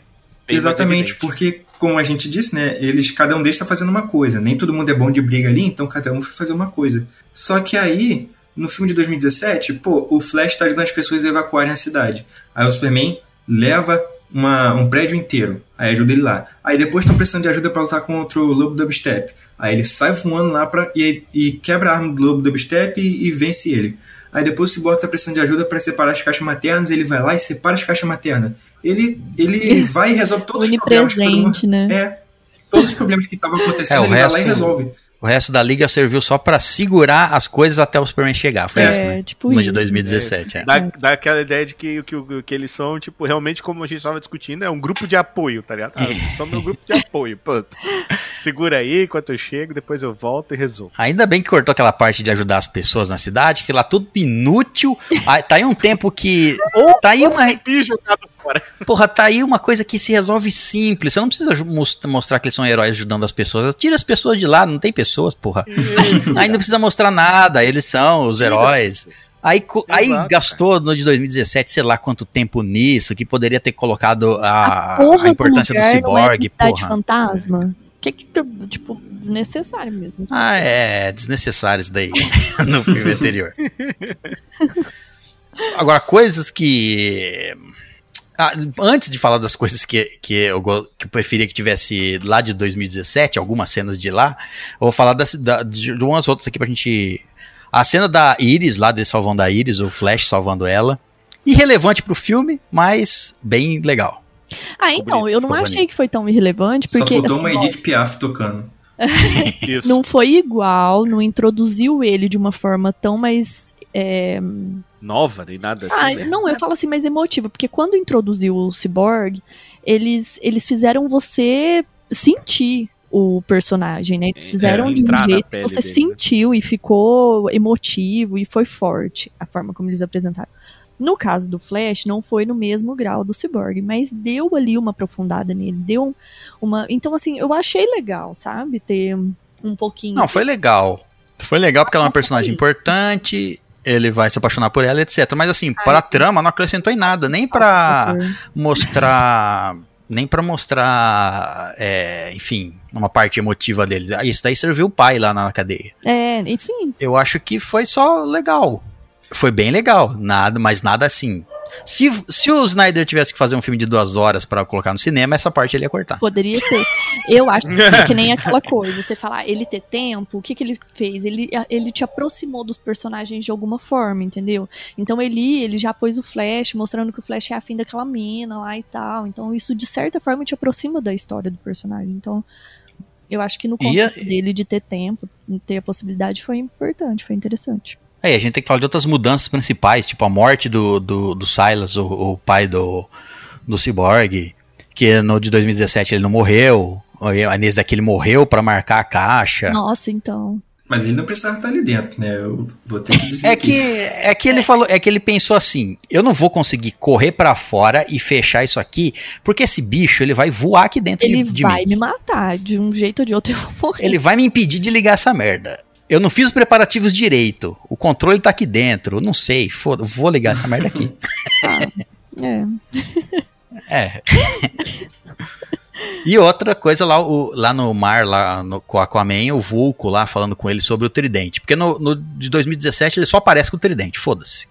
É, exatamente, porque, como a gente disse, né? Eles, cada um deles tá fazendo uma coisa. Nem todo mundo é bom de briga ali, então cada um foi fazer uma coisa. Só que aí, no filme de 2017, pô, o Flash tá ajudando as pessoas a evacuarem a cidade. Aí o Superman leva uma, um prédio inteiro. Aí ajuda ele lá. Aí depois estão precisando de ajuda pra lutar contra o Lobo Dubstep. Aí ele sai voando lá pra, e, e quebra a arma do Lobo Dubstep e, e vence ele. Aí depois o Cyborg tá precisando de ajuda pra separar as caixas maternas, ele vai lá e separa as caixas maternas. Ele, ele [LAUGHS] vai e resolve todos os problemas. que todo mundo- né? É. Todos os problemas que estavam acontecendo, É, o ele vai lá e resto- resolve. O resto da liga serviu só pra segurar as coisas até o Superman chegar. Foi É, isso, né? tipo no isso. de 2017, é. Dá, dá aquela ideia de que, que, que eles são, tipo, realmente, como a gente estava discutindo, é um grupo de apoio, tá ligado? Ah, eles são meu grupo de apoio, pronto. Segura aí enquanto eu chego, depois eu volto e resolvo. Ainda bem que cortou aquela parte de ajudar as pessoas na cidade, que lá tudo inútil. Ah, tá aí um tempo que. [LAUGHS] Tá aí uma. Jogado fora. Porra, tá aí uma coisa que se resolve simples. Você não precisa mos- mostrar que eles são heróis ajudando as pessoas. Tira as pessoas de lá, não tem pessoas, porra. Aí não precisa mostrar nada, eles são os heróis. Aí, co- aí Exato, gastou no de 2017, sei lá quanto tempo nisso, que poderia ter colocado a, porra a importância do, lugar não é porra. fantasma? Que que, tipo, desnecessário mesmo. Ah, é desnecessário isso daí [LAUGHS] no filme anterior. [LAUGHS] Agora, coisas que. Ah, antes de falar das coisas que, que, eu, que eu preferia que tivesse lá de 2017, algumas cenas de lá, eu vou falar das, da, de, de umas outras aqui pra gente. A cena da Iris, lá dele salvando a Iris, o Flash salvando ela. Irrelevante pro filme, mas bem legal. Ah, então, eu não achei bonito. que foi tão irrelevante, Só porque faltou assim, [LAUGHS] uma Edith Piaf tocando. [LAUGHS] Isso. não foi igual, não introduziu ele de uma forma tão mais. É, Nova, nem nada assim. Ah, né? não, eu falo assim mais emotiva, porque quando introduziu o Cyborg, eles, eles fizeram você sentir o personagem, né? Eles É, fizeram de um jeito que você dele, né? sentiu e ficou emotivo e foi forte a forma como eles apresentaram. No caso do Flash, não foi no mesmo grau do Cyborg, mas deu ali uma aprofundada nele, deu uma. Então, assim, eu achei legal, sabe? Ter um pouquinho. Não, foi legal. Foi legal porque ela é uma personagem importante, ele vai se apaixonar por ela, etc. Mas assim, para a trama não acrescentou em nada, nem pra mostrar. Nem pra mostrar, é, enfim, uma parte emotiva dele. Ah, Isso daí serviu o pai lá na cadeia. É, e sim, Eu acho que foi só legal. Foi bem legal, nada, mas nada assim. Se, se o Snyder tivesse que fazer um filme de duas horas pra colocar no cinema, essa parte ele ia cortar. Poderia ser. Eu acho que, é [LAUGHS] que nem aquela coisa. Você falar, ele ter tempo, o que, que ele fez? Ele, ele te aproximou dos personagens de alguma forma, entendeu? Então ele, ele já pôs o Flash, mostrando que o Flash é afim daquela mina lá e tal. Então isso, de certa forma, te aproxima da história do personagem. Então, eu acho que no E a- contexto dele de ter tempo, ter a possibilidade, foi importante, foi interessante. Aí a gente tem que falar de outras mudanças principais, tipo a morte do, do, do Silas, o, o pai do, do Cyborg, que no de 2017 ele não morreu, aí nesse daqui ele morreu pra marcar a caixa. Nossa, então. Mas ele não precisava estar ali dentro, né? Eu vou ter que dizer É que, é que ele falou, é que ele pensou assim: eu não vou conseguir correr pra fora e fechar isso aqui, porque esse bicho ele vai voar aqui dentro Ele de, de vai mim. me matar. De um jeito ou de outro eu vou morrer. Ele vai me impedir de ligar essa merda. Eu não fiz os preparativos direito. O controle tá aqui dentro. Eu não sei. Foda, vou ligar essa merda aqui. [LAUGHS] É. É. e outra coisa lá, o- lá no mar, lá no, com Aquaman, o Vulco lá falando com ele sobre o tridente. Porque no, no de 2017 ele só aparece com o tridente, foda-se.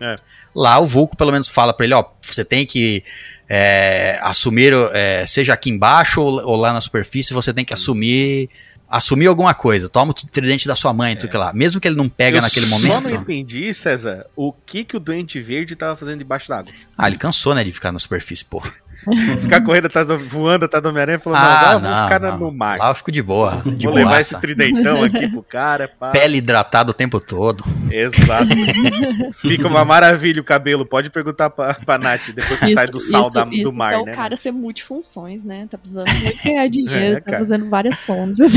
É. Lá o Vulco pelo menos fala pra ele, ó, você tem que é, assumir, é, seja aqui embaixo ou, ou lá na superfície, você tem que assumir assumir alguma coisa. Toma o tridente da sua mãe, não sei o que lá. Mesmo que ele não pega eu naquele só momento. não entendi, César, o que que o Doente Verde tava fazendo debaixo d'água. Ah, ele cansou, né, de ficar na superfície, porra. [LAUGHS] Ficar correndo atrás do, voando atrás do Homem-Aranha e falando, Ah, não, eu vou não, ficar não. no mar. Lá eu fico de boa. De vou levar boaça. esse tridentão aqui pro cara. Pá. Pele hidratada o tempo todo. Exato. [LAUGHS] Fica uma maravilha o cabelo. Pode perguntar pra, pra Nath depois que sai do sal da- isso do mar, é o né? cara ser multifunções, né? Tá precisando muito ganhar [LAUGHS] dinheiro, É, tá fazendo várias pontas.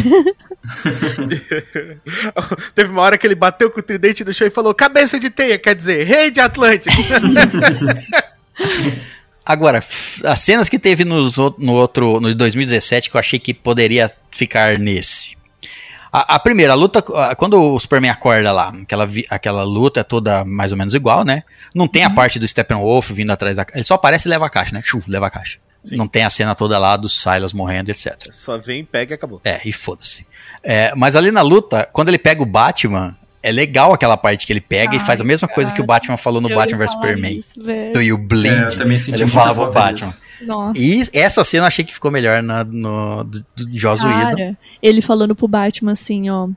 Teve uma hora que ele bateu com o tridente no chão e falou: cabeça de teia, quer dizer, rei de Atlântida. Agora, as cenas que teve nos no outro, no 2017, que eu achei que poderia ficar nesse. A, a primeira, a luta, a- quando o Superman acorda lá, aquela, aquela luta é toda mais ou menos igual, né? Não tem a parte do Steppenwolf vindo atrás da Ele só aparece e leva a caixa, né? Chu, leva a caixa. Sim. Não tem a cena toda lá dos Silas morrendo, etc. Só vem, pega e acabou. É, e foda-se. É, mas ali na luta, quando ele pega o Batman, é legal aquela parte que ele pega e Ai, faz a mesma coisa que o cara. Batman falou no Eu Batman vs Superman. Do you bleed? É, eu também senti ele muita fala pro falta Batman. Nossa. E essa cena eu achei que ficou melhor na, no do, do Joss Whedon. Cara, ele falando pro Batman assim, ó.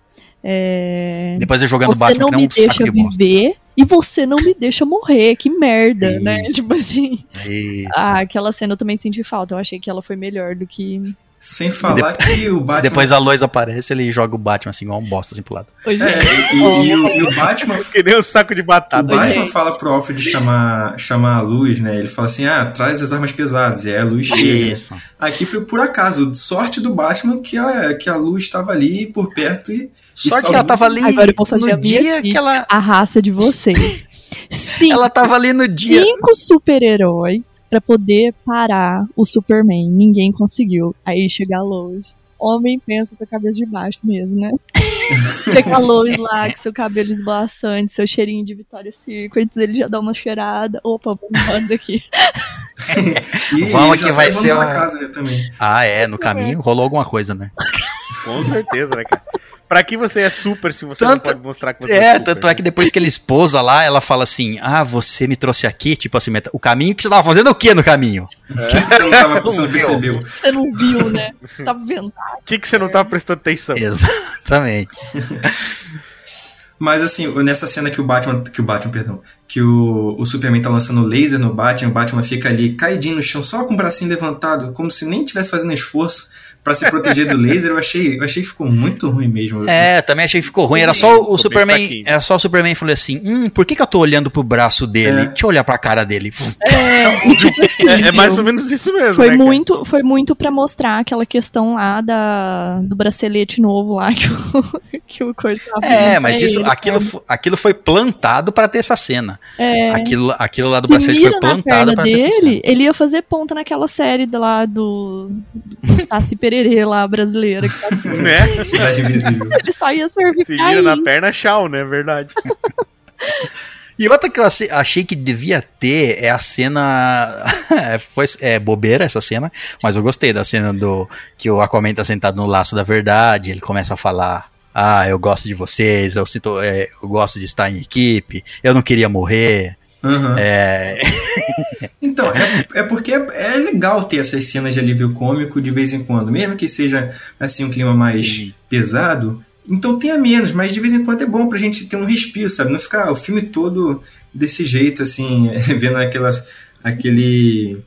É... Depois eu jogando o Você Batman não que nem me um saco deixa bosta. viver e você não me deixa morrer. Que merda, né? Isso. [LAUGHS] Tipo assim. Isso. Ah, aquela cena eu também senti falta. Eu achei que ela foi melhor do que. Sem falar que o [LAUGHS] Batman. Depois a Lois aparece ele joga o Batman assim, igual um bosta assim pro lado. Ô, É, gente, e, e o, e o Batman [LAUGHS] Que nem um saco de O batata. Batman Oi. fala pro Alfred chamar, chamar a luz, né? Ele fala assim: ah, traz as armas pesadas. E aí a luz chega. Isso. Aqui foi por acaso, sorte do Batman que a, que a luz estava ali por perto e. Sorte que ela tava ali Agora eu vou fazer no dia que ela. a raça de vocês. Sim, [LAUGHS] Ela tava ali no dia. cinco super-herói pra poder parar o Superman. Ninguém conseguiu. Aí chega a Lois. Homem pensa com a cabeça de baixo mesmo, né? [LAUGHS] chega a Lois lá com seu cabelo esvoaçante, seu cheirinho de Victoria's Secrets, ele já dá uma cheirada. Opa, vamos embora daqui. [LAUGHS] E Vamos que vai ser uma- casa também. Ah, é, no caminho rolou alguma coisa, né? Com certeza, né, cara? [LAUGHS] Pra que você é super se você não Tanto- pode mostrar que você É, super, tanto é né? que depois que ele esposa lá, ela fala assim: Ah, você me trouxe aqui, tipo assim, o caminho que você tava fazendo o que no caminho? Você não, tava, você não [LAUGHS] Não percebeu. Você não viu, né? [LAUGHS] Tava vendo. O que, que você não tava prestando atenção? Exatamente. [LAUGHS] Mas assim, nessa cena que o Batman. Que o Batman, perdão. Que o, o Superman tá lançando laser no Batman, o Batman fica ali caidinho no chão, só com o bracinho levantado, como se nem tivesse fazendo esforço pra se proteger do laser. Eu achei, eu achei que ficou muito ruim mesmo. É, também achei que ficou ruim. Era só o bem Superman. Era só o Superman falou assim: Hum, por que, que eu tô olhando pro braço dele? É. Deixa eu olhar pra cara dele. É, [LAUGHS] É, é mais ou menos isso mesmo, Foi né, cara? muito, foi muito para mostrar aquela questão lá da, do bracelete novo lá [LAUGHS] que o, que o coisa tava É, mas isso, ele, aquilo, aquilo foi plantado pra ter essa cena. É, Aquilo, aquilo lá do se bracelete foi plantado perna pra ter essa cena. dele, ele ia fazer ponta naquela série do- lá do, do Saci Pererê lá brasileira. que tá- [LAUGHS] Né? Cidade Invisível. [LAUGHS] ele só ia servir Se vira na perna, tchau, né? Verdade. [LAUGHS] E outra que eu achei que devia ter é a cena. é, Foi é, bobeira essa cena, mas eu gostei da cena do que o Aquaman tá sentado no laço da verdade. Ele começa a falar: Ah, eu gosto de vocês, eu, sinto, é, eu gosto de estar em equipe, eu não queria morrer. Aham. É, [LAUGHS] Então, é, é porque é, é legal ter essas cenas de alívio cômico de vez em quando, mesmo que seja assim um clima mais Sim. pesado. Então tenha menos, mas de vez em quando é bom pra gente ter um respiro, sabe? Não ficar o filme todo desse jeito, assim, [LAUGHS] vendo aquelas, aquele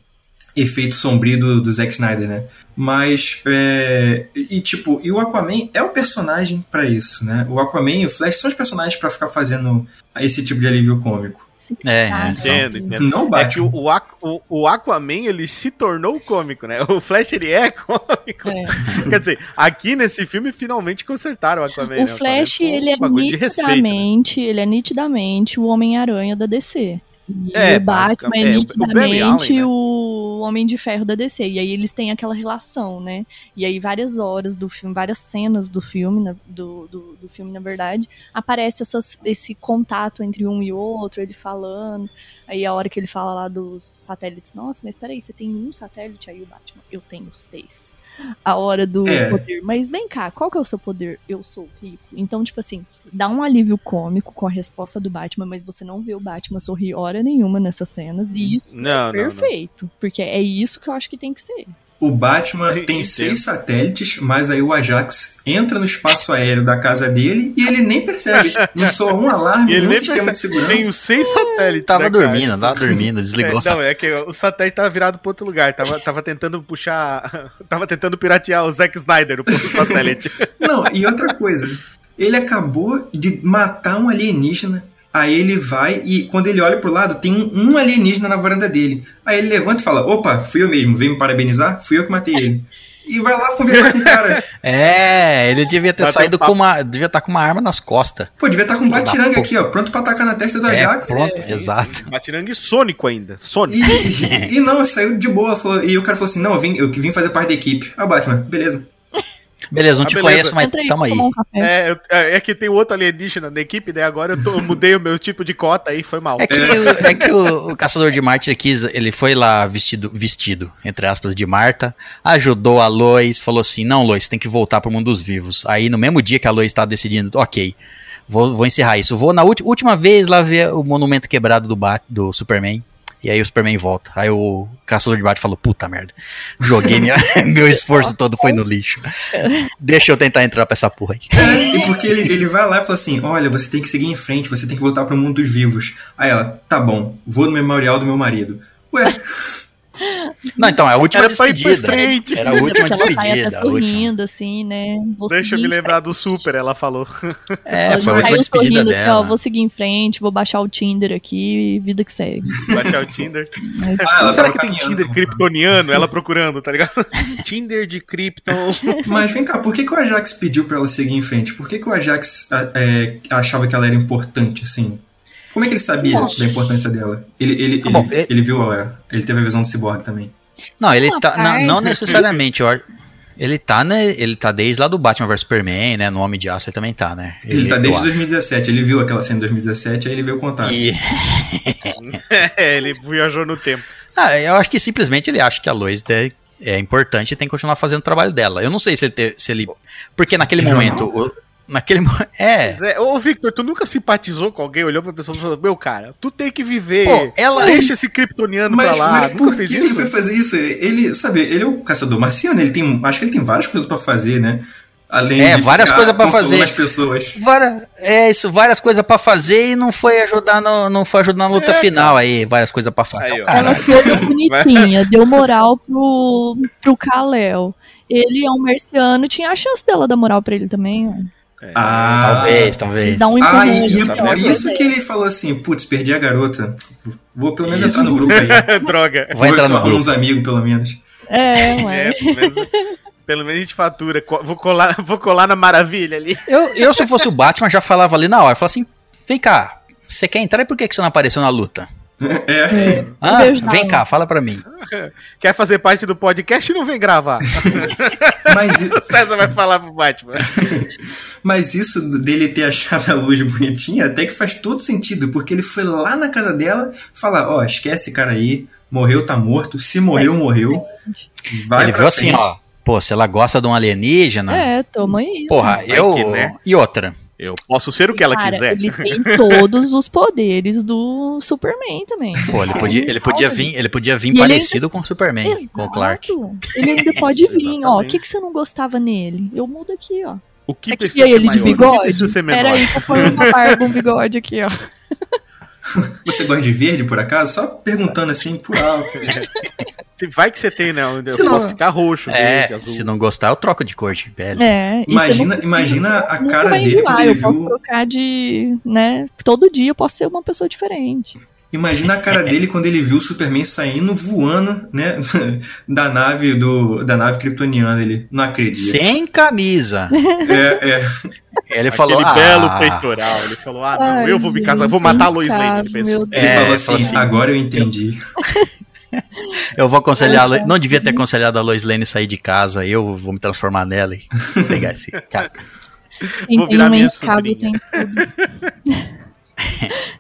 efeito sombrio do, do Zack Snyder, né? Mas, é, e tipo, e o Aquaman é o personagem pra isso, né? O Aquaman e o Flash são os personagens pra ficar fazendo esse tipo de alívio cômico. É, Ah, Entendo, entendo. Não É que o, o, Aqu- o- o Aquaman, ele se tornou cômico, né? [LAUGHS] O Flash, ele é cômico. É. [LAUGHS] Quer dizer, aqui nesse filme, finalmente consertaram o Aquaman, O né? Flash, Aquaman ficou ele é um de respeito, né? nitidamente, ele é nitidamente o Homem-Aranha da DC. E É, o Batman é é, o- o nitidamente Allen, né? o Homem de Ferro da DC. E aí eles têm aquela relação, né? E aí várias horas do filme, várias cenas do filme, na- do, do, do filme, na verdade, aparece essas, esse contato entre um e outro, ele falando. Aí a hora que ele fala lá dos satélites, nossa, mas peraí, você tem um satélite? Aí o Batman, eu tenho seis. A hora do É. poder. Mas vem cá, qual que é o seu poder? Eu sou rico. Então, tipo assim, dá um alívio cômico com a resposta do Batman, mas você não vê o Batman sorrir hora nenhuma nessas cenas. E isso Não, é não, não. perfeito. Porque é isso que eu acho que tem que ser. O, Batman tem Entendo. seis satélites, mas aí o Ajax entra no espaço aéreo da casa dele e ele nem percebe. [LAUGHS] Não soa um alarme, E ele nenhum nem sistema de percebe. segurança. Tem os seis satélites. Tava né, cara? dormindo, tava dormindo, [LAUGHS] desligou É, não, é que o satélite tava virado pro outro lugar. Tava, tava tentando puxar. [LAUGHS] Tava tentando piratear o Zack Snyder, o satélite. Não, e outra coisa. Ele acabou de matar um alienígena. Aí ele vai e quando ele olha pro lado, tem um, um alienígena na varanda dele. Aí ele levanta e fala: opa, fui eu mesmo, veio me parabenizar? Fui eu que matei ele. E vai lá conversar com o cara. [LAUGHS] É, ele devia ter Bateu saído com uma. Devia estar com uma arma nas costas. Pô, devia estar com um batiranga aqui, ó, pronto pra atacar na testa do É, Ajax. pronto, É. exato. Batirangue sônico ainda. Sônico. E, e- e não, saiu de boa. Falou, e o cara falou assim: não, eu vim, eu vim fazer parte da equipe. Ah, Batman, beleza. Beleza, não Ah, te beleza. conheço, mas Entra aí tamo aí. um. É, eu- é, é que tem outro alienígena na equipe, daí agora eu, tô- eu mudei o meu tipo de cota aí, foi mal. É que, o, é que o, o caçador de Marte quis, ele foi lá vestido, vestido, entre aspas, de Marta, ajudou a Lois, falou assim: não, Lois, tem que voltar pro mundo dos vivos. Aí no mesmo dia que a Lois tá decidindo, ok, vou, vou encerrar isso. Vou na última vez lá ver o monumento quebrado do, Bat, do Superman. E aí o Superman volta. Aí o caçador de Marte falou: puta merda, joguei minha- [LAUGHS] meu esforço todo foi no lixo. Deixa eu tentar entrar pra essa porra aí. E porque ele, ele vai lá e fala assim: olha, você tem que seguir em frente, você tem que voltar pro mundo dos vivos. Aí ela, tá bom, vou no memorial do meu marido. Ué, Não, então, é a última Era pra ir pra despedida. frente. Era a última ela despedida. a última. sorrindo, assim, né? Vou Deixa eu me lembrar do Super, ela falou. É, Ela foi a última despedida sorrindo assim, dela. ó, vou seguir em frente, vou baixar o Tinder aqui e vida que segue. Baixar o Tinder. ah, ela Será que tem. Tinder kryptoniano? Ela procurando, tá ligado? [LAUGHS] Tinder de Krypton. Mas vem cá, por que, que o Ajax pediu pra ela seguir em frente? Por que, que o Ajax a- é, achava que ela era importante, assim? Como é que ele sabia Nossa. da importância dela? Ele, ele, Ah, bom, ele, é- ele viu, a- ele teve a visão do Cyborg também. Não, ele tá. Não, não necessariamente, eu acho- Ele tá, né? Ele tá desde lá do Batman vs Superman, né? No Homem de Aço ele também tá, né? Ele, tá eu desde acho. 2017, ele viu aquela cena em 2017, aí ele veio contar. E, [LAUGHS] É, ele viajou no tempo. ah, eu acho que simplesmente ele acha que a Lois é, é importante e tem que continuar fazendo o trabalho dela. Eu não sei se ele. te- se ele porque naquele momento. o- naquele mo- [LAUGHS] É. É, Ô, Victor, tu nunca simpatizou com alguém, olhou pra pessoa e falou: Meu, cara, tu tem que viver. Pô, ela- Deixa esse kryptoniano pra lá. mas nunca por fez que isso? ele foi fazer isso? Ele, sabe, ele é o caçador marciano, ele tem, acho que ele tem várias coisas pra fazer, né? Além É, de várias ficar coisas pra consolando fazer. as pessoas. Várias, é isso, várias coisas pra fazer e não foi ajudar no, não foi ajudar na luta É, final aí, várias coisas pra fazer. Aí. Ela toda bonitinha, [LAUGHS] deu moral pro, pro Kal-El. Ele é um marciano, tinha a chance dela dar moral pra ele também. ó. Ah, Talvez, talvez. Dá um Ah, empurrão e, e é tá por isso que ele falou assim, putz, perdi a garota. Vou pelo menos Isso. entrar no grupo aí. [LAUGHS] Droga. Vai entrar no Vou grupo. uns amigos, pelo menos. É, ué. É, pelo menos, pelo menos a gente fatura. Vou colar, [LAUGHS] vou colar na maravilha ali. Eu, eu, se fosse o Batman, já falava ali na hora. Falava assim: vem cá, você quer entrar e por que, que você não apareceu na luta? [LAUGHS] É. Ah, beijo na vem cá, fala pra mim. Quer fazer parte do podcast? Não vem gravar. Mas, O César vai falar pro Batman. Mas isso dele ter achado a luz bonitinha até que faz todo sentido, porque ele foi lá na casa dela falar, ó, esquece esse cara aí, morreu, tá morto, se morreu, morreu. Vai Ele viu assim, ó. Pô, se ela gosta de um alienígena, É, toma aí. porra, eu. que, né? E outra. Eu posso ser o que ela Cara, quiser. ele [LAUGHS] tem todos os poderes do Superman também. Pô, ele podia, ele podia vir, ele podia vir E parecido com o Superman, Exato. com o Clark. Ele ainda pode vir, ó. O que, que você não gostava nele? Eu mudo aqui, ó. O que É que precisa e ser ele de maior? Que bigode? precisa ser menor? Pera aí que eu ponho uma barba, um bigode aqui, ó. [LAUGHS] Você gosta de verde, por acaso? Só perguntando assim, por alto. [LAUGHS] Se vai que você tem, né? Eu Se não- posso ficar roxo, É, verde, azul. se não gostar, eu troco de cor de pele. É, você Imagina- não imagina a cara dele enjoar, Eu posso viu- trocar de, né? Todo dia eu posso ser uma pessoa diferente. Imagina a cara dele quando ele viu o Superman saindo voando, né, [LAUGHS] da nave do da nave kryptoniana, ele não acredita. Sem camisa. É, é. Ele Aquele falou, belo ah, peitoral. Ele falou: Ah, não, Ai, eu vou me casar, vou matar a Lois Lane. Ele pensou. Ele É, falou ele assim, assim, agora eu entendi. [LAUGHS] eu vou aconselhar, a Lo- não devia ter aconselhado a Lois Lane sair de casa, eu vou me transformar nela e pegar esse cara. Quem Vou virar minha sobrinha. [LAUGHS]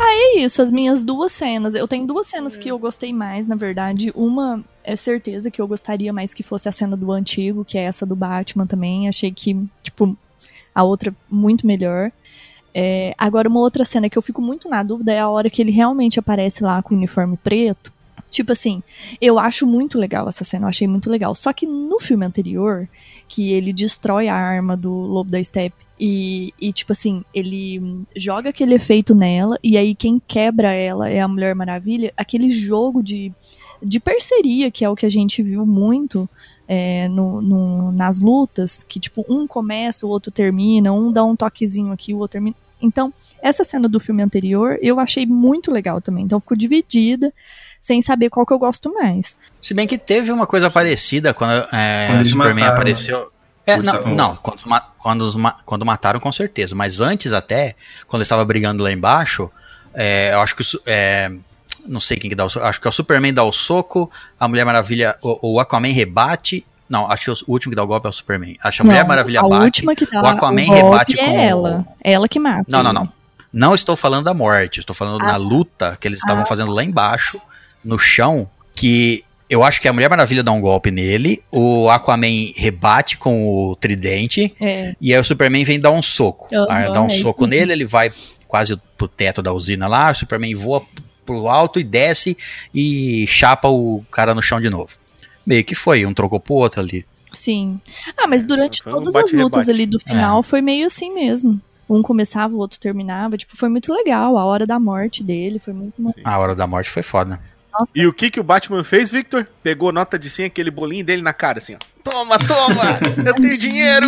ah, é isso, as minhas duas cenas. Eu tenho duas cenas que eu gostei mais, na verdade. Uma é certeza que eu gostaria mais que fosse a cena do antigo, que é essa do Batman também. Achei que, tipo, a outra muito melhor. É, agora, uma outra cena que eu fico muito na dúvida é a hora que ele realmente aparece lá com o uniforme preto. Tipo assim, eu acho muito legal essa cena, eu achei muito legal. Só que no filme anterior, que ele destrói a arma do Lobo da Steppe e, e, tipo assim, ele joga aquele efeito nela, e aí quem quebra ela é a Mulher Maravilha, aquele jogo de, de parceria, que é o que a gente viu muito é, no, no, nas lutas, que tipo, um começa, o outro termina, um dá um toquezinho aqui, o outro termina. Então, essa cena do filme anterior eu achei muito legal também. Então ficou dividida sem saber qual que eu gosto mais. Se bem que teve uma coisa parecida quando, é, quando Superman mataram, apareceu. É, não, não quando, quando, quando, mataram, com certeza. Mas antes até, quando estava brigando lá embaixo, é, eu acho que. É, não sei quem que dá o soco. Acho que é o Superman dá o soco, a Mulher Maravilha. O, o Aquaman rebate. Não, acho que o último que dá o golpe é o Superman. Acho que a Mulher Maravilha a bate. Última que dá o Aquaman o rebate é com. ela. Ela que mata. Não, não, não. Não estou falando da morte, estou falando ah, na luta que eles estavam ah, fazendo lá embaixo no chão que eu acho que a Mulher Maravilha dá um golpe nele, o Aquaman rebate com o tridente, é. e aí o Superman vem dar um soco. Uhum, dá um é soco nele, ele vai quase pro teto da usina lá, o Superman voa pro alto e desce e chapa o cara no chão de novo. Meio que foi, um trocou pro outro ali. Sim. Ah, mas durante um todas as lutas ali do final é. foi meio assim mesmo. Um começava, o outro terminava. Tipo, foi muito legal. A hora da morte dele foi muito. Sim. A hora da morte foi foda. Nossa. E o que que o Batman fez, Victor? Pegou nota de 100, aquele bolinho dele na cara, assim, ó. Toma, toma! [LAUGHS] eu tenho dinheiro!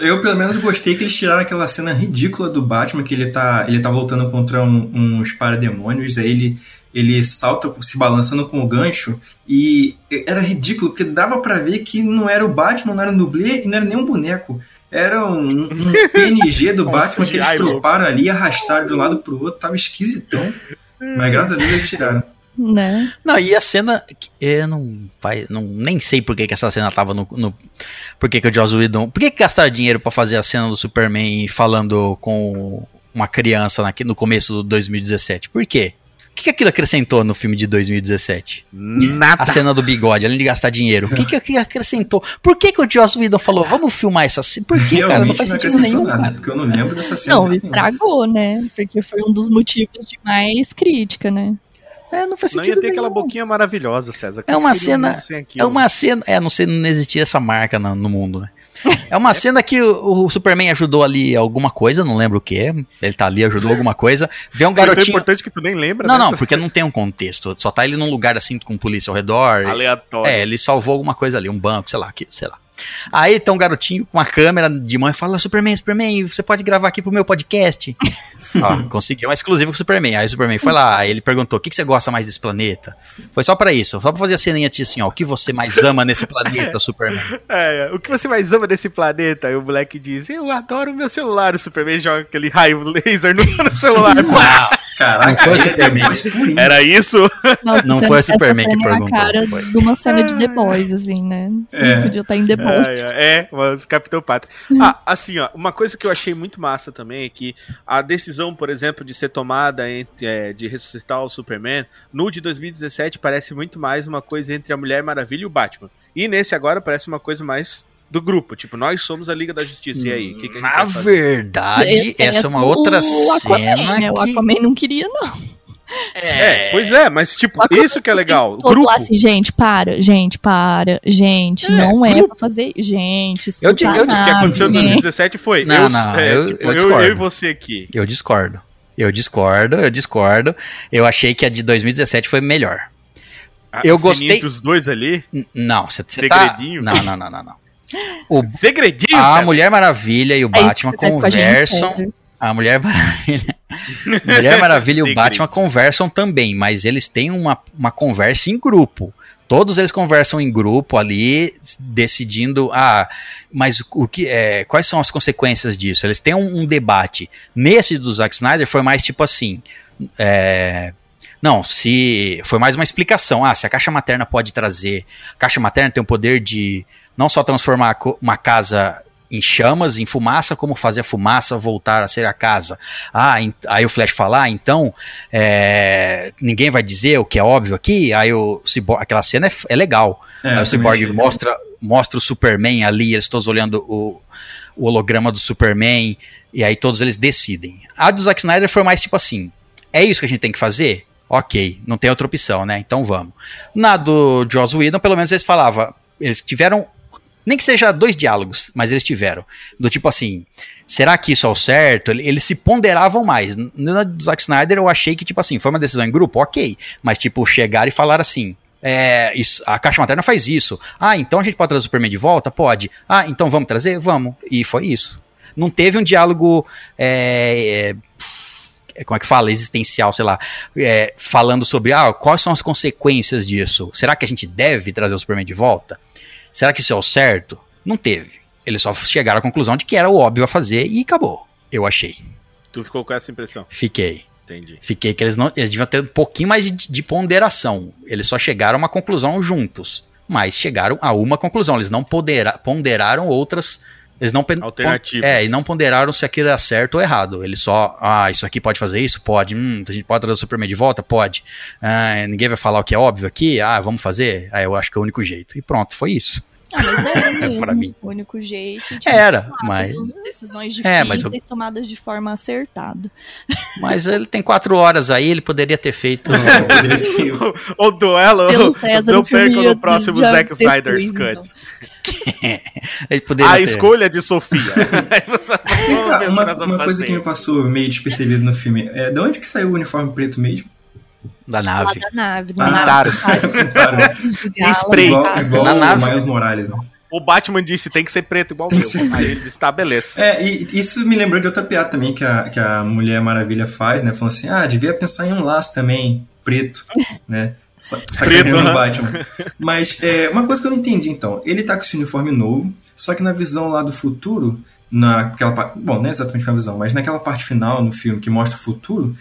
eu, pelo menos, gostei que eles tiraram aquela cena ridícula do Batman, que ele tá, ele tá voltando contra um, uns parademônios, aí ele, ele salta se balançando com o gancho, e era ridículo, porque dava para ver que não era o Batman, não era o dublê, e não era nem um boneco. Era um, um PNG do [LAUGHS] Batman que eles troparam ali, arrastaram de um lado pro outro, tava esquisitão. Mas graças a Deus eles tiraram. Né? Não, e a cena. Eu não, não. Nem sei por que, que essa cena tava no. no por que, que o Joss Whedon. Por que, que gastaram dinheiro para fazer a cena do Superman falando com uma criança na, no começo do 2017? Por quê? Que, que aquilo acrescentou no filme de 2017? Nada. A cena do bigode, além de gastar dinheiro. O que, que aquilo acrescentou? Por que, que o Joss Whedon falou, vamos filmar essa cena? Por que, cara? Não faz sentido nenhum, nada, cara. Porque eu não lembro dessa cena. Não, estragou, né? Porque foi um dos motivos de mais crítica, né? É, não faz sentido. Não ia ter nenhum. aquela boquinha maravilhosa, César. é uma cena. É uma cena. É, não sei, não existia essa marca no, no mundo, né? É uma cena que o, o, Superman ajudou ali alguma coisa, não lembro o que. Ele tá ali, ajudou alguma coisa. Vê um garotinho. É importante que tu nem lembra. Não, não, porque não tem um contexto. Só tá ele num lugar assim com polícia ao redor. Aleatório. É, ele salvou alguma coisa ali, um banco, sei lá, que, sei lá. Aí tem um garotinho com uma câmera de mão e fala: Superman, Superman, você pode gravar aqui pro meu podcast? Ó, [LAUGHS] conseguiu uma exclusiva com o Superman. Aí o Superman foi lá, aí ele perguntou: o que, que você gosta mais desse planeta? Foi só para isso, só pra fazer a ceninha assim: ó, o que você mais ama nesse planeta, [LAUGHS] Superman? É, o que você mais ama nesse planeta? Aí o moleque diz: eu adoro o meu celular. O Superman joga aquele raio laser no, no celular. [LAUGHS] Caraca, não foi o Superman. Era isso? Nossa, não foi o Superman que perguntou. a cara de uma cena de [LAUGHS] The Boys, assim, né? É. Podia estar em The Boys. É, é, é mas Capitão Pátria. Ah, assim, ó, uma coisa que eu achei muito massa também é que a decisão, por exemplo, de ser tomada entre, é, de ressuscitar o Superman, no de 2017 parece muito mais uma coisa entre a Mulher Maravilha e o Batman. E nesse agora parece uma coisa mais do grupo. Tipo, nós somos a Liga da Justiça. E aí? Que que Na verdade, essa é uma outra o cena. Aquaman, né? O Aquaman não queria, não. É, é, pois é, mas tipo, isso que é legal. O grupo. assim, gente, para, gente, para, gente, é, não é grupo. pra fazer. Gente, eu, eu, O que aconteceu em 2017 foi. Não, eu, não, é, eu, tipo, eu, eu, eu e você aqui. Eu discordo. Eu discordo, eu discordo. Eu achei que a de 2017 foi melhor. Ah, eu gostei. Entre os dois ali? N não, você tá. Segredinho? Não, não, não, não, não. O, [LAUGHS] Segredinho? [LAUGHS] A Mulher Maravilha e o é Batman conversam. A, a Mulher Maravilha. Mulher Maravilha e o Batman conversam também, mas eles têm uma, uma conversa em grupo. Todos eles conversam em grupo ali, decidindo, ah, mas o que é, quais são as consequências disso? Eles têm um, um debate. Nesse do Zack Snyder foi mais tipo assim, é, não, se foi mais uma explicação. Ah, se a caixa materna pode trazer, a caixa materna tem o poder de não só transformar uma casa em chamas, em fumaça, como fazer a fumaça voltar a ser a casa. Ah, aí o Flash fala, ah, então é, ninguém vai dizer o que é óbvio aqui. Aí o Cyborg, aquela cena é, é legal. É, aí o Cyborg mostra, mostra o Superman ali, eles todos olhando o, o holograma do Superman, e aí todos eles decidem. A do Zack Snyder foi mais tipo assim: é isso que a gente tem que fazer? Ok, não tem outra opção, né? Então vamos. Na do Joss Whedon, pelo menos eles falavam, eles tiveram, nem que seja dois diálogos, mas eles tiveram. Do tipo assim, será que isso é o certo? Eles se ponderavam mais. Na do Zack Snyder eu achei que, tipo assim, foi uma decisão em grupo, ok. Mas, tipo, chegaram e falaram assim, é, isso, a caixa materna faz isso. Ah, então a gente pode trazer o Superman de volta? Pode. Ah, então vamos trazer? Vamos. E foi isso. Não teve um diálogo. É, é, como é que fala? Existencial, sei lá. É, falando sobre ah, quais são as consequências disso. Será que a gente deve trazer o Superman de volta? Será que isso é o certo? Não teve. Eles só chegaram à conclusão de que era o óbvio a fazer e acabou. Eu achei. Tu ficou com essa impressão? Fiquei. Entendi. Fiquei que eles, não, eles deviam ter um pouquinho mais de, de ponderação. Eles só chegaram a uma conclusão juntos. Mas chegaram a uma conclusão. Eles não pondera, ponderaram outras. Eles não Alternativas. É, e não ponderaram se aquilo era certo ou errado. Eles só. Ah, isso aqui pode fazer isso? Pode. Hum, a gente pode trazer o Superman de volta? Pode. Ah, ninguém vai falar o que é óbvio aqui? Ah, vamos fazer? Ah, eu acho que é o único jeito. E pronto, foi isso. Ah, mas era [LAUGHS] mesmo. Pra mim. O único jeito. tipo, Era, mas. Decisões É, difíceis mas eu- tomadas de forma acertada. [LAUGHS] Mas ele tem quatro horas aí, ele poderia ter feito. [LAUGHS] O duelo Pelo César, não o filme percam ia- no próximo Zack Snyder's destruindo. Cut. ele poderia A ter. escolha de Sofia. Uma, vamos uma coisa que me passou meio despercebido no filme é de onde que saiu o uniforme preto mesmo? Da Lá nave. da nave. Ah, Na claro. nave. Spray. igual, igual Na o nave. Miles Morales, né? O Batman disse tem que ser preto igual o Tem meu. que ser Aí ele disse, tá, beleza. É, e isso me lembrou de outra piada também que a, que a Mulher Maravilha faz, né? Falando assim, ah, devia pensar em um laço também, preto, [LAUGHS] né? Sa- Sacaneando aham. o Batman. Mas é, uma coisa que eu não entendi, então. Ele tá com esse uniforme novo, só que na visão lá do futuro, naquela parte... Bom, não é exatamente na visão, mas naquela parte final no filme que mostra o futuro,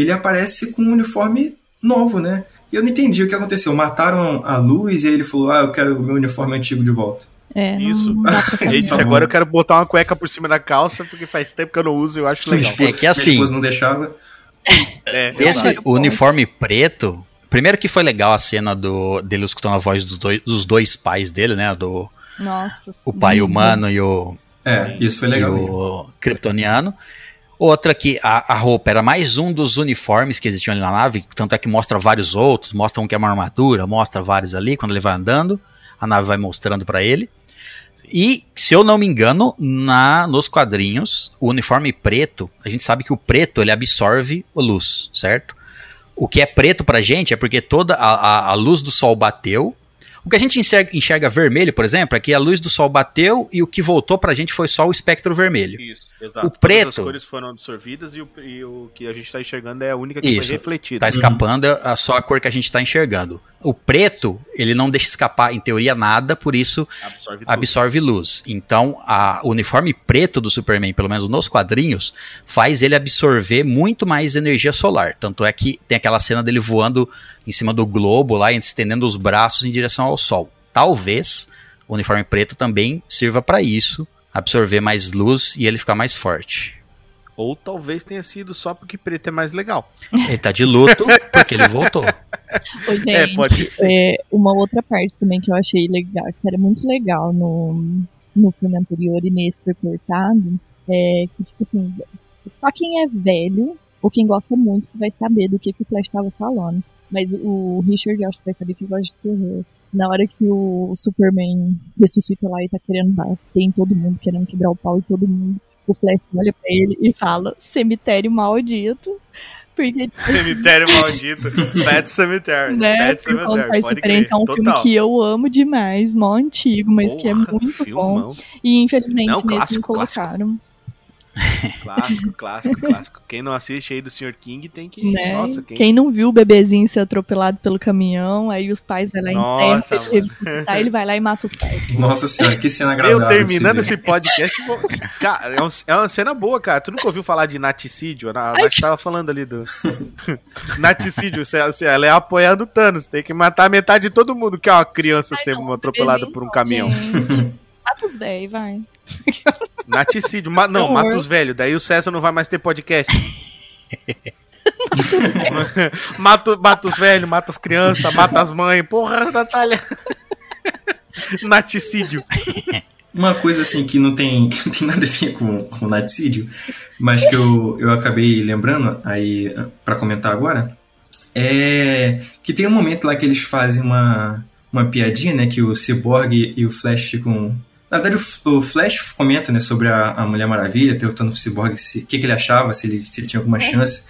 ele aparece com um uniforme novo, né? E eu não entendi o que aconteceu. Mataram a luz e aí ele falou, ah, eu quero o meu uniforme antigo de volta. É, Isso. [LAUGHS] Ele disse, Tá agora eu quero botar uma cueca por cima da calça, porque faz tempo que eu não uso e eu acho legal. É que Minha assim, esposa não deixava. É, esse uniforme preto. Primeiro que foi legal a cena do, dele escutando a voz dos dois, dos dois pais dele, né? Do, Nossa. o pai lindo. humano e o, É, isso foi e legal. mesmo. o kryptoniano. Outra que a, a roupa era mais um dos uniformes que existiam ali na nave, tanto é que mostra vários outros, mostra um que é uma armadura, mostra vários ali, quando ele vai andando, a nave vai mostrando pra ele. E, se eu não me engano, na nos quadrinhos, o uniforme preto, a gente sabe que o preto ele absorve a luz, certo? O que é preto pra gente é porque toda a, a, a luz do sol bateu. O que a gente enxerga, enxerga vermelho, por exemplo, é que a luz do sol bateu e o que voltou pra gente foi só o espectro vermelho. Isso, exato. O Todas preto- as cores foram absorvidas e o, e o que a gente está enxergando é a única que Isso. foi refletida. Tá escapando é só a cor que a gente tá enxergando. O preto, ele não deixa escapar, em teoria, nada, por isso Absorve absorve luz. Então, a, o uniforme preto do Superman, pelo menos nos quadrinhos, faz ele absorver muito mais energia solar. Tanto é que tem aquela cena dele voando em cima do globo lá, estendendo os braços em direção ao sol. Talvez o uniforme preto também sirva para isso, absorver mais luz e ele ficar mais forte. Ou talvez tenha sido só porque preto é mais legal. Ele tá de luto porque ele voltou. [LAUGHS] Ô, gente, É, pode ser. é, uma outra parte também que eu achei legal, que era muito legal no, no filme anterior e nesse foi cortado, é que, tipo assim, só quem é velho ou quem gosta muito que vai saber do que, que o Flash estava falando. Mas o Richard, acho que vai saber que gosta de terror. Na hora que o Superman ressuscita lá e tá querendo dar, tem todo mundo querendo quebrar o pau e todo mundo. O Flash olha pra ele e fala: cemitério maldito. Porque, tipo, Cemitério maldito. [LAUGHS] Pet Cemetery. né? Pet Cemetery. Pode referência crer. a um Total. filme que eu amo demais, mó antigo, mas que é Porra, muito bom. filmão. E infelizmente Não, nesse não clássico, colocaram. Clássico, clássico, clássico. Quem não assiste aí do Sr. King tem que. Né? Nossa, quem... quem. não viu o bebezinho ser atropelado pelo caminhão, aí os pais vão lá em Nossa, ressuscitar, ele vai lá e mata o pai. Nossa senhora, que cena agradável. Eu terminando esse podcast, vou- cara, é, um- é uma cena boa, cara. Tu nunca ouviu falar de naticídio? A Nath tava falando ali do. [LAUGHS] naticídio, você- ela é apoiando o Thanos. Tem que matar metade de todo mundo que é uma criança Ai, ser não, atropelada por um caminhão. Gente. Mata os velhos, vai. Naticídio. Ma- não, Horror. mata os velhos. Daí o César não vai mais ter podcast. [LAUGHS] mata, mata os velhos, mata as crianças, mata as mães. Porra, Natália. Naticídio. Uma coisa assim que não tem, que não tem nada a ver com, com naticídio, mas que eu, eu acabei lembrando aí pra comentar agora, é que tem um momento lá que eles fazem uma, uma piadinha, né? Que o Cyborg e o Flash ficam. Na verdade, o, o Flash comenta né, sobre a, a Mulher Maravilha, perguntando pro Cyborg o que, que ele achava, se ele, se ele tinha alguma chance.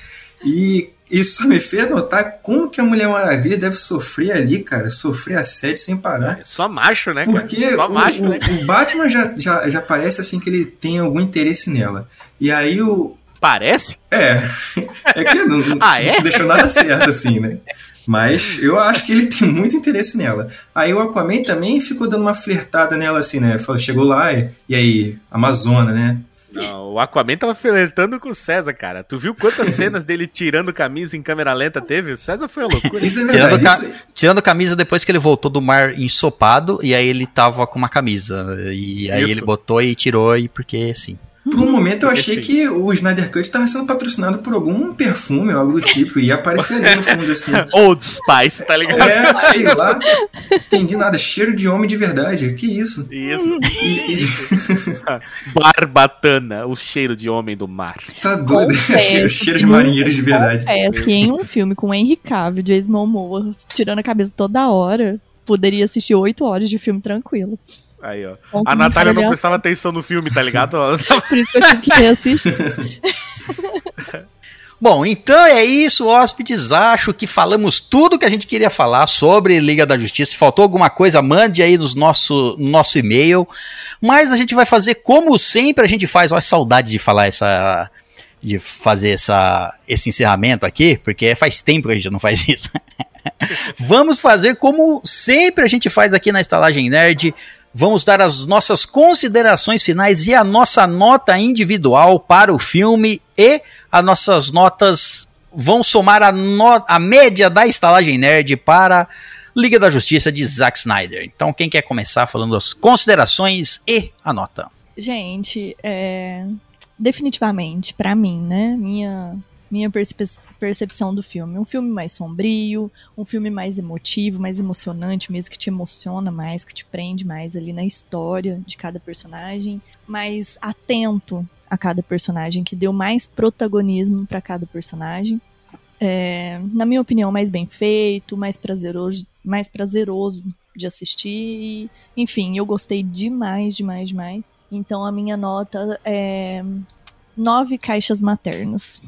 E isso me fez notar como que a Mulher Maravilha deve sofrer ali, cara. Sofrer assédio sem parar. É só macho, né? cara? Porque só o, macho, o- né? o Batman já, já, já parece assim que ele tem algum interesse nela. E aí o. Parece? É. [LAUGHS] É que não- Ah, é? não deixou nada certo, assim, né? [LAUGHS] Mas eu acho que ele [LAUGHS] tem muito interesse nela. Aí o Aquaman também ficou dando uma flertada nela, assim, né? Falou, chegou lá e, e aí, Amazona, né? Não, o Aquaman tava flertando com o César, cara. Tu viu quantas [LAUGHS] cenas dele tirando camisa em câmera lenta teve? O César foi uma loucura. Isso é Tirando, verdade. ca- isso- tirando a camisa depois que ele voltou do mar ensopado, e aí ele tava com uma camisa. E aí Isso. ele botou e tirou, e porque sim. Por um momento eu achei que o Snyder Cut estava sendo patrocinado por algum perfume ou algo do tipo. E ia aparecer ali no fundo, assim. [LAUGHS] Old Spice, tá ligado? É, sei lá. Entendi nada. Cheiro de homem de verdade. Que isso? Isso. E- e- [LAUGHS] Barbatana, o cheiro de homem do mar. tá doido. [LAUGHS] Cheiro, cheiro de marinheiros de verdade. Confesso que em um filme com Henry Cavill, Jason Momoa, tirando a cabeça toda hora, poderia assistir oito horas de filme tranquilo. Aí, ó. Ponto A Natália não prestava atenção no filme, tá ligado? [LAUGHS] Por isso que eu tive que reassistir. [LAUGHS] Bom, então é isso, hóspedes. Acho que falamos tudo que a gente queria falar sobre Liga da Justiça. Se faltou alguma coisa, mande aí nos nosso, no nosso e-mail. Mas a gente vai fazer como sempre a gente faz. Olha, saudade de falar essa. De fazer essa, esse encerramento aqui, porque faz tempo que a gente não faz isso. [LAUGHS] Vamos fazer como sempre a gente faz aqui na Estalagem Nerd. Vamos dar as nossas considerações finais e a nossa nota individual para o filme e as nossas notas vão somar a, a média da Estalagem Nerd para Liga da Justiça de Zack Snyder. Então, quem quer começar falando as considerações e a nota? Gente, é, definitivamente, pra mim, né? Minha, minha percepção do filme. Um filme mais sombrio, um filme mais emotivo, mais emocionante mesmo, que te emociona mais, que te prende mais ali na história de cada personagem, mais atento a cada personagem, que deu mais protagonismo pra cada personagem. É, na minha opinião, mais bem feito, mais prazeroso, mais prazeroso de assistir. enfim, eu gostei demais, demais, demais. Então a minha nota é nove caixas maternas.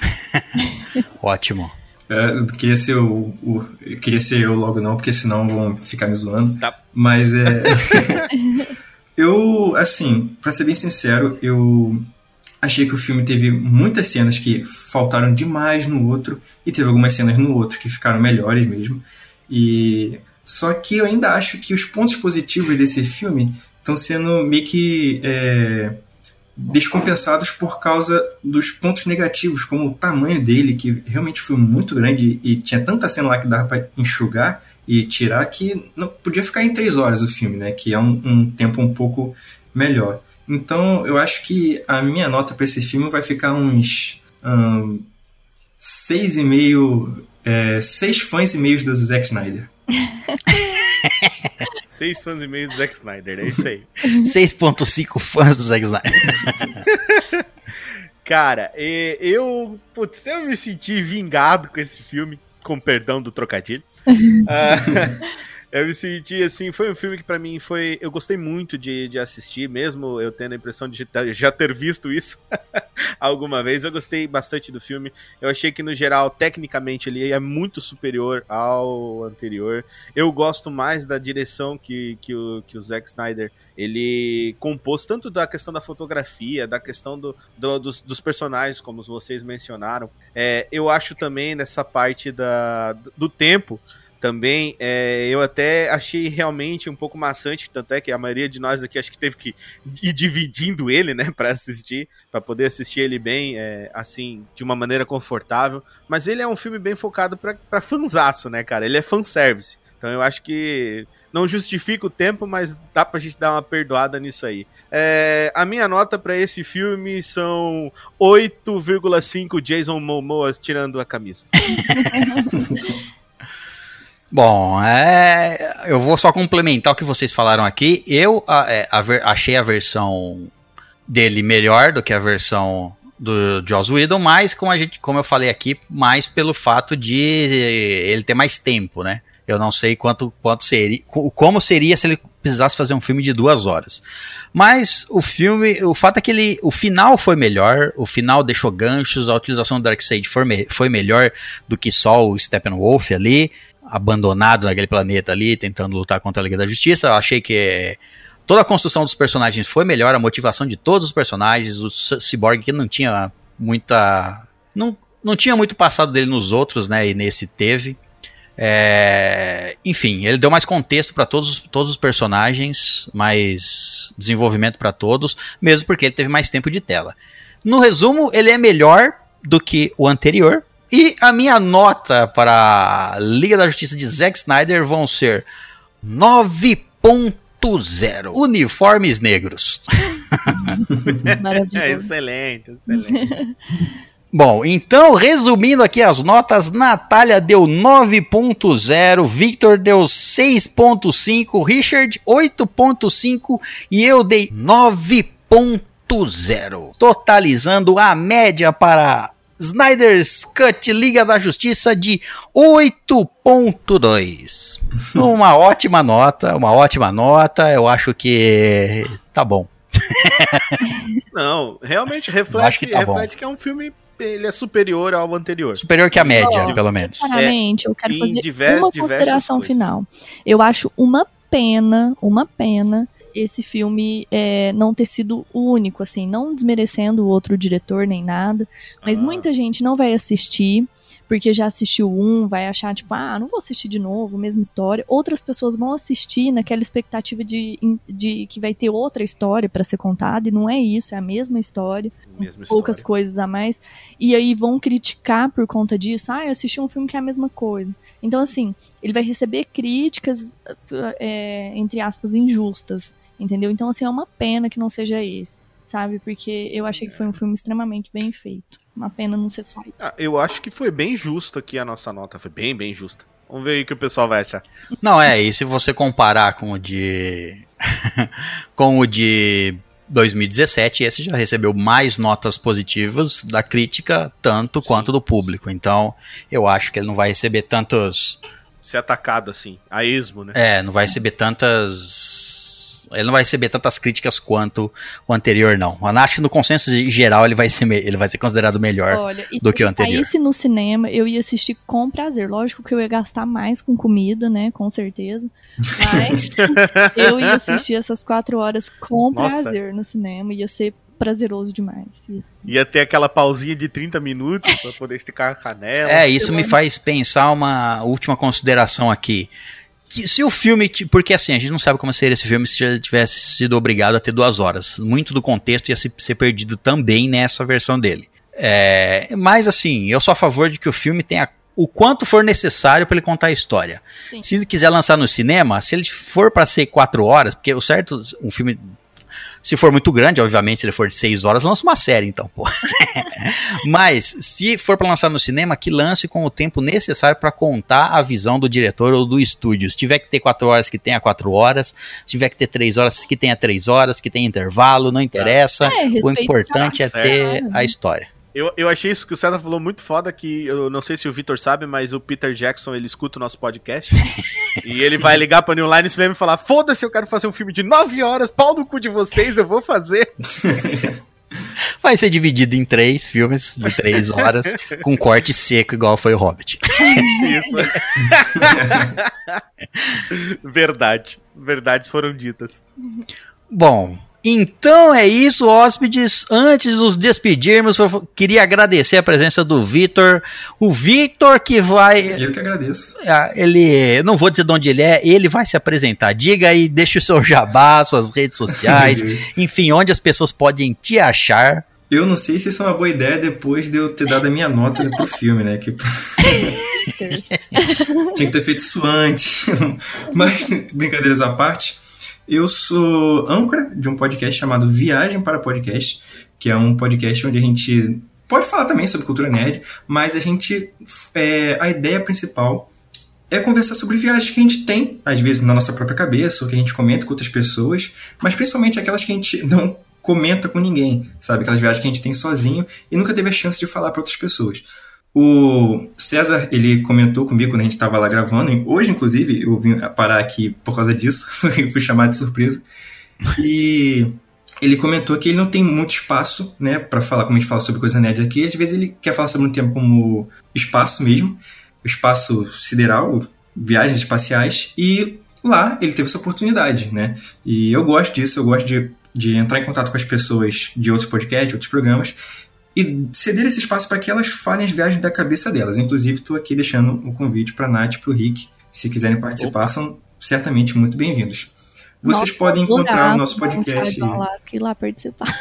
[LAUGHS] Ótimo. É, eu queria ser o- eu queria ser eu logo não, porque senão vão ficar me zoando. Tá. Mas é. [LAUGHS] [LAUGHS] eu, assim, pra ser bem sincero, eu achei que o filme teve muitas cenas que faltaram demais no outro e teve algumas cenas no outro que ficaram melhores mesmo. E só que eu ainda acho que os pontos positivos desse filme estão sendo meio que é, descompensados por causa dos pontos negativos, como o tamanho dele, que realmente foi muito grande e tinha tanta cena lá que dava pra enxugar e tirar que não podia ficar em três horas o filme, né? Que é um, um tempo um pouco melhor. Então eu acho que a minha nota para esse filme vai ficar uns ahn, seis e meio, é, seis fãs e meios do Zack Snyder. [LAUGHS] Seis fãs e meio do Zack Snyder, é isso aí. 6.5 fãs do Zack Snyder. [LAUGHS] Cara, e- eu, putz, eu me senti vingado com esse filme, com perdão do trocadilho. Ah, [LAUGHS] eu me senti assim, foi um filme que pra mim foi, eu gostei muito de, de assistir, mesmo eu tendo a impressão de já ter visto isso [LAUGHS] alguma vez. Eu gostei bastante do filme. Eu achei que no geral, tecnicamente, ele é muito superior ao anterior. Eu gosto mais da direção que, que, o, que o Zack Snyder ele compôs, tanto da questão da fotografia, da questão do, do- dos, dos personagens, como vocês mencionaram. É, eu acho também nessa parte da, do tempo. Também é, eu até achei realmente um pouco maçante, tanto é que a maioria de nós aqui acho que teve que ir dividindo ele, né, [LAUGHS] para assistir, para poder assistir ele bem, é, assim, de uma maneira confortável. Mas ele é um filme bem focado pra fanzaço, né, cara? Ele é fanservice. Então eu acho que não justifica o tempo, mas dá pra gente dar uma perdoada nisso aí. É, a minha nota pra esse filme são 8,5 Jason Momoa tirando a camisa. [LAUGHS] Bom, é, eu vou só complementar o que vocês falaram aqui. Eu a- é, a ver- achei a versão dele melhor do que a versão do Joss Whedon, mas como, a gente, como eu falei aqui, mais pelo fato de ele ter mais tempo, né? Eu não sei quanto, quanto seria, como seria se ele precisasse fazer um filme de duas horas. Mas o filme, o fato é que ele, o final foi melhor, o final deixou ganchos, a utilização do Darkseid foi, me, foi melhor do que só o Steppenwolf ali, abandonado naquele planeta ali, tentando lutar contra a Liga da Justiça. Eu achei que toda a construção dos personagens foi melhor, a motivação de todos os personagens, o Cyborg que não tinha muita. Não, não tinha muito passado dele nos outros, né? E nesse teve. É, enfim, ele deu mais contexto para todos, todos os personagens, mais desenvolvimento para todos, mesmo porque ele teve mais tempo de tela. No resumo, ele é melhor do que o anterior. E a minha nota para Liga da Justiça de Zack Snyder vão ser 9.0 uniformes negros. Maravilhoso. [LAUGHS] É excelente, excelente. [LAUGHS] Bom, então, resumindo aqui as notas, Natália deu 9.0, Victor deu 6.5, Richard 8.5 e eu dei 9.0, totalizando a média para Snyder's Cut Liga da Justiça de 8.2. [LAUGHS] Uma ótima nota, uma ótima nota, eu acho que tá bom. [LAUGHS] Não, realmente reflete, que, tá reflete que é um filme ele é superior ao anterior. Superior que a média, oh, pelo menos. Sinceramente, eu quero fazer divers, uma consideração final. Eu acho uma pena, uma pena esse filme é, não ter sido o único, assim, não desmerecendo o outro diretor nem nada, mas ah. muita gente não vai assistir porque já assistiu um, vai achar, tipo, ah, não vou assistir de novo, mesma história. Outras pessoas vão assistir naquela expectativa de, de que vai ter outra história para ser contada, e não é isso, é a mesma história, mesma poucas história. coisas a mais. E aí vão criticar por conta disso, ah, eu assisti um filme que é a mesma coisa. Então, assim, ele vai receber críticas, é, entre aspas, injustas, entendeu? Então, assim, é uma pena que não seja esse, sabe? Porque eu achei que foi um filme extremamente bem feito. Uma pena não ser só isso. Ah, eu acho que foi bem justo aqui a nossa nota. Foi bem, bem justa. Vamos ver aí o que o pessoal vai achar. Não, é, e se você comparar com o de. [LAUGHS] com o de 2017, esse já recebeu mais notas positivas da crítica, tanto Sim. quanto do público. Então, eu acho que ele não vai receber tantos. Ser atacado assim, a esmo, né? É, não vai receber tantas ele não vai receber tantas críticas quanto o anterior, não. Mas acho que no consenso geral ele vai ser, ele vai ser considerado melhor Olha, do que o anterior. Se no cinema, eu ia assistir com prazer. Lógico que eu ia gastar mais com comida, né? Com certeza. Mas [LAUGHS] eu ia assistir essas quatro horas com Nossa. prazer no cinema. Ia ser prazeroso demais. Ia ter aquela pausinha de 30 minutos para poder esticar a canela. É, isso me faz pensar uma última consideração aqui que se o filme. Porque assim, a gente não sabe como seria esse filme se ele tivesse sido obrigado a ter duas horas. Muito do contexto ia ser perdido também nessa versão dele. É, mas assim, eu sou a favor de que o filme tenha o quanto for necessário para ele contar a história. Sim. Se ele quiser lançar no cinema, se ele for para ser quatro horas, porque o certo, um filme se for muito grande, obviamente, se ele for de 6 horas, lança uma série, então, pô. [LAUGHS] Mas, se for para lançar no cinema, que lance com o tempo necessário para contar a visão do diretor ou do estúdio. Se tiver que ter 4 horas, que tenha 4 horas. Se tiver que ter 3 horas, que tenha 3 horas, que tenha intervalo, não interessa. É, o importante é ter a história. Eu, eu achei isso que o César falou muito foda, que eu não sei se o Vitor sabe, mas o Peter Jackson, ele escuta o nosso podcast. [LAUGHS] e ele vai ligar pra New Line Cinema e falar, foda-se, eu quero fazer um filme de 9 horas, pau no cu de vocês, eu vou fazer. [LAUGHS] Vai ser dividido em três filmes de três horas, [LAUGHS] com corte seco, igual foi o Hobbit. Isso. Verdade. Verdades foram ditas. Bom, então é isso, hóspedes. Antes de nos despedirmos, eu queria agradecer a presença do Vitor. O Vitor que vai. Eu que agradeço. Ah, ele. Não vou dizer de onde ele é, ele vai se apresentar. Diga aí, [LAUGHS] deixa o seu jabá, suas redes sociais, [LAUGHS] enfim, onde as pessoas podem te achar. Eu não sei se isso é uma boa ideia depois de eu ter dado a minha nota pro filme, né? Que... [LAUGHS] Tinha que ter feito isso antes. Mas, brincadeiras à parte. Eu sou âncora de um podcast chamado Viagem para Podcast, que é um podcast onde a gente pode falar também sobre cultura nerd, mas a gente é, a ideia principal é conversar sobre viagens que a gente tem, às vezes na nossa própria cabeça, ou que a gente comenta com outras pessoas, mas principalmente aquelas que a gente não comenta com ninguém, sabe? Aquelas viagens que a gente tem sozinho e nunca teve a chance de falar para outras pessoas. O César, ele comentou comigo quando a gente estava lá gravando, hoje, inclusive, eu vim parar aqui por causa disso, [LAUGHS] fui chamado de surpresa. E ele comentou que ele não tem muito espaço, né, para falar como a gente fala sobre coisa nerd aqui. Às vezes ele quer falar sobre um tema como espaço mesmo, espaço sideral, viagens espaciais, e lá ele teve essa oportunidade, né? E eu gosto disso, eu gosto de, de entrar em contato com as pessoas de outros podcasts, outros programas, e ceder esse espaço para que elas falem as viagens da cabeça delas. Inclusive, estou aqui deixando o um convite para a Nath e para o Rick. Se quiserem participar, Opa. são certamente muito bem-vindos. Vocês Nossa, podem encontrar o nosso podcast. Alaska e lá participar. [LAUGHS]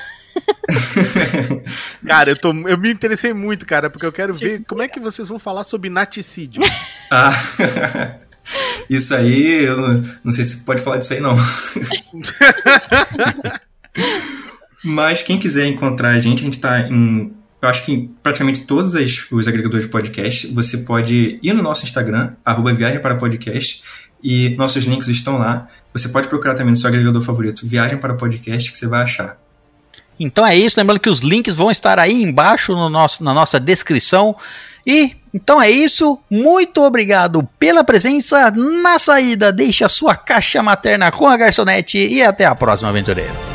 cara, eu, tô, eu me interessei muito, cara, porque eu quero ver como é que vocês vão falar sobre naticídio. [LAUGHS] Ah, [LAUGHS] isso aí, eu não, não sei se pode falar disso aí, não. Mas quem quiser encontrar a gente, a gente está em. Eu acho que em praticamente todos os agregadores de podcast. Você pode ir no nosso Instagram, arroba Viagem para Podcast, e nossos links estão lá. Você pode procurar também no seu agregador favorito, Viagem para Podcast, que você vai achar. Então é isso, lembrando que os links vão estar aí embaixo no nosso, na nossa descrição. E então é isso. Muito obrigado pela presença. Na saída, deixe a sua caixa materna com a garçonete e até a próxima, aventureiro.